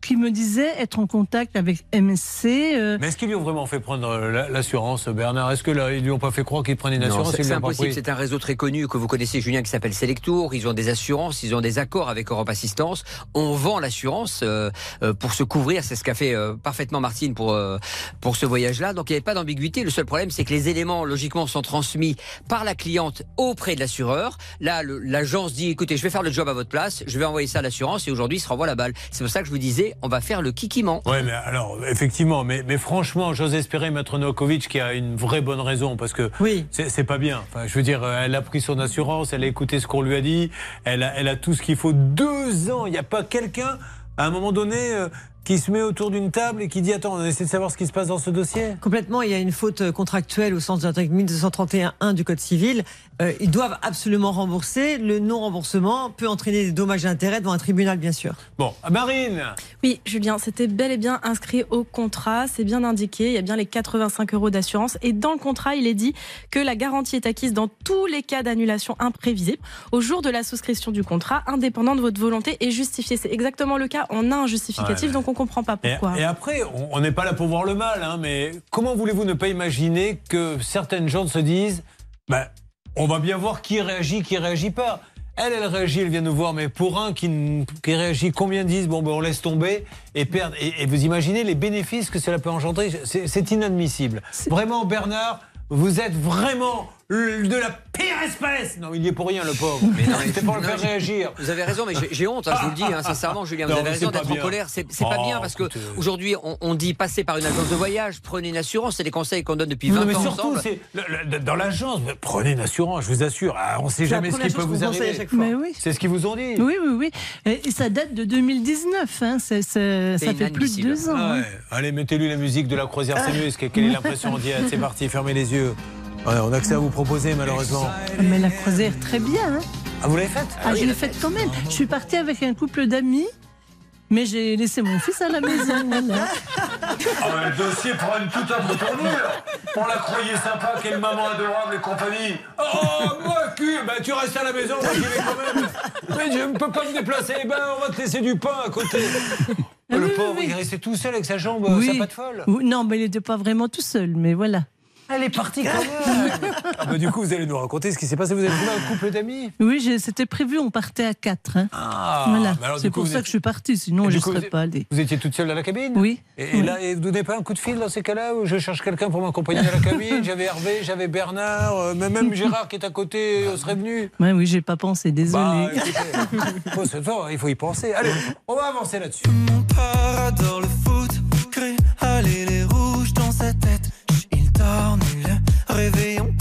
qui me disait être en contact avec MSC. euh, Mais est-ce qu'ils lui ont vraiment fait prendre euh, la- l'assurance, Bernard? Est-ce que là, ils lui ont pas fait croire qu'il prenait une Non, assurance? c'est impossible. C'est un réseau très connu que vous connaissez, Julien, qui s'appelle Selectour. Ils ont des assurances, ils ont des accords avec Europe Assistance. On vend l'assurance euh, pour se couvrir. C'est ce qu'a fait euh, parfaitement Martine pour euh, pour ce voyage-là. Donc il n'y avait pas d'ambiguïté. Le seul problème, c'est que les éléments logiquement sont transmis par la cliente auprès de l'assureur. Là, l'agence dit écoutez, je vais faire le job à votre place, je vais envoyer ça à l'assurance et aujourd'hui, il se renvoie la balle. C'est pour ça que je vous disais, on va faire le kikiman. Ouais, mais alors, effectivement, mais, mais franchement, j'ose espérer, Maître Novakovic, qui a une vraie bonne raison, parce que c'est c'est pas bien. Enfin, je veux dire, euh, elle a pris son assurance, elle a écouté ce qu'on lui a dit, elle a, elle a tout ce qu'il faut. Deux ans, il n'y a pas quelqu'un, à un moment donné, euh, qui se met autour d'une table et qui dit Attends, on essaie de savoir ce qui se passe dans ce dossier Complètement, il y a une faute contractuelle au sens de l'article 1231.1 du Code civil. Euh, ils doivent absolument rembourser. Le non-remboursement peut entraîner des dommages et intérêts devant un tribunal, bien sûr. Bon, Marine Oui, Julien, c'était bel et bien inscrit au contrat, c'est bien indiqué, il y a bien les 85 euros d'assurance. Et dans le contrat, il est dit que la garantie est acquise dans tous les cas d'annulation imprévisible au jour de la souscription du contrat, indépendant de votre volonté et justifiée. C'est exactement le cas, on a un justificatif, Ouais. donc on comprend pas Et, pourquoi. et après, on- n'est pas là pour voir le mal, hein, mais comment voulez-vous ne pas imaginer que certaines gens se disent ben, on va bien voir qui réagit, qui réagit pas. Elle, elle réagit, elle vient nous voir, mais pour un qui, qui réagit, combien disent bon ben on laisse tomber et perdre et, et vous imaginez les bénéfices que cela peut engendrer C'est inadmissible. Vraiment, Bernard, vous êtes vraiment de la pire espèce. Non, il y est pour rien, le pauvre. Mais non, C'était pour le faire réagir. Vous avez raison, mais j'ai- honte, hein, je vous le dis hein, sincèrement, Julien. Vous avez raison d'être en colère. C'est pas Oh, bien parce que aujourd'hui, on, on dit passer par une agence de voyage, prenez une assurance, c'est des conseils qu'on donne depuis 20 Non, mais ans surtout, ensemble. c'est le- le- dans l'agence. Prenez une assurance, je vous assure. Ah, on ne sait jamais ce qui peut vous arriver. à chaque fois. Mais oui. C'est ce qu'ils vous ont dit. Oui, oui, oui. Et, ça date de 2019. Hein. c'est- c'est- ça fait plus de deux ans. Ah hein. ouais. Allez, mettez-lui la musique de la croisière Samus. Quelle est l'impression en direct C'est parti, fermez les yeux. Ouais, on a que ça à vous proposer, malheureusement. Mais la croisière, très bien. hein. Ah, vous l'avez faite Ah, je l'ai faite quand même. Je suis partie avec un couple d'amis, mais j'ai laissé mon fils à la maison. voilà. Ah, le dossier prend une toute autre tournure. On la croyait sympa, quelle maman adorable et compagnie. Oh, moi, cul, ben, tu restes à la maison, moi j'y vais quand même. Mais je ne peux pas me déplacer, ben, on va te laisser du pain à côté. Ah le oui, pauvre, oui, oui. il restait tout seul avec sa jambe, Oui. sa patte folle. Non, mais il n'était pas vraiment tout seul, mais voilà. Elle est partie quand même. Ah, bah, du coup, vous allez nous raconter ce qui s'est passé. Vous avez trouvé un couple d'amis? Oui, j'ai- c'était prévu, on partait à quatre. hein. Ah, voilà. C'est pour vous ça êtes- que je suis partie, sinon Et je ne serais vous- pas allée. Vous étiez toute seule dans la cabine? Oui. Et, et Oui. là, et vous donnez pas un coup de fil dans ces cas-là où je cherche quelqu'un pour m'accompagner dans la cabine? J'avais Hervé, j'avais Bernard, euh, mais même Gérard qui est à côté euh, serait venu. Ouais, oui, j'ai pas pensé, désolé. Bah, il faut y penser. Allez, on va avancer là-dessus. père adore le foot, crée les rouges dans sa tête. Réveillons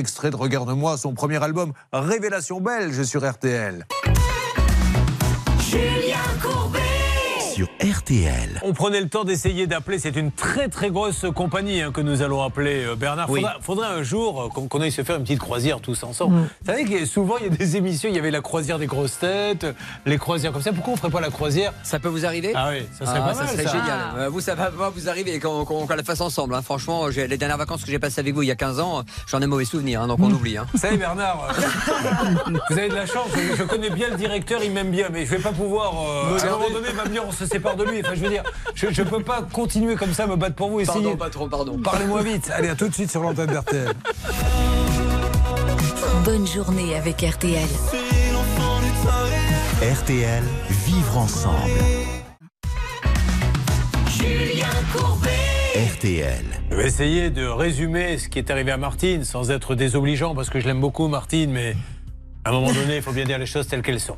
extrait de Regarde-moi, son premier album Révélation belge sur RTL. RTL. On prenait le temps d'essayer d'appeler. C'est une très très grosse compagnie hein, que nous allons appeler euh, Bernard. Oui. Faudra, faudrait un jour euh, qu'on aille se faire une petite croisière tous ensemble. Vous savez que souvent il y a des émissions, il y avait la croisière des grosses têtes, les croisières comme ça. Pourquoi on ferait pas la croisière? Ça peut vous arriver? Ah oui, ça serait Ah, pas ça mal. serait ça. génial. Euh, Vous, ça va pas vous arriver qu'on la fasse ensemble. hein. Franchement, les dernières vacances que j'ai passées avec vous il y a 15 ans, j'en ai mauvais souvenir, hein, donc on oublie. hein. Vous savez Bernard, vous avez de la chance. Je, je connais bien le directeur, il m'aime bien, mais je vais pas pouvoir. euh, à un moment donné, il va me dire on se sépare de lui. Enfin, je veux dire, je, je peux pas continuer comme ça, me battre pour vous. Essayez. Pardon, patron, pardon. Parlez-moi vite. Allez, à tout de suite sur l'antenne d'RTL. Bonne journée avec RTL. RTL, vivre ensemble. Julien Courbet. RTL. Je vais essayer de résumer ce qui est arrivé à Martine sans être désobligeant parce que je l'aime beaucoup, Martine, mais à un moment donné, il faut bien dire les choses telles qu'elles sont.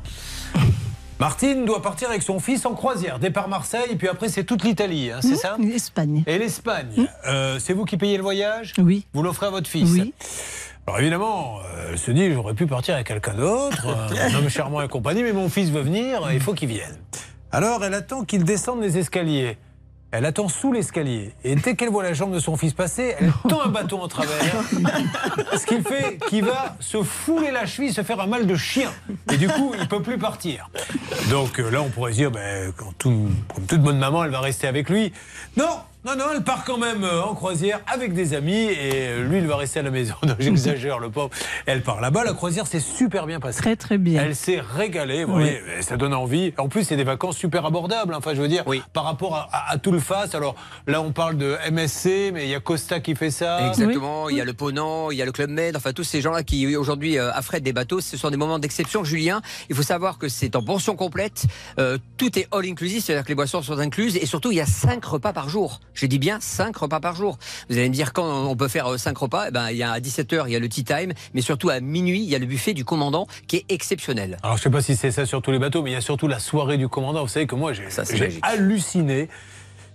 Martine doit partir avec son fils en croisière, départ Marseille, puis après c'est toute l'Italie, hein, c'est ça L'Espagne. Et l'Espagne. Euh, c'est vous qui payez le voyage Oui. Vous l'offrez à votre fils Oui. Alors évidemment, euh, elle se dit j'aurais pu partir avec quelqu'un d'autre, euh, un homme charmant et compagnie, mais mon fils veut venir, il faut qu'il vienne. Alors elle attend qu'il descende les escaliers. Elle attend sous l'escalier. Et dès qu'elle voit la jambe de son fils passer, elle tend un bâton en travers. Ce qui fait qu'il va se fouler la cheville, se faire un mal de chien. Et du coup, il peut plus partir. Donc euh, là, on pourrait se dire, ben, quand tout- comme toute bonne maman, elle va rester avec lui. Non, non, non, elle part quand même euh, en croisière avec des amis et euh, lui, il va rester à la maison. Non, J'exagère, le pauvre. Elle part là-bas. La croisière s'est super bien passée. Très très bien. Elle s'est régalée, vous voyez, ça donne envie. En plus, c'est des vacances super abordables, hein. enfin je veux dire, par rapport à, à- à tout le face. Alors là, on parle de MSC, mais il y a Costa qui fait ça. Exactement, il y a le Ponant, il y a le Club Med, enfin tous ces gens-là qui aujourd'hui euh, affrètent des bateaux, ce sont des moments d'exception. Julien, il faut savoir que c'est en pension complète, euh, tout est all inclusive, c'est-à-dire que les boissons sont incluses et surtout il y a 5 repas par jour. Je dis bien 5 repas par jour. Vous allez me dire quand on peut faire 5 repas, eh ben, il y a à 17h, il y a le tea time, mais surtout à minuit, il y a le buffet du commandant qui est exceptionnel. Alors je sais pas si c'est ça sur tous les bateaux, mais il y a surtout la soirée du commandant. Vous savez que moi j'ai halluciné.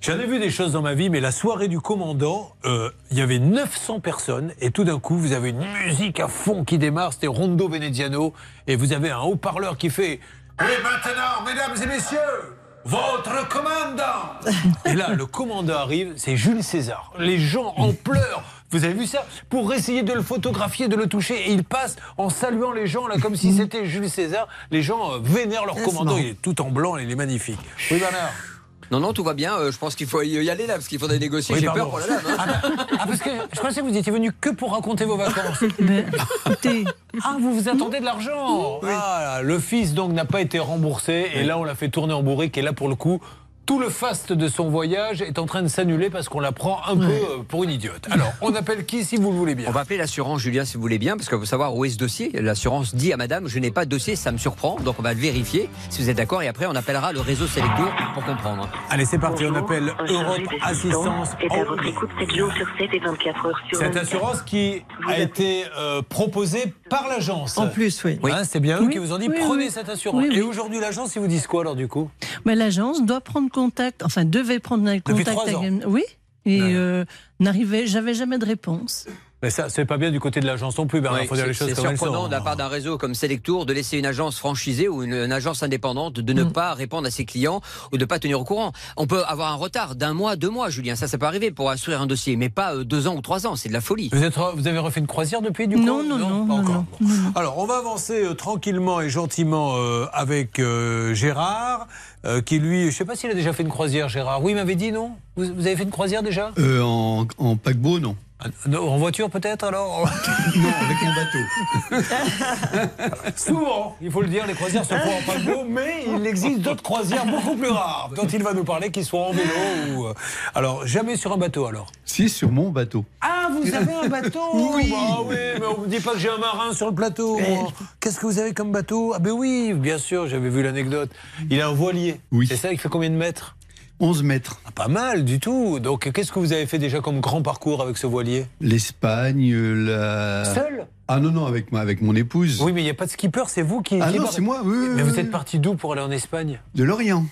J'en ai vu des choses dans ma vie, mais la soirée du commandant, euh, il y avait 900 personnes et tout d'un coup vous avez une musique à fond qui démarre, c'était Rondo Veneziano et vous avez un haut-parleur qui fait Et maintenant, mesdames et messieurs, votre commandant Et là, le commandant arrive, c'est Jules César. Les gens en pleurs. Vous avez vu ça? Pour essayer de le photographier, de le toucher, et il passe en saluant les gens, là, comme si c'était Jules César. Les gens euh, vénèrent leur commandant. Il est tout en blanc, il est magnifique. Oui, Bernard Non, non, tout va bien. euh, je pense qu'il faut y aller là, parce qu'il faudrait négocier. Oui, J'ai peur pour la dame. hein. Ah, bah, ah, parce que je pensais que vous étiez venu que pour raconter vos vacances. Ah, vous vous attendez de l'argent Ah, le fils donc n'a pas été remboursé et là on l'a fait tourner en bourrique et là pour le coup tout le faste de son voyage est en train de s'annuler parce qu'on la prend un peu euh, pour une idiote. Alors, on appelle qui si vous le voulez bien On va appeler l'assurance, Julien, si vous voulez bien, parce qu'il faut savoir où est ce dossier. L'assurance dit à madame, je n'ai pas de dossier, ça me surprend, donc on va le vérifier, si vous êtes d'accord, et après on appellera le réseau Selectour pour comprendre. Allez, c'est parti, on appelle Europe Assistance. est à votre écoute 7 jours sur 7 et 24 heures sur Cette 24. assurance qui a été euh, proposée par l'agence. En plus, oui. Hein, c'est bien eux Oui, qui vous ont dit oui, prenez oui. cette assurance. Oui, oui. Et aujourd'hui, l'agence, ils vous disent quoi alors du coup? Mais l'agence doit prendre contact, enfin devait prendre un contact trois ans. avec. Oui. Et euh, n'arrivait, j'avais jamais de réponse. Mais ça, c'est pas bien du côté de l'agence non plus, Bernard. Oui, faut dire les c'est choses comme surprenant sont. de la part d'un réseau comme Selectour de laisser une agence franchisée ou une, une agence indépendante de ne pas répondre à ses clients ou de ne pas tenir au courant. On peut avoir un retard d'un mois, deux mois, Julien, ça, ça peut arriver pour instruire un dossier, mais pas euh, deux ans ou trois ans, c'est de la folie. Vous, êtes, vous avez refait une croisière depuis du coup Non, non, non, pas non, encore. non, Bon. Alors, on va avancer euh, tranquillement et gentiment euh, avec euh, Gérard, euh, qui lui, je sais pas s'il a déjà fait une croisière, Gérard. Oui, il m'avait dit non? Vous, vous avez fait une croisière déjà? Euh, en, en paquebot, non. Ah, En voiture peut-être alors Non, avec mon bateau. Souvent, il faut le dire, les croisières se font en paquebot, mais il existe d'autres croisières beaucoup plus rares, dont il va nous parler, qui soient en vélo ou. euh, Alors, jamais sur un bateau alors Si, sur mon bateau. Ah, vous avez un bateau Oui. Bah oui, mais on me dit pas que j'ai un marin sur le plateau. moi. Qu'est-ce que vous avez comme bateau? Ah ben oui, bien sûr, j'avais vu l'anecdote. Il a un voilier. Oui. C'est ça, il fait combien de mètres? 11 mètres. Ah, Pas mal du tout. Donc, qu'est-ce que vous avez fait déjà comme grand parcours avec ce voilier? L'Espagne, la. Seul? Ah non, non, avec, moi, avec mon épouse. Oui, mais il n'y a pas de skipper, c'est vous qui. Ah non, c'est moi, oui, Mais oui, vous êtes parti d'où pour aller en Espagne? De l'Orient.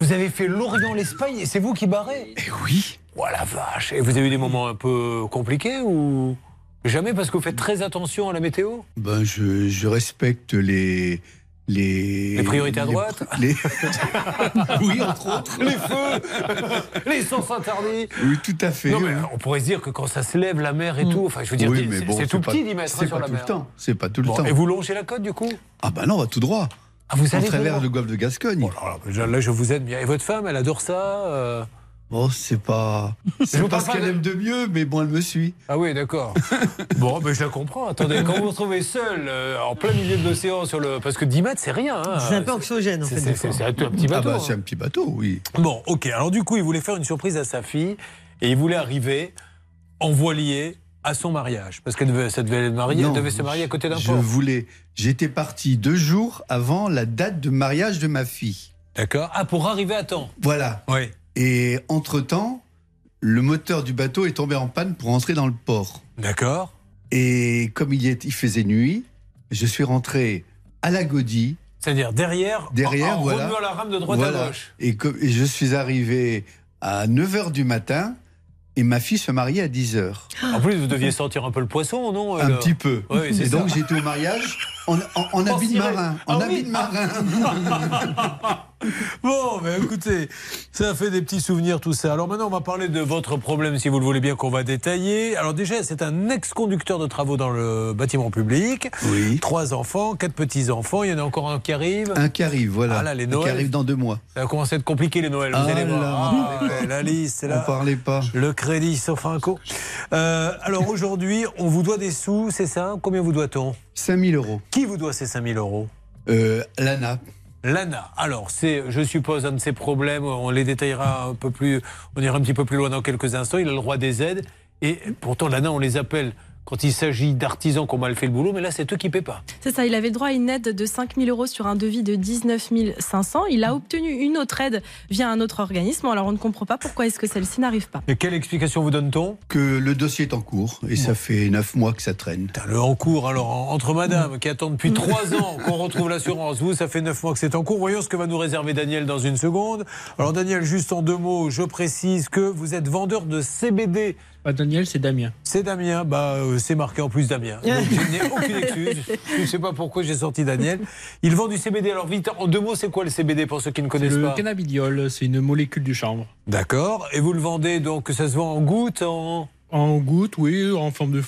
Vous avez fait l'Orient-l'Espagne et c'est vous qui barrez? Eh oui. Oh la vache Et vous avez eu des moments un peu compliqués ou Jamais parce que vous faites très attention à la météo? Ben, je, je respecte les. Les, Les priorités à droite les- Oui, entre autres. Les feux Les sens interdits Oui, tout à fait. Non, mais oui. on pourrait se dire que quand ça se lève, la mer et tout, enfin, je veux dire, Oui, c'est- mais c'est bon, c'est tout pas- petit d'y mettre hein, C'est sur pas la tout mer. le temps. C'est pas tout le Bon, temps. et vous longez la côte du coup? Ah bah non, on va tout droit. Ah, vous on allez droit le golfe de Gascogne. Là, là, je vous aide bien. Et votre femme, elle adore ça euh? Oh, c'est pas. Je C'est pas ce qu'elle de- aime de mieux, mais bon, elle me suit. Ah oui, d'accord. bon, ben, je la comprends. Attendez, quand vous vous retrouvez seul, euh, en plein milieu de l'océan, sur le... parce que 10 mètres, c'est rien. hein. C'est un peu anxiogène, en C'est- fait. c'est- un petit bateau. Ah bah, hein. c'est un petit bateau, oui. Bon, ok. Alors du coup, il voulait faire une surprise à sa fille et il voulait arriver en voilier à son mariage. Parce qu'elle devait, ça devait, être mariée- elle Non, devait se marier à côté d'un Je port. voulais. J'étais parti deux jours avant la date de mariage de ma fille. D'accord. Ah, pour arriver à temps. Voilà. Oui. Et entre-temps, le moteur du bateau est tombé en panne pour entrer dans le port. D'accord. Et comme il, est- il faisait nuit, je suis rentré à la Godie. C'est-à-dire derrière, Derrière, en, en voilà. remuant la rame de droite Voilà. à gauche. Et, que- et je suis arrivé à 9h du matin et ma fille se mariait à 10h. En plus, vous deviez sentir un peu le poisson, non Un le- petit peu. C'est et donc j'étais au mariage en, en- habit de marin. Ah En oui. habit de marin. Bon, mais écoutez, ça fait des petits souvenirs tout ça. Alors maintenant, on va parler de votre problème, si vous le voulez bien, qu'on va détailler. Alors déjà, c'est un ex-conducteur de travaux dans le bâtiment public. Oui. Trois enfants, quatre petits-enfants. Il y en a encore un qui arrive. Un qui arrive, voilà. Ah là, les Un Noëls. qui arrive dans deux mois. Ça va commencer à être compliqué les Noëls, vous Ah allez là. voir. Ah, la liste, c'est On là. parlait pas. Le crédit sauf un co. Euh, alors aujourd'hui, on vous doit des sous, c'est ça? Combien vous doit-on? 5000 euros. Qui vous doit ces 5000 euros? Euh, Lana. Lana, alors c'est, je suppose, un de ses problèmes, on les détaillera un peu plus, on ira un petit peu plus loin dans quelques instants, il a le droit des aides, et pourtant Lana, on les appelle quand il s'agit d'artisans qui ont mal fait le boulot, mais là c'est eux qui paient pas. C'est ça, il avait le droit à une aide de 5 000 euros sur un devis de 19 500. Il a obtenu une autre aide via un autre organisme. Alors on ne comprend pas pourquoi est-ce que celle-ci n'arrive pas. Et quelle explication vous donne-t-on? Que le dossier est en cours et ça fait neuf mois que ça traîne. Le en cours, alors en- entre madame qui attend depuis trois ans qu'on retrouve l'assurance, vous, ça fait neuf mois que c'est en cours. Voyons ce que va nous réserver Daniel dans une seconde. Alors Daniel, juste en deux mots, je précise que vous êtes vendeur de CBD. Pas Daniel, c'est Damien. C'est Damien, bah, euh, c'est marqué en plus Damien. Donc, je n'ai aucune excuse. Je ne sais pas pourquoi j'ai sorti Daniel. Il vend du CBD. Alors vite, en deux mots, c'est quoi le CBD pour ceux qui ne connaissent le pas cannabidiol, c'est une molécule du chanvre. D'accord. Et vous le vendez donc, ça se vend en gouttes, en. En gouttes, oui, en forme de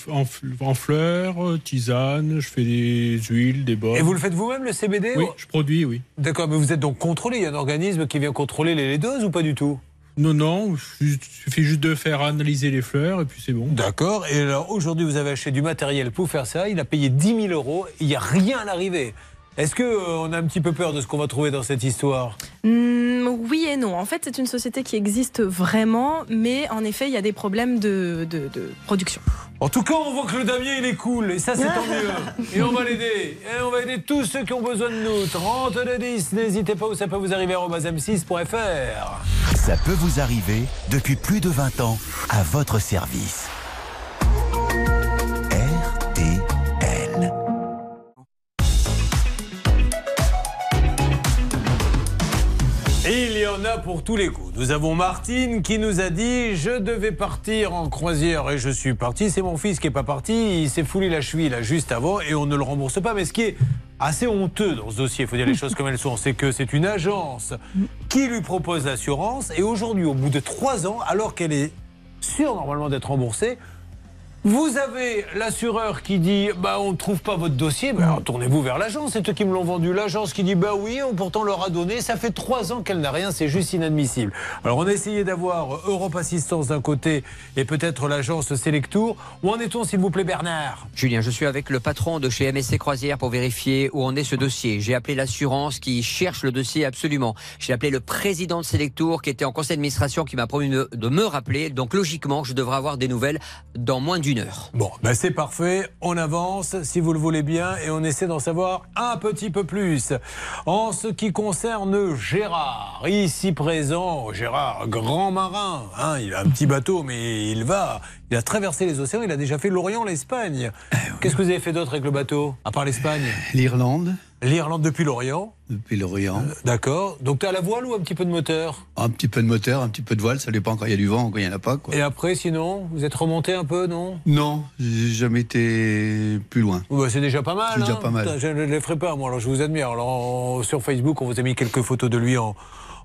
en, fleurs, euh, tisane, je fais des huiles, des baumes. Et vous le faites vous-même le CBD Oui, je produis, oui. D'accord, mais vous êtes donc contrôlé. Il y a un organisme qui vient contrôler les, les doses ou pas du tout? Non, non, il suffit juste de faire analyser les fleurs et puis c'est bon. D'accord. Et alors aujourd'hui, vous avez acheté du matériel pour faire ça. Il a payé 10 000 euros. Il n'y a rien à l'arrivée. Est-ce que euh, on a un petit peu peur de ce qu'on va trouver dans cette histoire? Hmm, oui et non. En fait, c'est une société qui existe vraiment, mais en effet, il y a des problèmes de, de- de production. En tout cas, on voit que le Damien, il est cool, et ça, c'est tant mieux. Et on va l'aider. Et on va aider tous ceux qui ont besoin de nous. 30 de 10, n'hésitez pas où ça peut vous arriver à m6.fr. Ça peut vous arriver depuis plus de 20 ans à votre service. Il y en a pour tous les coups. Nous avons Martine qui nous a dit Je devais partir en croisière et je suis parti. C'est mon fils qui n'est pas parti. Il s'est foulé la cheville là juste avant et on ne le rembourse pas. Mais ce qui est assez honteux dans ce dossier, il faut dire les choses comme elles sont, c'est que c'est une agence qui lui propose l'assurance et aujourd'hui, au bout de trois ans, alors qu'elle est sûre normalement d'être remboursée, vous avez l'assureur qui dit bah on ne trouve pas votre dossier, bah, tournez-vous vers l'agence, c'est eux qui me l'ont vendu. L'agence qui dit bah oui, on pourtant leur a donné, ça fait trois ans qu'elle n'a rien, c'est juste inadmissible. Alors on a essayé d'avoir Europe Assistance d'un côté et peut-être l'agence Selectour. Où en est-on s'il vous plaît Bernard? Julien, je suis avec le patron de chez MSC Croisière pour vérifier où en est ce dossier. J'ai appelé l'assurance qui cherche le dossier absolument. J'ai appelé le président de Selectour qui était en conseil d'administration qui m'a promis de me rappeler. Donc logiquement, je devrais avoir des nouvelles dans moins d'une heure. Bon, ben c'est parfait, on avance si vous le voulez bien et on essaie d'en savoir un petit peu plus. En ce qui concerne Gérard, ici présent, Gérard, grand marin, hein, il a un petit bateau mais il va, il a traversé les océans, il a déjà fait l'Orient, l'Espagne. Qu'est-ce que vous avez fait d'autre avec le bateau, à part l'Espagne? L'Irlande, L'Irlande depuis l'Orient. Depuis l'Orient. D'accord. Donc tu as la voile ou un petit peu de moteur? Un petit peu de moteur, un petit peu de voile, ça dépend quand il y a du vent, quand il n'y en a pas. Quoi. Et après, sinon, vous êtes remonté un peu, non? Non, j'ai jamais été plus loin. Ouais, c'est déjà pas mal. C'est déjà hein. pas mal. Je ne les ferai pas, moi, alors je vous admire. Alors, sur Facebook, on vous a mis quelques photos de lui en,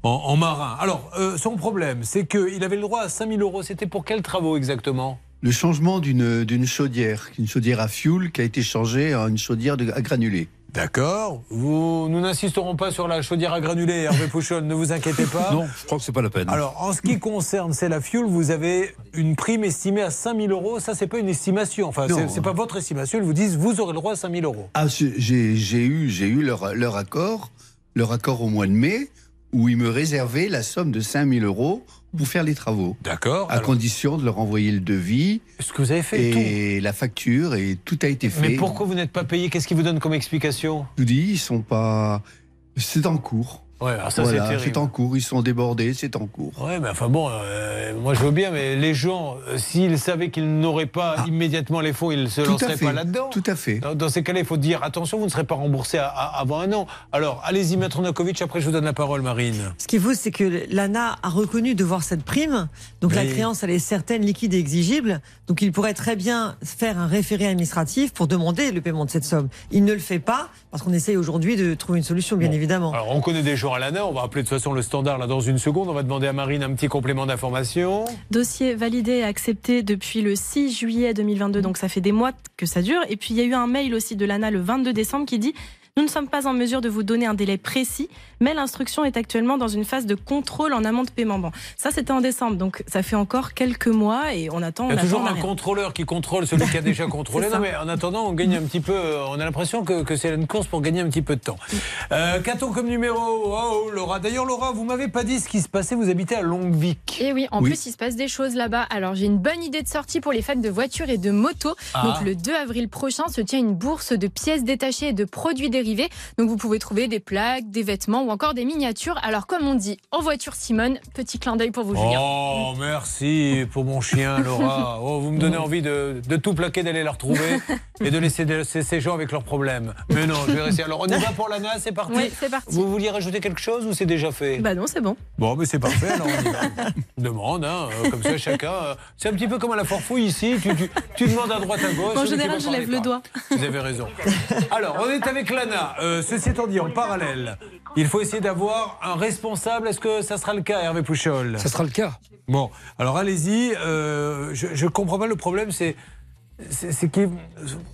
en, en marin. Alors, euh, son problème, c'est qu'il avait le droit à 5000 euros. C'était pour quels travaux exactement? Le changement d'une d'une chaudière, une chaudière à fioul qui a été changée en une chaudière de, à granulés. D'accord. Vous, nous n'insisterons pas sur la chaudière à granulés, Hervé Pouchon, ne vous inquiétez pas. Non, je crois que c'est pas la peine. Alors, en ce qui concerne C'est la Fuel, vous avez une prime estimée à 5000 euros. Ça, c'est pas une estimation. Enfin, c'est- c'est pas votre estimation. Ils vous disent, vous aurez le droit à 5000 euros. Ah, j'ai j'ai eu, j'ai eu leur, leur accord, leur accord au mois de mai, où ils me réservaient la somme de 5000 euros pour faire les travaux. D'accord. À condition de leur envoyer le devis. Ce que vous avez fait, Et la facture, et tout a été fait. Mais pourquoi vous n'êtes pas payé? Qu'est-ce qui vous donne comme explication? Je vous dis, ils sont pas. C'est en cours. Ouais, alors ça, c'est Voilà, terrible. c'est en cours, ils sont débordés, c'est en cours. Ouais, mais enfin bon, euh, moi je veux bien, mais les gens, euh, s'ils savaient qu'ils n'auraient pas immédiatement les fonds, ils ne se Ah. Tout lanceraient pas là-dedans. Tout à fait. Dans, dans ces cas-là, il faut dire attention, vous ne serez pas remboursé à- à- avant un an. Alors, allez-y, Maître Nokovic, après je vous donne la parole, Marine. Ce qu'il faut, c'est que l'ANA a reconnu devoir cette prime. Donc la créance, elle est certaine, liquide et exigible. Donc il pourrait très bien faire un référé administratif pour demander le paiement de cette somme. Il ne le fait pas parce qu'on essaye aujourd'hui de trouver une solution, bien évidemment. Alors, on connaît des gens à l'ANA, on va appeler de toute façon le standard là dans une seconde. On va demander à Marine un petit complément d'information. Dossier validé et accepté depuis le 6 juillet 2022, donc ça fait des mois que ça dure. Et puis il y a eu un mail aussi de l'ANA le 22 décembre qui dit Nous ne sommes pas en mesure de vous donner un délai précis, mais l'instruction est actuellement dans une phase de contrôle en amont de paiement. Bon, ça c'était en décembre, donc ça fait encore quelques mois et on attend. Il y on a toujours un rien. contrôleur qui contrôle celui qui a déjà contrôlé. Non, mais en attendant, on gagne un petit peu. euh, On a l'impression que, que c'est une course pour gagner un petit peu de temps. Euh, Qu'a-t-on comme numéro Oh, Laura. D'ailleurs, Laura, vous m'avez pas dit ce qui se passait. Vous habitez à Longvic. Et oui, en Oui. plus, il se passe des choses là-bas. Alors, j'ai une bonne idée de sortie pour les fans de voitures et de motos. Ah. Donc, le 2 avril prochain se tient une bourse de pièces détachées et de produits dérivés. Donc, vous pouvez trouver des plaques, des vêtements ou encore des miniatures. Alors, comme on dit, en voiture Simone, petit clin d'œil pour vous, Julien. Oh, merci pour mon chien, Laura. Oh, vous me donnez envie de, de tout plaquer, d'aller la retrouver et de laisser de- ces, gens avec leurs problèmes. Mais non, je vais rester. Alors, on y va pour l'ANA, c'est parti Oui, c'est parti. Vous vouliez rajouter quelque chose ou c'est déjà fait? Bah non, c'est bon. Bon, mais c'est parfait, alors on y va. Demande, hein, euh, comme ça, chacun. euh, c'est un petit peu comme à la forfouille ici. Tu, tu- tu demandes à droite, à gauche. En général, je lève le doigt. Vous avez raison. Alors, on est avec Euh, ceci étant dit, en parallèle, il faut essayer d'avoir un responsable. Est-ce que ça sera le cas, Hervé Pouchol? Ça sera le cas. Bon, alors allez-y. euh, je comprends pas le problème, c'est. C'est que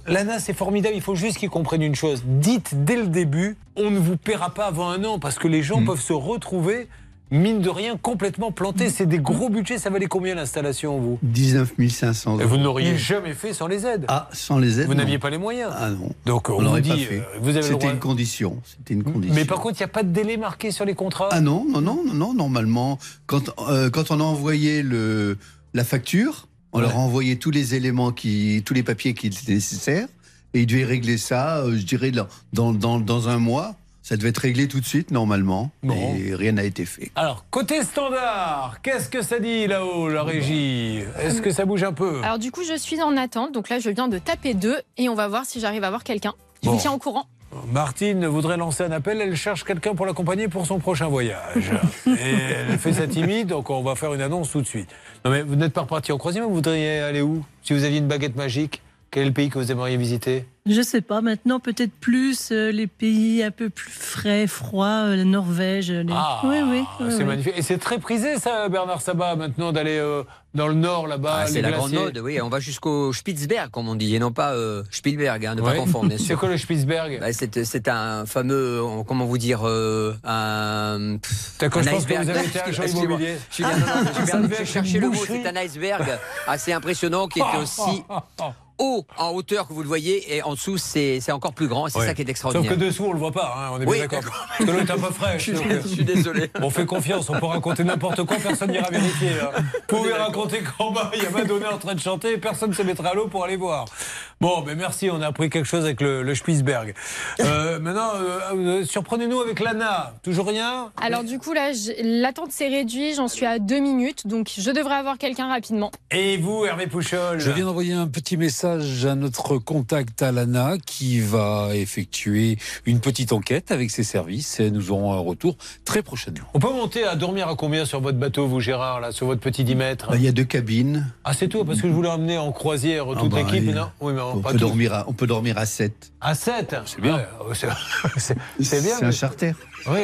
l'ANA, c'est formidable. Il faut juste qu'ils comprennent une chose. Dites dès le début, on ne vous paiera pas avant un an parce que les Mm. gens peuvent se retrouver, mine de rien, complètement plantés. C'est des gros budgets. Ça valait combien l'installation, vous? 19 500 euros. Et vous n'auriez jamais fait sans les aides. Ah, sans les aides Vous n'aviez pas les moyens. Ah non. Donc on, On vous l'aurait pas dit, fait. euh, vous avez C'était une condition. C'était une condition. Mais par contre, il n'y a pas de délai marqué sur les contrats? Ah non, non, non, non, normalement, quand, euh, quand on a envoyé le, la facture, on leur a envoyé tous les éléments, qui, tous les papiers qui étaient nécessaires, et ils devaient régler ça, euh, je dirais, dans, dans, dans un mois. Ça devait être réglé tout de suite, normalement, Bon. et rien n'a été fait. Alors, côté standard, qu'est-ce que ça dit là-haut, la régie Est-ce que ça bouge un peu Alors, du coup, je suis en attente. Donc là, je viens de taper deux et on va voir si j'arrive à voir quelqu'un. Je Bon. vous tiens au courant. Martine voudrait lancer un appel, elle cherche quelqu'un pour l'accompagner pour son prochain voyage. Et elle fait sa timide, donc on va faire une annonce tout de suite. Non mais vous n'êtes pas reparti en croisière, vous voudriez aller où? Si vous aviez une baguette magique, quel est le pays que vous aimeriez visiter? Je sais pas, maintenant peut-être plus euh, les pays un peu plus frais, froids, euh, la Norvège. Les... Ah, oui, oui, oui, c'est oui. magnifique. Et c'est très prisé ça, Bernard Sabat, maintenant d'aller euh, dans le nord là-bas. Ah, c'est la grande mode, oui. On va jusqu'au Spitzberg, comme on dit, et non pas euh, Spielberg, hein, ne pas Ouais. confondre, bien sûr. C'est quoi le Spitzberg? Bah, c'est, un fameux, comment vous dire, euh, un, D'accord, un je pense que iceberg. vous avez été agent Excusez-moi. immobilier. Je suis- non, non, cherché une le mot. C'est un iceberg assez impressionnant qui est aussi haut en hauteur que vous le voyez et en dessous c'est, c'est encore plus grand. et C'est Ouais. ça qui est Sauf extraordinaire. que dessous, on le voit pas, hein, on est bien Oui, d'accord. que l'eau est un peu fraîche. Je suis- donc, je suis désolé. On fait confiance, on peut raconter n'importe quoi, personne n'ira vérifier. hein. Vous pouvez raconter qu'en bas, il y a Madonna en train de chanter et personne ne se mettra à l'eau pour aller voir. Bon, ben merci, on a appris quelque chose avec le, le Spitzberg. Euh, maintenant, euh, euh, surprenez-nous avec l'ANA. Toujours rien Alors, du coup, là, l'attente s'est réduite. J'en suis à deux minutes. Donc, je devrais avoir quelqu'un rapidement. Et vous, Hervé Pouchol Je viens d'envoyer un petit message message à notre contact Alana qui va effectuer une petite enquête avec ses services et nous aurons un retour très prochainement. On peut monter à dormir à combien sur votre bateau, vous Gérard, là, sur votre petit 10 mètres Bah, Il y a deux cabines. Ah, c'est tout, parce que je voulais emmener en croisière Ah toute bah, l'équipe, Oui, mais On pas peut, dormir à, on peut dormir à 7. À 7 C'est bien. c'est c'est bien. C'est un charter. Oui,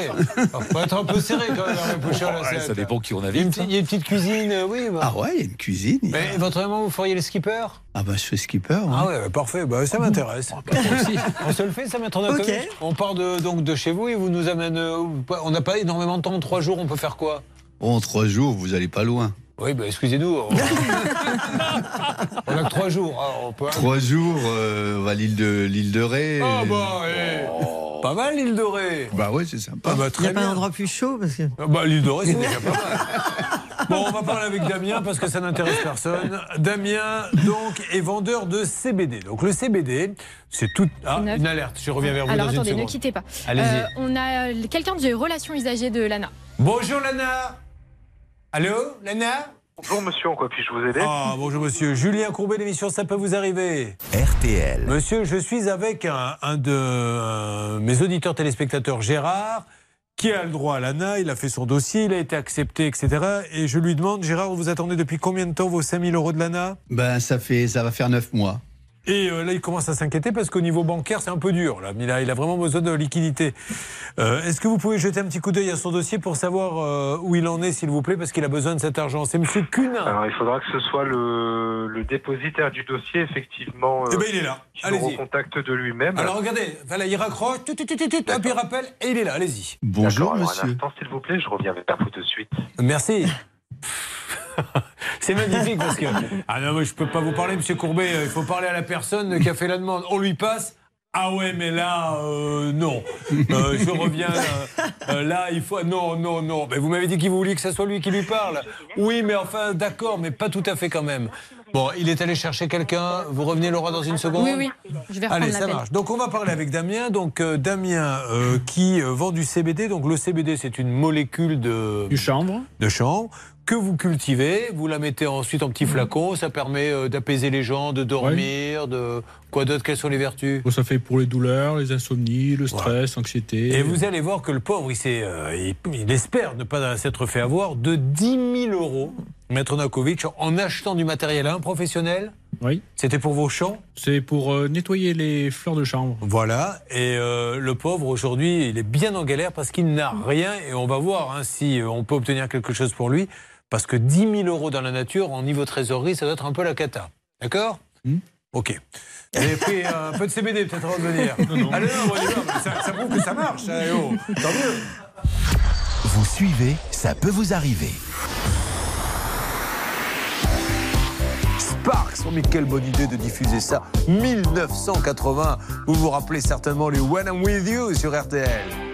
on peut être un peu serré quand même, Hervé Pouchol, à Ouais, 7. ça dépend qui on invite. petite- il y a une petite cuisine, oui. bah. Ah ouais, il y a une cuisine. Mais éventuellement, vous feriez le skipper? Ah bah je fais skipper. ouais. Ah ouais, bah, parfait, bah, ça m'intéresse. on se le fait, ça maître Ok. Nakovic On part de, donc de chez vous et vous nous amène. euh, On n'a pas énormément de temps, trois jours, on peut faire quoi? Oh, en trois jours, vous allez pas loin. Oui, bah, excusez-nous. On... on a que trois jours. hein, on peut... Trois jours, euh, on va à l'île de, l'île de Ré. Ah bah, eh, pas mal l'île de Ré. Bah ouais, c'est sympa. Ah bah, Il n'y a pas un bien. endroit plus chaud parce que... Ah Bah, l'île de Ré, c'est déjà pas mal. Bon, on va parler avec Damien parce que ça n'intéresse personne. Damien, donc, est vendeur de CBD. Donc, le CBD, c'est tout. Ah, Neuf. une alerte. Je reviens vers vous Alors dans attendez, une ne quittez pas. Allez-y. Euh, on a euh, quelqu'un de relation usagée de Lana. Bonjour, Lana. Allô, Lana Bonjour monsieur, en quoi puis-je vous aider Ah, bonjour, monsieur. Julien Courbet, l'émission Ça peut vous arriver. RTL. Monsieur, je suis avec un, un de euh, mes auditeurs téléspectateurs, Gérard, qui a le droit à l'ANA. Il a fait son dossier, il a été accepté, etc. Et je lui demande, Gérard, vous attendez depuis combien de temps vos 5000 euros de l'ANA? Ben ça fait, ça va faire neuf mois. Et euh, là, il commence à s'inquiéter parce qu'au niveau bancaire, c'est un peu dur. Là. Il, a, il a vraiment besoin de liquidité. Euh, Est-ce que vous pouvez jeter un petit coup d'œil à son dossier pour savoir euh, où il en est, s'il vous plaît, parce qu'il a besoin de cet argent? C'est Monsieur Cunin. Alors il faudra que ce soit le, le dépositaire du dossier, effectivement. Eh ben, il est là. Allez-y. recontacte de lui-même. Alors regardez, voilà, il raccroche, tout, tout, tout, tout, tout, hop, il rappelle, et il est là, allez-y. Bonjour alors, Un monsieur. instant, s'il vous plaît, je reviens vers vous de suite. Merci. C'est magnifique parce que. Ah non, mais je peux pas vous parler, monsieur Courbet. euh, Il faut parler à la personne qui a fait la demande. On lui passe. Ah ouais, mais là, euh, non. Euh, je reviens. euh, euh, là, il faut. Non, non, non. Mais vous m'avez dit qu'il voulait que ce soit lui qui lui parle. Oui, mais enfin, d'accord, mais pas tout à fait quand même. Bon, il est allé chercher quelqu'un. Vous revenez, Laura, dans une seconde Oui, oui. Je vais reprendre Allez, ça marche. Donc on va parler avec Damien. Donc euh, Damien euh, qui euh, vend du CBD. Donc le CBD c'est une molécule de Du chanvre. de chanvre que vous cultivez. Vous la mettez ensuite en petit flacon. Ça permet euh, d'apaiser les gens, de dormir, de quoi d'autre Quelles sont les vertus? Bon, ça fait pour les douleurs, les insomnies, le stress, l'anxiété. Et vous allez voir que le pauvre, il, s'est, euh, il, il espère ne pas s'être fait avoir de 10 000 euros, Maître Nakovic, en achetant du matériel à un professionnel? Oui. C'était pour vos champs? C'est pour euh, nettoyer les fleurs de chanvre. Voilà, et euh, le pauvre aujourd'hui, il est bien en galère parce qu'il n'a rien et on va voir hein, si euh, on peut obtenir quelque chose pour lui. Parce que 10 000 euros dans la nature, en niveau trésorerie, ça doit être un peu la cata. D'accord? Ok. Vous avez pris un peu de CBD peut-être avant de venir. Allez, non, on y va, ça, ça prouve que ça marche. ça, eh oh. Tant mieux. Vous suivez, ça peut vous arriver. Sparks, oh, mais quelle bonne idée de diffuser ça. 1980, vous vous rappelez certainement les When I'm With You sur RTL.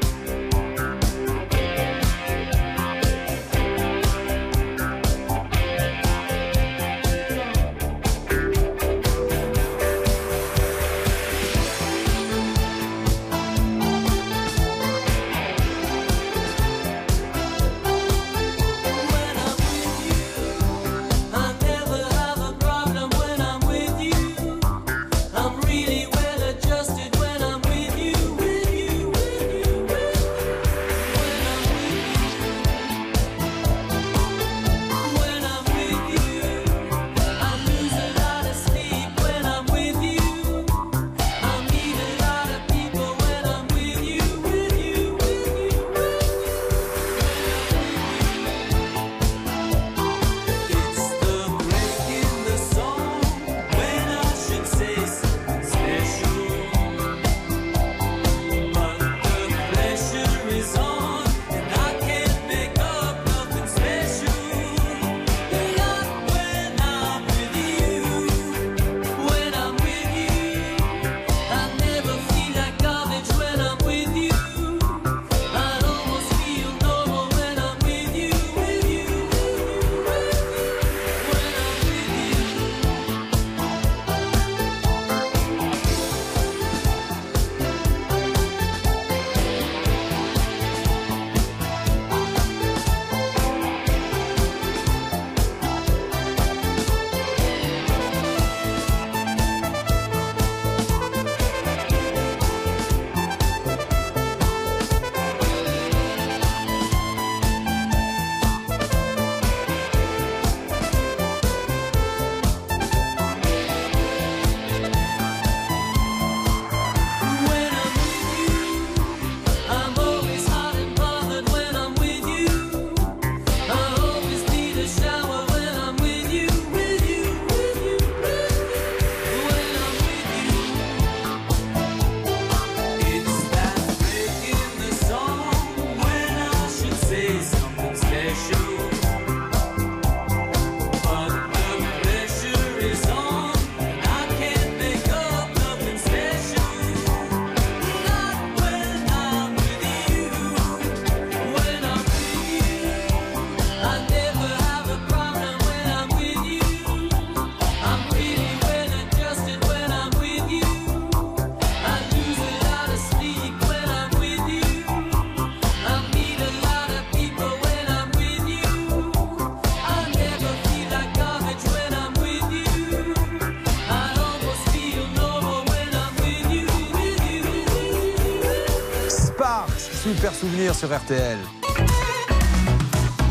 Souvenir sur RTL.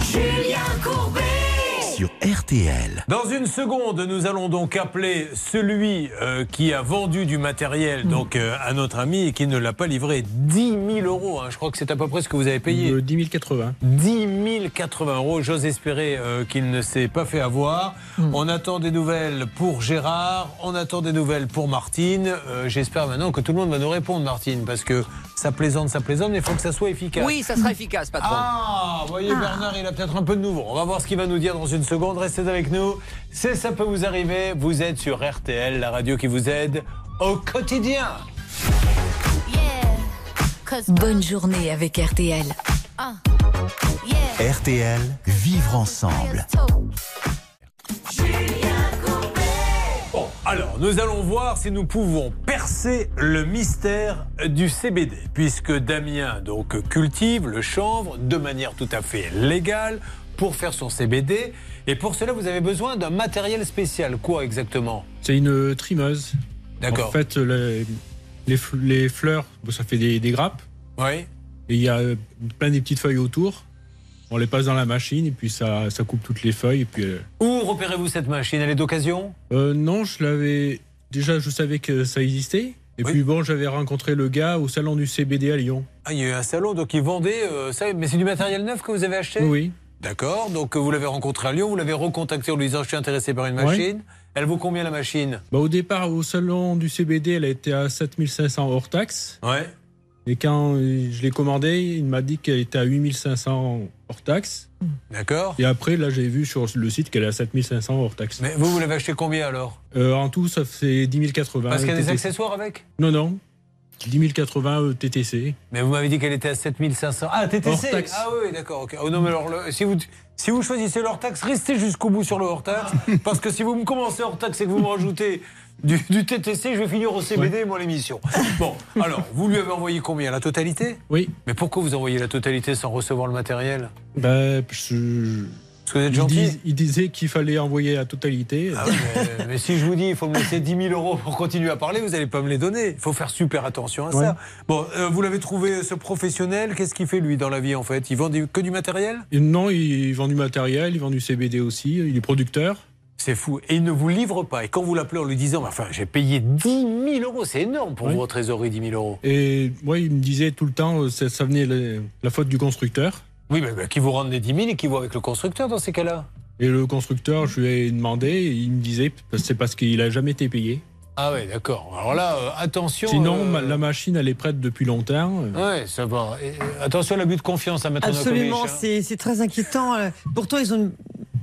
Julien Courbet. Sur RTL. Dans une seconde, nous allons donc appeler celui euh, qui a vendu du matériel donc euh, à notre ami et qui ne l'a pas livré. 10 000 euros, hein. je crois que c'est à peu près ce que vous avez payé. Euh, 10 080. 10 080 euros. J'ose espérer euh, qu'il ne s'est pas fait avoir. On attend des nouvelles pour Gérard, on attend des nouvelles pour Martine. Euh, J'espère maintenant que tout le monde va nous répondre, Martine, parce que ça plaisante, ça plaisante, mais il faut que ça soit efficace. Oui, ça sera efficace, patron. Ah, vous voyez, Bernard, il a peut-être un peu de nouveau. On va voir ce qu'il va nous dire dans une seconde. Restez avec nous. C'est Ça peut vous arriver. Vous êtes sur RTL, la radio qui vous aide au quotidien. Bonne journée avec RTL. RTL, vivre ensemble. Alors, nous allons voir si nous pouvons percer le mystère du CBD, puisque Damien donc cultive le chanvre de manière tout à fait légale pour faire son CBD. Et pour cela, vous avez besoin d'un matériel spécial. Quoi exactement? C'est une trimeuse. D'accord. En fait, les, les fleurs, bon, ça fait des, des grappes. Oui. Et il y a euh, plein des petites feuilles autour. On les passe dans la machine et puis ça, ça coupe toutes les feuilles. Et puis, euh, Où repérez-vous cette machine? Elle est d'occasion? Euh, non, je l'avais. Déjà, je savais que ça existait. Et puis bon, j'avais rencontré le gars au salon du CBD à Lyon. Ah, il y a eu un salon, donc ils vendaient euh, ça. Mais c'est du matériel neuf que vous avez acheté? Oui. D'accord, donc vous l'avez rencontré à Lyon, vous l'avez recontacté en lui disant je suis intéressé par une Ouais. machine. Elle vaut combien la machine? Bah, au départ, au salon du CBD, elle a été à 7500 hors taxe. Ouais. Et quand euh, je l'ai commandée, il m'a dit qu'elle était à 8500 hors taxe. D'accord. Et après, là, j'ai vu sur le site qu'elle est à 7500 hors taxe. Mais vous, vous l'avez acheté combien alors? Euh, en tout, ça fait 10 080. Parce qu'il y a des TTC. accessoires avec? Non, non. 10 080 euh, TTC. Mais vous m'avez dit qu'elle était à 7500. Ah, TTC Hors taxe. Ah oui, d'accord. ok. Oh non, mais alors, le- si, vous, si vous choisissez le hors-taxe, restez jusqu'au bout sur le hors-taxe. parce que si vous me commencez hors-taxe et que vous me rajoutez du, du TTC, je vais finir au CBD, moi, l'émission. Bon, alors, vous lui avez envoyé combien La totalité? Oui. Mais pourquoi vous envoyez la totalité sans recevoir le matériel? Bah, je... Parce que vous êtes il, gentil dis- il disait qu'il fallait envoyer la totalité. Ah ouais, mais, mais si je vous dis il faut me laisser 10 000 euros pour continuer à parler, vous n'allez pas me les donner. Il faut faire super attention à Ouais. ça. Bon, euh, vous l'avez trouvé, ce professionnel. Qu'est-ce qu'il fait, lui, dans la vie, en fait? Il vend du- que du matériel? Non, il vend du matériel, il vend du CBD aussi, il est producteur. C'est fou. Et il ne vous livre pas. Et quand vous l'appelez en lui disant Enfin, j'ai payé 10 000 euros, c'est énorme pour Oui. vous, en trésorerie, 10 000 euros. Et moi, il me disait tout le temps, euh, ça, ça venait la, la faute du constructeur. Oui, mais, mais qui vous rendent les 10 000 et qui voit avec le constructeur dans ces cas-là? Et le constructeur, je lui ai demandé, et il me disait, c'est parce qu'il a jamais été payé. Ah ouais, d'accord. Alors là, euh, attention. Sinon, euh, la machine, elle est prête depuis longtemps. Ouais, ça va. Et, attention à l'abus de confiance à mettre Absolument, c'est c'est très inquiétant. Pourtant, ils ont une-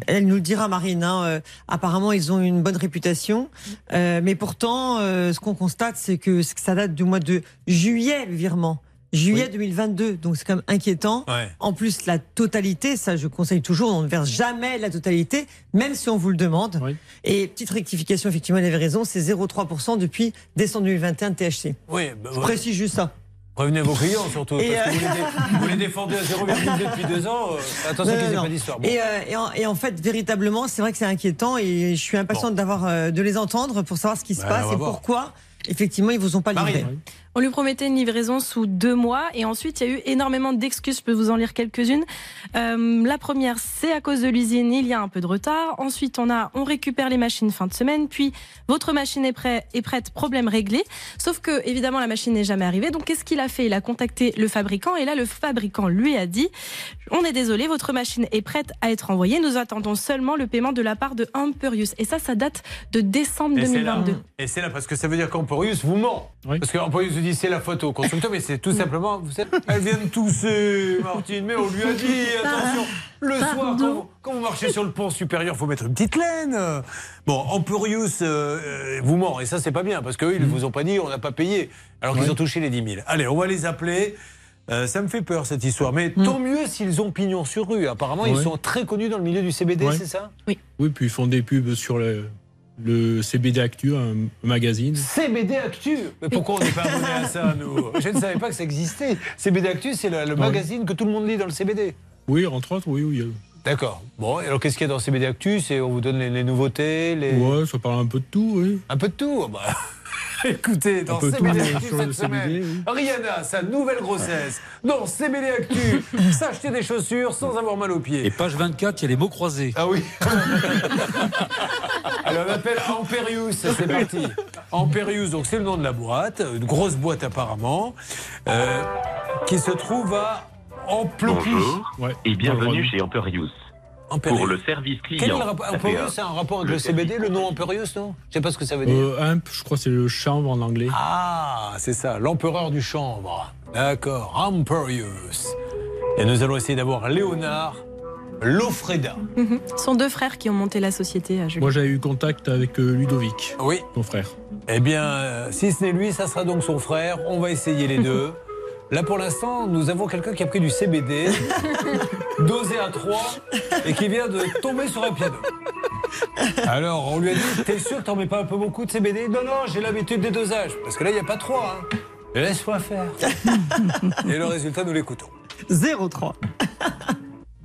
Elle nous le dira, Marine. hein, euh, apparemment, ils ont une bonne réputation. Euh, mais pourtant, euh, ce qu'on constate, c'est que que ça date du mois de juillet, le virement. Juillet 2022. Donc, c'est quand même inquiétant. Ouais. En plus, la totalité, ça, je conseille toujours, on ne verse jamais la totalité, même si on vous le demande. Et petite rectification, effectivement, elle avait raison, c'est 0,3% depuis décembre 2021 de THC. Oui, bah, Je précise juste ça. Prévenez vos clients surtout. Et, parce que vous, euh, les dé- vous les défendez à 0,2 depuis deux ans. euh, attention qu'ils n'aient pas d'histoire. Bon. Et, euh, et, en, et en fait, véritablement, c'est vrai que c'est inquiétant et je suis impatiente d'avoir euh, de les entendre pour savoir ce qui se Bah, passe et voir. pourquoi, effectivement, ils vous ont pas livré. On lui promettait une livraison sous deux mois et ensuite il y a eu énormément d'excuses. Je peux vous en lire quelques-unes. Euh, la première, c'est à cause de l'usine, il y a un peu de retard. Ensuite, on a, on récupère les machines fin de semaine. Puis votre machine est, prêt, est prête, problème réglé. Sauf que évidemment la machine n'est jamais arrivée. Donc qu'est-ce qu'il a fait? Il a contacté le fabricant et là le fabricant lui a dit on est désolé, votre machine est prête à être envoyée. Nous attendons seulement le paiement de la part de Amperius. Et ça, ça date de décembre Et c'est là, 2022. et c'est là parce que ça veut dire qu'Emporius vous ment. Parce qu'Emporius vous dit c'est la faute au constructeur, mais c'est tout simplement, vous savez, elle vient de tousser, Martine, mais on lui a dit, attention, le soir, quand vous, quand vous marchez sur le pont supérieur, faut mettre une petite laine. Bon, Emporius euh, euh, vous ment, et ça c'est pas bien, parce qu'eux, ils ne vous ont pas dit, on n'a pas payé, alors qu'ils Ouais. ont touché les 10 000. Allez, on va les appeler. Euh, ça me fait peur cette histoire, mais tant mieux s'ils ont pignon sur rue. Apparemment, ils sont très connus dans le milieu du CBD, Ouais. c'est ça? Oui. Oui, puis ils font des pubs sur le, le CBD Actu, un magazine. CBD Actu Mais pourquoi on n'est pas abonné à ça, nous? Je ne savais pas que ça existait. CBD Actu, c'est le, magazine que tout le monde lit dans le CBD. Oui, entre autres, oui, oui. D'accord. Bon, et alors qu'est-ce qu'il y a dans CBD Actu? C'est on vous donne les, les nouveautés, les... Ouais, ça parle un peu de tout, oui. Un peu de tout bah. Écoutez, dans CBD Actu cette semaine, Rihanna, sa nouvelle grossesse. Dans CBD Actu, s'acheter des chaussures sans avoir mal aux pieds. Et page 24, il y a les mots croisés. Ah oui. Alors on appelle Amperius, c'est parti. Amperius, donc c'est le nom de la boîte, une grosse boîte apparemment, euh, qui se trouve à Amplepuis. Bonjour et bienvenue chez Amperius. Pour le service Quel client. est le rapport ça fait Amperius, un- c'est un rapport avec le, le CBD, le nom Amperius, non? Je sais pas ce que ça veut dire. Euh, Imp, je crois que c'est le chambre en anglais. Ah, c'est ça, l'empereur du chanvre. D'accord, Amperius. Et nous allons essayer d'avoir Léonard Lofreda. Mhm. Ce sont deux frères qui ont monté la société à Julien. Moi, j'avais eu contact avec euh, Ludovic, Oui. ton frère. Eh bien, euh, si ce n'est lui, ça sera donc son frère. On va essayer les deux. Là, pour l'instant, nous avons quelqu'un qui a pris du CBD, dosé à 3, et qui vient de tomber sur un piano. Alors, on lui a dit T'es sûr que t'en mets pas un peu beaucoup de CBD Non, non, j'ai l'habitude des dosages. Parce que là, il n'y a pas 3. Hein. Laisse-moi faire. et le résultat, nous l'écoutons. 0,3.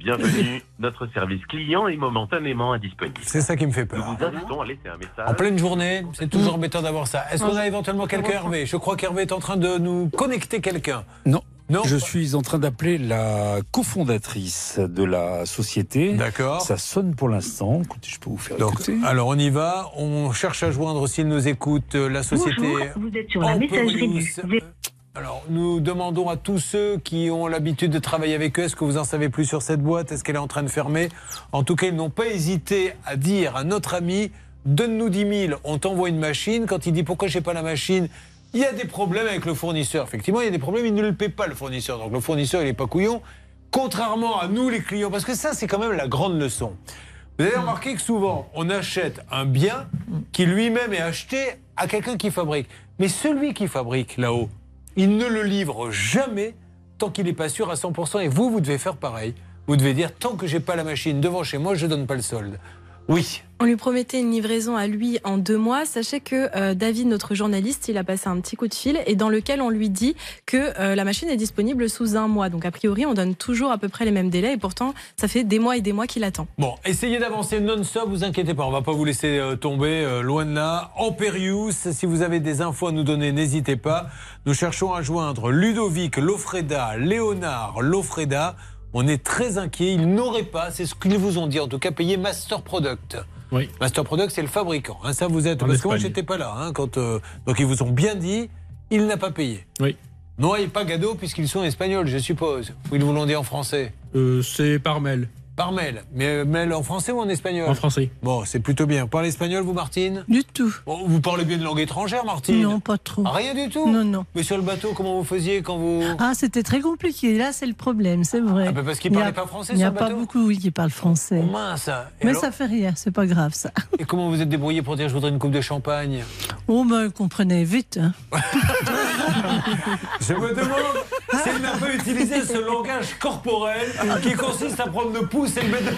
Bienvenue. Notre service client est momentanément indisponible. C'est ça qui me fait peur. Nous vous invitons à laisser un message. En pleine journée, c'est toujours embêtant d'avoir ça. Est-ce qu'on a éventuellement quelqu'un, Hervé? Je crois qu'Hervé est en train de nous connecter quelqu'un. Non. Non. Je suis en train d'appeler la cofondatrice de la société. D'accord. Ça sonne pour l'instant. Écoutez, je peux vous faire Donc, écouter. alors on y va. On cherche à joindre, s'il nous écoute, euh, la société. Bonjour, vous êtes sur la messagerie. Alors, nous demandons à tous ceux qui ont l'habitude de travailler avec eux, est-ce que vous en savez plus sur cette boîte? Est-ce qu'elle est en train de fermer? En tout cas, ils n'ont pas hésité à dire à notre ami, donne-nous 10 000, on t'envoie une machine. Quand il dit, pourquoi j'ai pas la machine? Il y a des problèmes avec le fournisseur. Effectivement, il y a des problèmes, il ne le paie pas, le fournisseur. Donc le fournisseur, il n'est pas couillon. Contrairement à nous, les clients, parce que ça, c'est quand même la grande leçon. Vous avez remarqué que souvent, on achète un bien qui lui-même est acheté à quelqu'un qui fabrique. Mais celui qui fabrique là-haut, il ne le livre jamais tant qu'il n'est pas sûr à 100%. Et vous, vous devez faire pareil. Vous devez dire, tant que j'ai pas la machine devant chez moi, je donne pas le solde. Oui. On lui promettait une livraison à lui en deux mois. Sachez que euh, David, notre journaliste, il a passé un petit coup de fil et dans lequel on lui dit que euh, la machine est disponible sous un mois. Donc a priori, on donne toujours à peu près les mêmes délais et pourtant, ça fait des mois et des mois qu'il attend. Bon, essayez d'avancer non-stop, vous inquiétez pas, on va pas vous laisser euh, tomber loin de là. Amperius, si vous avez des infos à nous donner, n'hésitez pas. Nous cherchons à joindre Ludovic Lofreda, Léonard Lofreda. On est très inquiets, ils n'auraient pas, c'est ce qu'ils vous ont dit en tout cas, payé Master Product. Oui. Master Product, c'est le fabricant. hein, ça, vous êtes. En parce que moi, j'étais pas là. hein, quand, euh, donc, ils vous ont bien dit, il n'a pas payé. Oui. Non, et pas Gado, puisqu'ils sont espagnols, je suppose. Ou ils vous l'ont dit en français Euh, c'est par mail. Par mail. Mais euh, mail en français ou en espagnol En français. Bon, c'est plutôt bien. Vous parlez espagnol, vous, Martine Du tout. Bon, Vous parlez bien de langue étrangère, Martine Non, pas trop. Ah, Rien du tout Non, non. Mais sur le bateau, comment vous faisiez quand vous. Ah, c'était très compliqué. Là, c'est le problème, c'est vrai. Ah, bah, parce qu'ils a- parlaient pas français Il n'y sur a le pas bateau beaucoup, oui, qui parlent français. Oh, mince Et Mais alors ça fait rien, c'est pas grave, ça. Et comment vous êtes débrouillé pour dire je voudrais une coupe de champagne? Oh, ben, ils comprenaient vite. hein. Je me demande s'il n'a pas utilisé ce langage corporel qui consiste à prendre le pouce et le mettre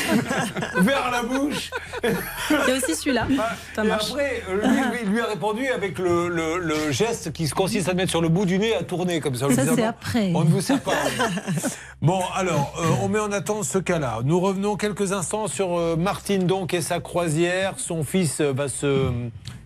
vers la bouche. Il y a aussi celui-là. Et marche. après, euh, lui, lui- lui a répondu avec le, le- le geste qui consiste à le mettre sur le bout du nez à tourner comme ça. Ça, c'est après. On ne vous sert pas. Bon, alors, euh, on met en attente ce cas-là. Nous revenons quelques instants sur euh, Martine donc et sa croisière. Son fils euh, va se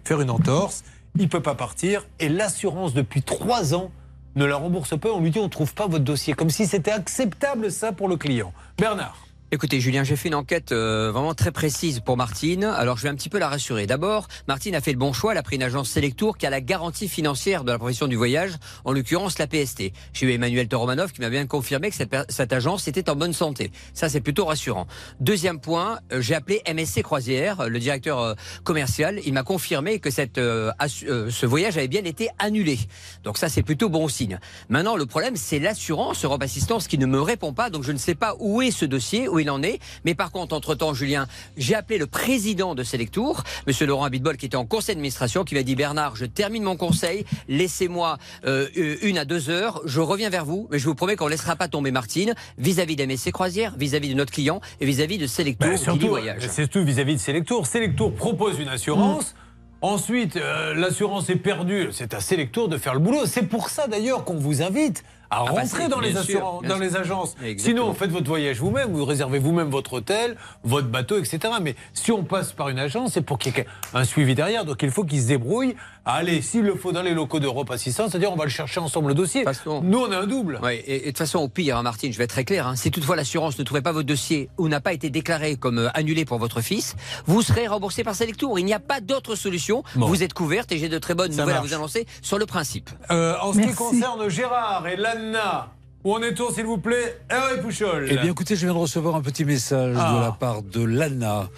faire une entorse. Il peut pas partir. Et l'assurance, depuis trois ans, ne la rembourse pas. On lui dit on trouve pas votre dossier. Comme si c'était acceptable ça pour le client. Bernard. Écoutez, Julien, j'ai fait une enquête euh, vraiment très précise pour Martine. Alors, je vais un petit peu la rassurer. D'abord, Martine a fait le bon choix. Elle a pris une agence Selectour qui a la garantie financière de la profession du voyage, en l'occurrence la PST. J'ai eu Emmanuel Toromanov qui m'a bien confirmé que cette, cette agence était en bonne santé. Ça, c'est plutôt rassurant. Deuxième point, euh, j'ai appelé MSC Croisière, le directeur euh, commercial. Il m'a confirmé que cette, euh, ce voyage avait bien été annulé. Donc ça, c'est plutôt bon signe. Maintenant, le problème, c'est l'assurance Europe Assistance qui ne me répond pas. Donc je ne sais pas où est ce dossier, il en est. Mais par contre, entre-temps, Julien, j'ai appelé le président de Selectour, Monsieur Laurent Abitbol, qui était en conseil d'administration, qui m'a dit Bernard, je termine mon conseil, laissez-moi euh, une à deux heures, je reviens vers vous, mais je vous promets qu'on ne laissera pas tomber Martine vis-à-vis d'MSC Croisière, vis-à-vis de notre client et vis-à-vis de Selectour Ben, Guinée surtout, Voyage. c'est surtout vis-à-vis de Selectour. Selectour propose une assurance. Mm. Ensuite, euh, l'assurance est perdue. C'est à Selectour de faire le boulot. C'est pour ça d'ailleurs qu'on vous invite à Ah, bah, rentrer dans les sûr, dans les agences. Sinon, faites votre voyage vous-même, vous réservez vous-même votre hôtel, votre bateau, etc. Mais si on passe par une agence, c'est pour qu'il y ait un suivi derrière. Donc il faut qu'ils se débrouillent aller, s'il le faut, dans les locaux d'Europe Assistance, c'est-à-dire on va le chercher ensemble le dossier. Nous, on a un double. Ouais, et, de toute façon, au pire, hein, Martine, je vais être très clair, hein, si toutefois l'assurance ne trouvait pas votre dossier ou n'a pas été déclaré comme euh, annulé pour votre fils, vous serez remboursé par Selectour. Il n'y a pas d'autre solution. Bon. Vous êtes couverte et j'ai de très bonnes Ça nouvelles marche. à vous annoncer sur le principe. Euh, en ce qui concerne Gérard et Lanna, où en est-on, s'il vous plaît? Hervé Pouchol. Eh bien, écoutez, je viens de recevoir un petit message Ah. de la part de l'ANA.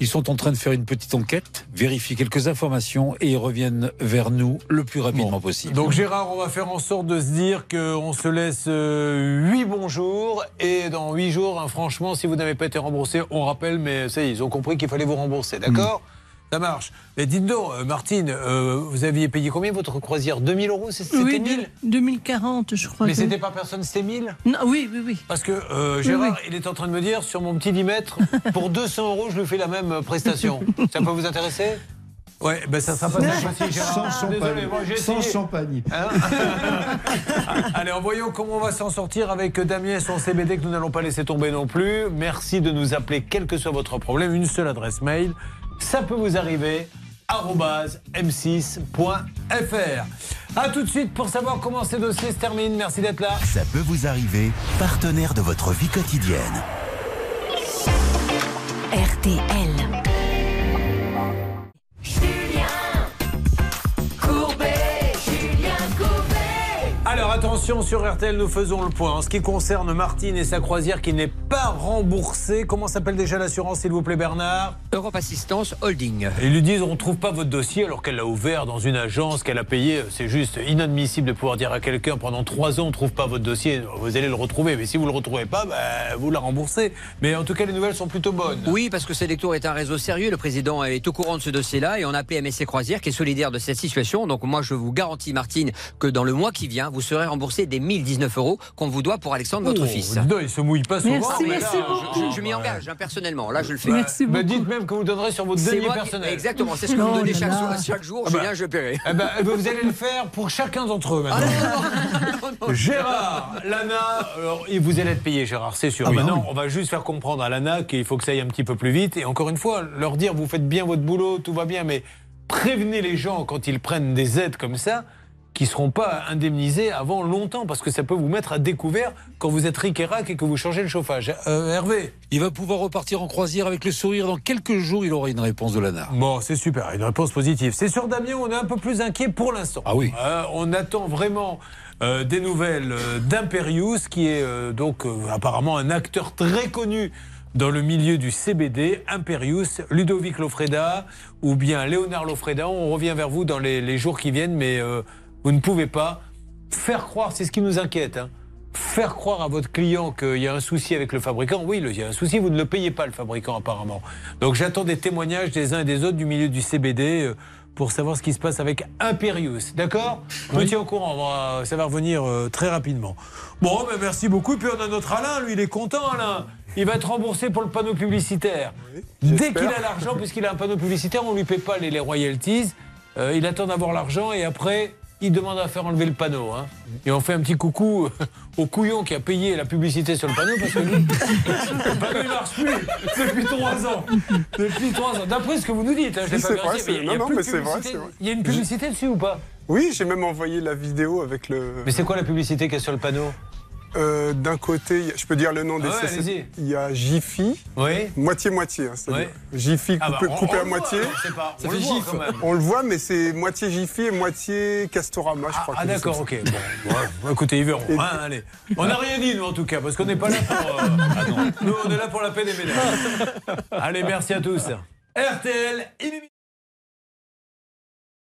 Ils sont en train de faire une petite enquête, vérifient quelques informations et ils reviennent vers nous le plus rapidement possible. Donc Gérard, on va faire en sorte de se dire qu'on se laisse 8 bons jours et dans 8 jours, hein, franchement, si vous n'avez pas été remboursé, on rappelle, mais ça y est, ils ont compris qu'il fallait vous rembourser, d'accord? Hmm. Ça marche. Mais dites donc, euh, Martine, euh, vous aviez payé combien votre croisière? 2000 euros c'est- C'était Oui, 1000 de- 2040, je crois. Mais que- c'était pas personne, c'était 1000 Non, oui, oui, oui. Parce que euh, Gérard, oui. il est en train de me dire, sur mon petit 10 mètres, pour 200 euros, je lui fais la même prestation. ça peut vous intéresser? Ouais, ben ça sera pas aussi, Gérard. Sans Je suis champagne. Désolé, moi Sans champagne. Hein? Allez, en voyant comment on va s'en sortir avec Damien et son CBD que nous n'allons pas laisser tomber non plus. Merci de nous appeler, quel que soit votre problème. Une seule adresse mail. Ça peut vous arriver arobase m6.fr. A tout de suite pour savoir comment ces dossiers se terminent. Merci d'être là. Ça peut vous arriver, partenaire de votre vie quotidienne. RTL. Courbet, Julien Courbet. Alors attention, sur RTL, nous faisons le point. En ce qui concerne Martine et sa croisière qui n'est pas remboursée, comment s'appelle déjà l'assurance, s'il vous plaît, Bernard? Europe Assistance Holding. Ils lui disent on ne trouve pas votre dossier alors qu'elle l'a ouvert dans une agence qu'elle a payé. C'est juste inadmissible de pouvoir dire à quelqu'un pendant trois ans on ne trouve pas votre dossier, vous allez le retrouver. Mais si vous ne le retrouvez pas, bah, vous la remboursez. Mais en tout cas, les nouvelles sont plutôt bonnes. Oui, parce que Selectour est un réseau sérieux. Le président est au courant de ce dossier-là et on a appelé MSC Croisière qui est solidaire de cette situation. Donc moi, je vous garantis, Martine, que dans le mois qui vient, vous serez remboursé des 1019 euros qu'on vous doit pour Alexandre, votre Oh, fils. donc, il se mouille pas souvent. Merci, mais merci là, beaucoup. Je, je m'y engage hein, personnellement. Là, je le fais. Bah, bah, dites même que vous donnerez sur votre denier personnel. Exactement, c'est ce que vous Oh donnez chaque, soir- chaque jour. Ah bah, Julien, je paierai. Eh ben, eh ben, vous allez le faire pour chacun d'entre eux maintenant. Gérard, Lana, alors, et vous allez être payé, Gérard, c'est sûr. Ah bah Maintenant, oui. on va juste faire comprendre à Lana qu'il faut que ça aille un petit peu plus vite. Et encore une fois, leur dire vous faites bien votre boulot, tout va bien, mais prévenez les gens quand ils prennent des aides comme ça qui ne seront pas indemnisés avant longtemps parce que ça peut vous mettre à découvert quand vous êtes ric et rac et que vous changez le chauffage. Euh, Hervé Il va pouvoir repartir en croisière avec le sourire. Dans quelques jours, il aura une réponse de l'ANA. Bon, c'est super, une réponse positive. C'est sur Damien, on est un peu plus inquiet pour l'instant. Ah oui. Euh, on attend vraiment euh, des nouvelles euh, d'Imperius, qui est euh, donc euh, apparemment un acteur très connu dans le milieu du CBD, Imperius, Ludovic Lofreda ou bien Léonard Lofreda. On revient vers vous dans les, les jours qui viennent, mais euh, vous ne pouvez pas faire croire, c'est ce qui nous inquiète, hein, faire croire à votre client qu'il y a un souci avec le fabricant. Oui, il y a un souci, vous ne le payez pas le fabricant apparemment. Donc j'attends des témoignages des uns et des autres du milieu du CBD euh, pour savoir ce qui se passe avec Imperius. D'accord? Je me tiens au courant, on va- ça va revenir euh, très rapidement. Bon, ben merci beaucoup. Puis on a notre Alain, lui il est content Alain. Il va être remboursé pour le panneau publicitaire. Dès qu'il a l'argent, puisqu'il a un panneau publicitaire, on ne lui paie pas les, les royalties. Euh, il attend d'avoir l'argent et après, il demande à faire enlever le panneau. hein. Et on fait un petit coucou au couillon qui a payé la publicité sur le panneau parce que lui, le panneau il marche plus depuis trois ans. Depuis trois ans. D'après ce que vous nous dites, hein, je Si, pas vrai, mais il y a non, non, mais c'est vrai, publicité. c'est vrai. Il y a une publicité dessus ou pas? Oui, j'ai même envoyé la vidéo avec le. Mais c'est quoi la publicité qu'il y a sur le panneau? Euh, D'un côté, je peux dire le nom des Ah ouais, sociétés. allez-y. Il y a Jiffy, Oui. moitié-moitié. hein, c'est-à-dire Ouais. Jiffy Ah bah, coupé, on- coupé on à voit, moitié. alors, c'est pas- Ça on fait le voit quand même. On le voit, mais c'est moitié Jiffy et moitié Castorama, je crois. Ah que c'est d'accord, ça. ok. Bon, écoutez, ils verront. hein, allez. On n'a rien dit, nous, en tout cas, parce qu'on n'est pas là pour... euh, ah non. Nous, on est là pour la paix des ménages. Allez, merci à tous. RTL.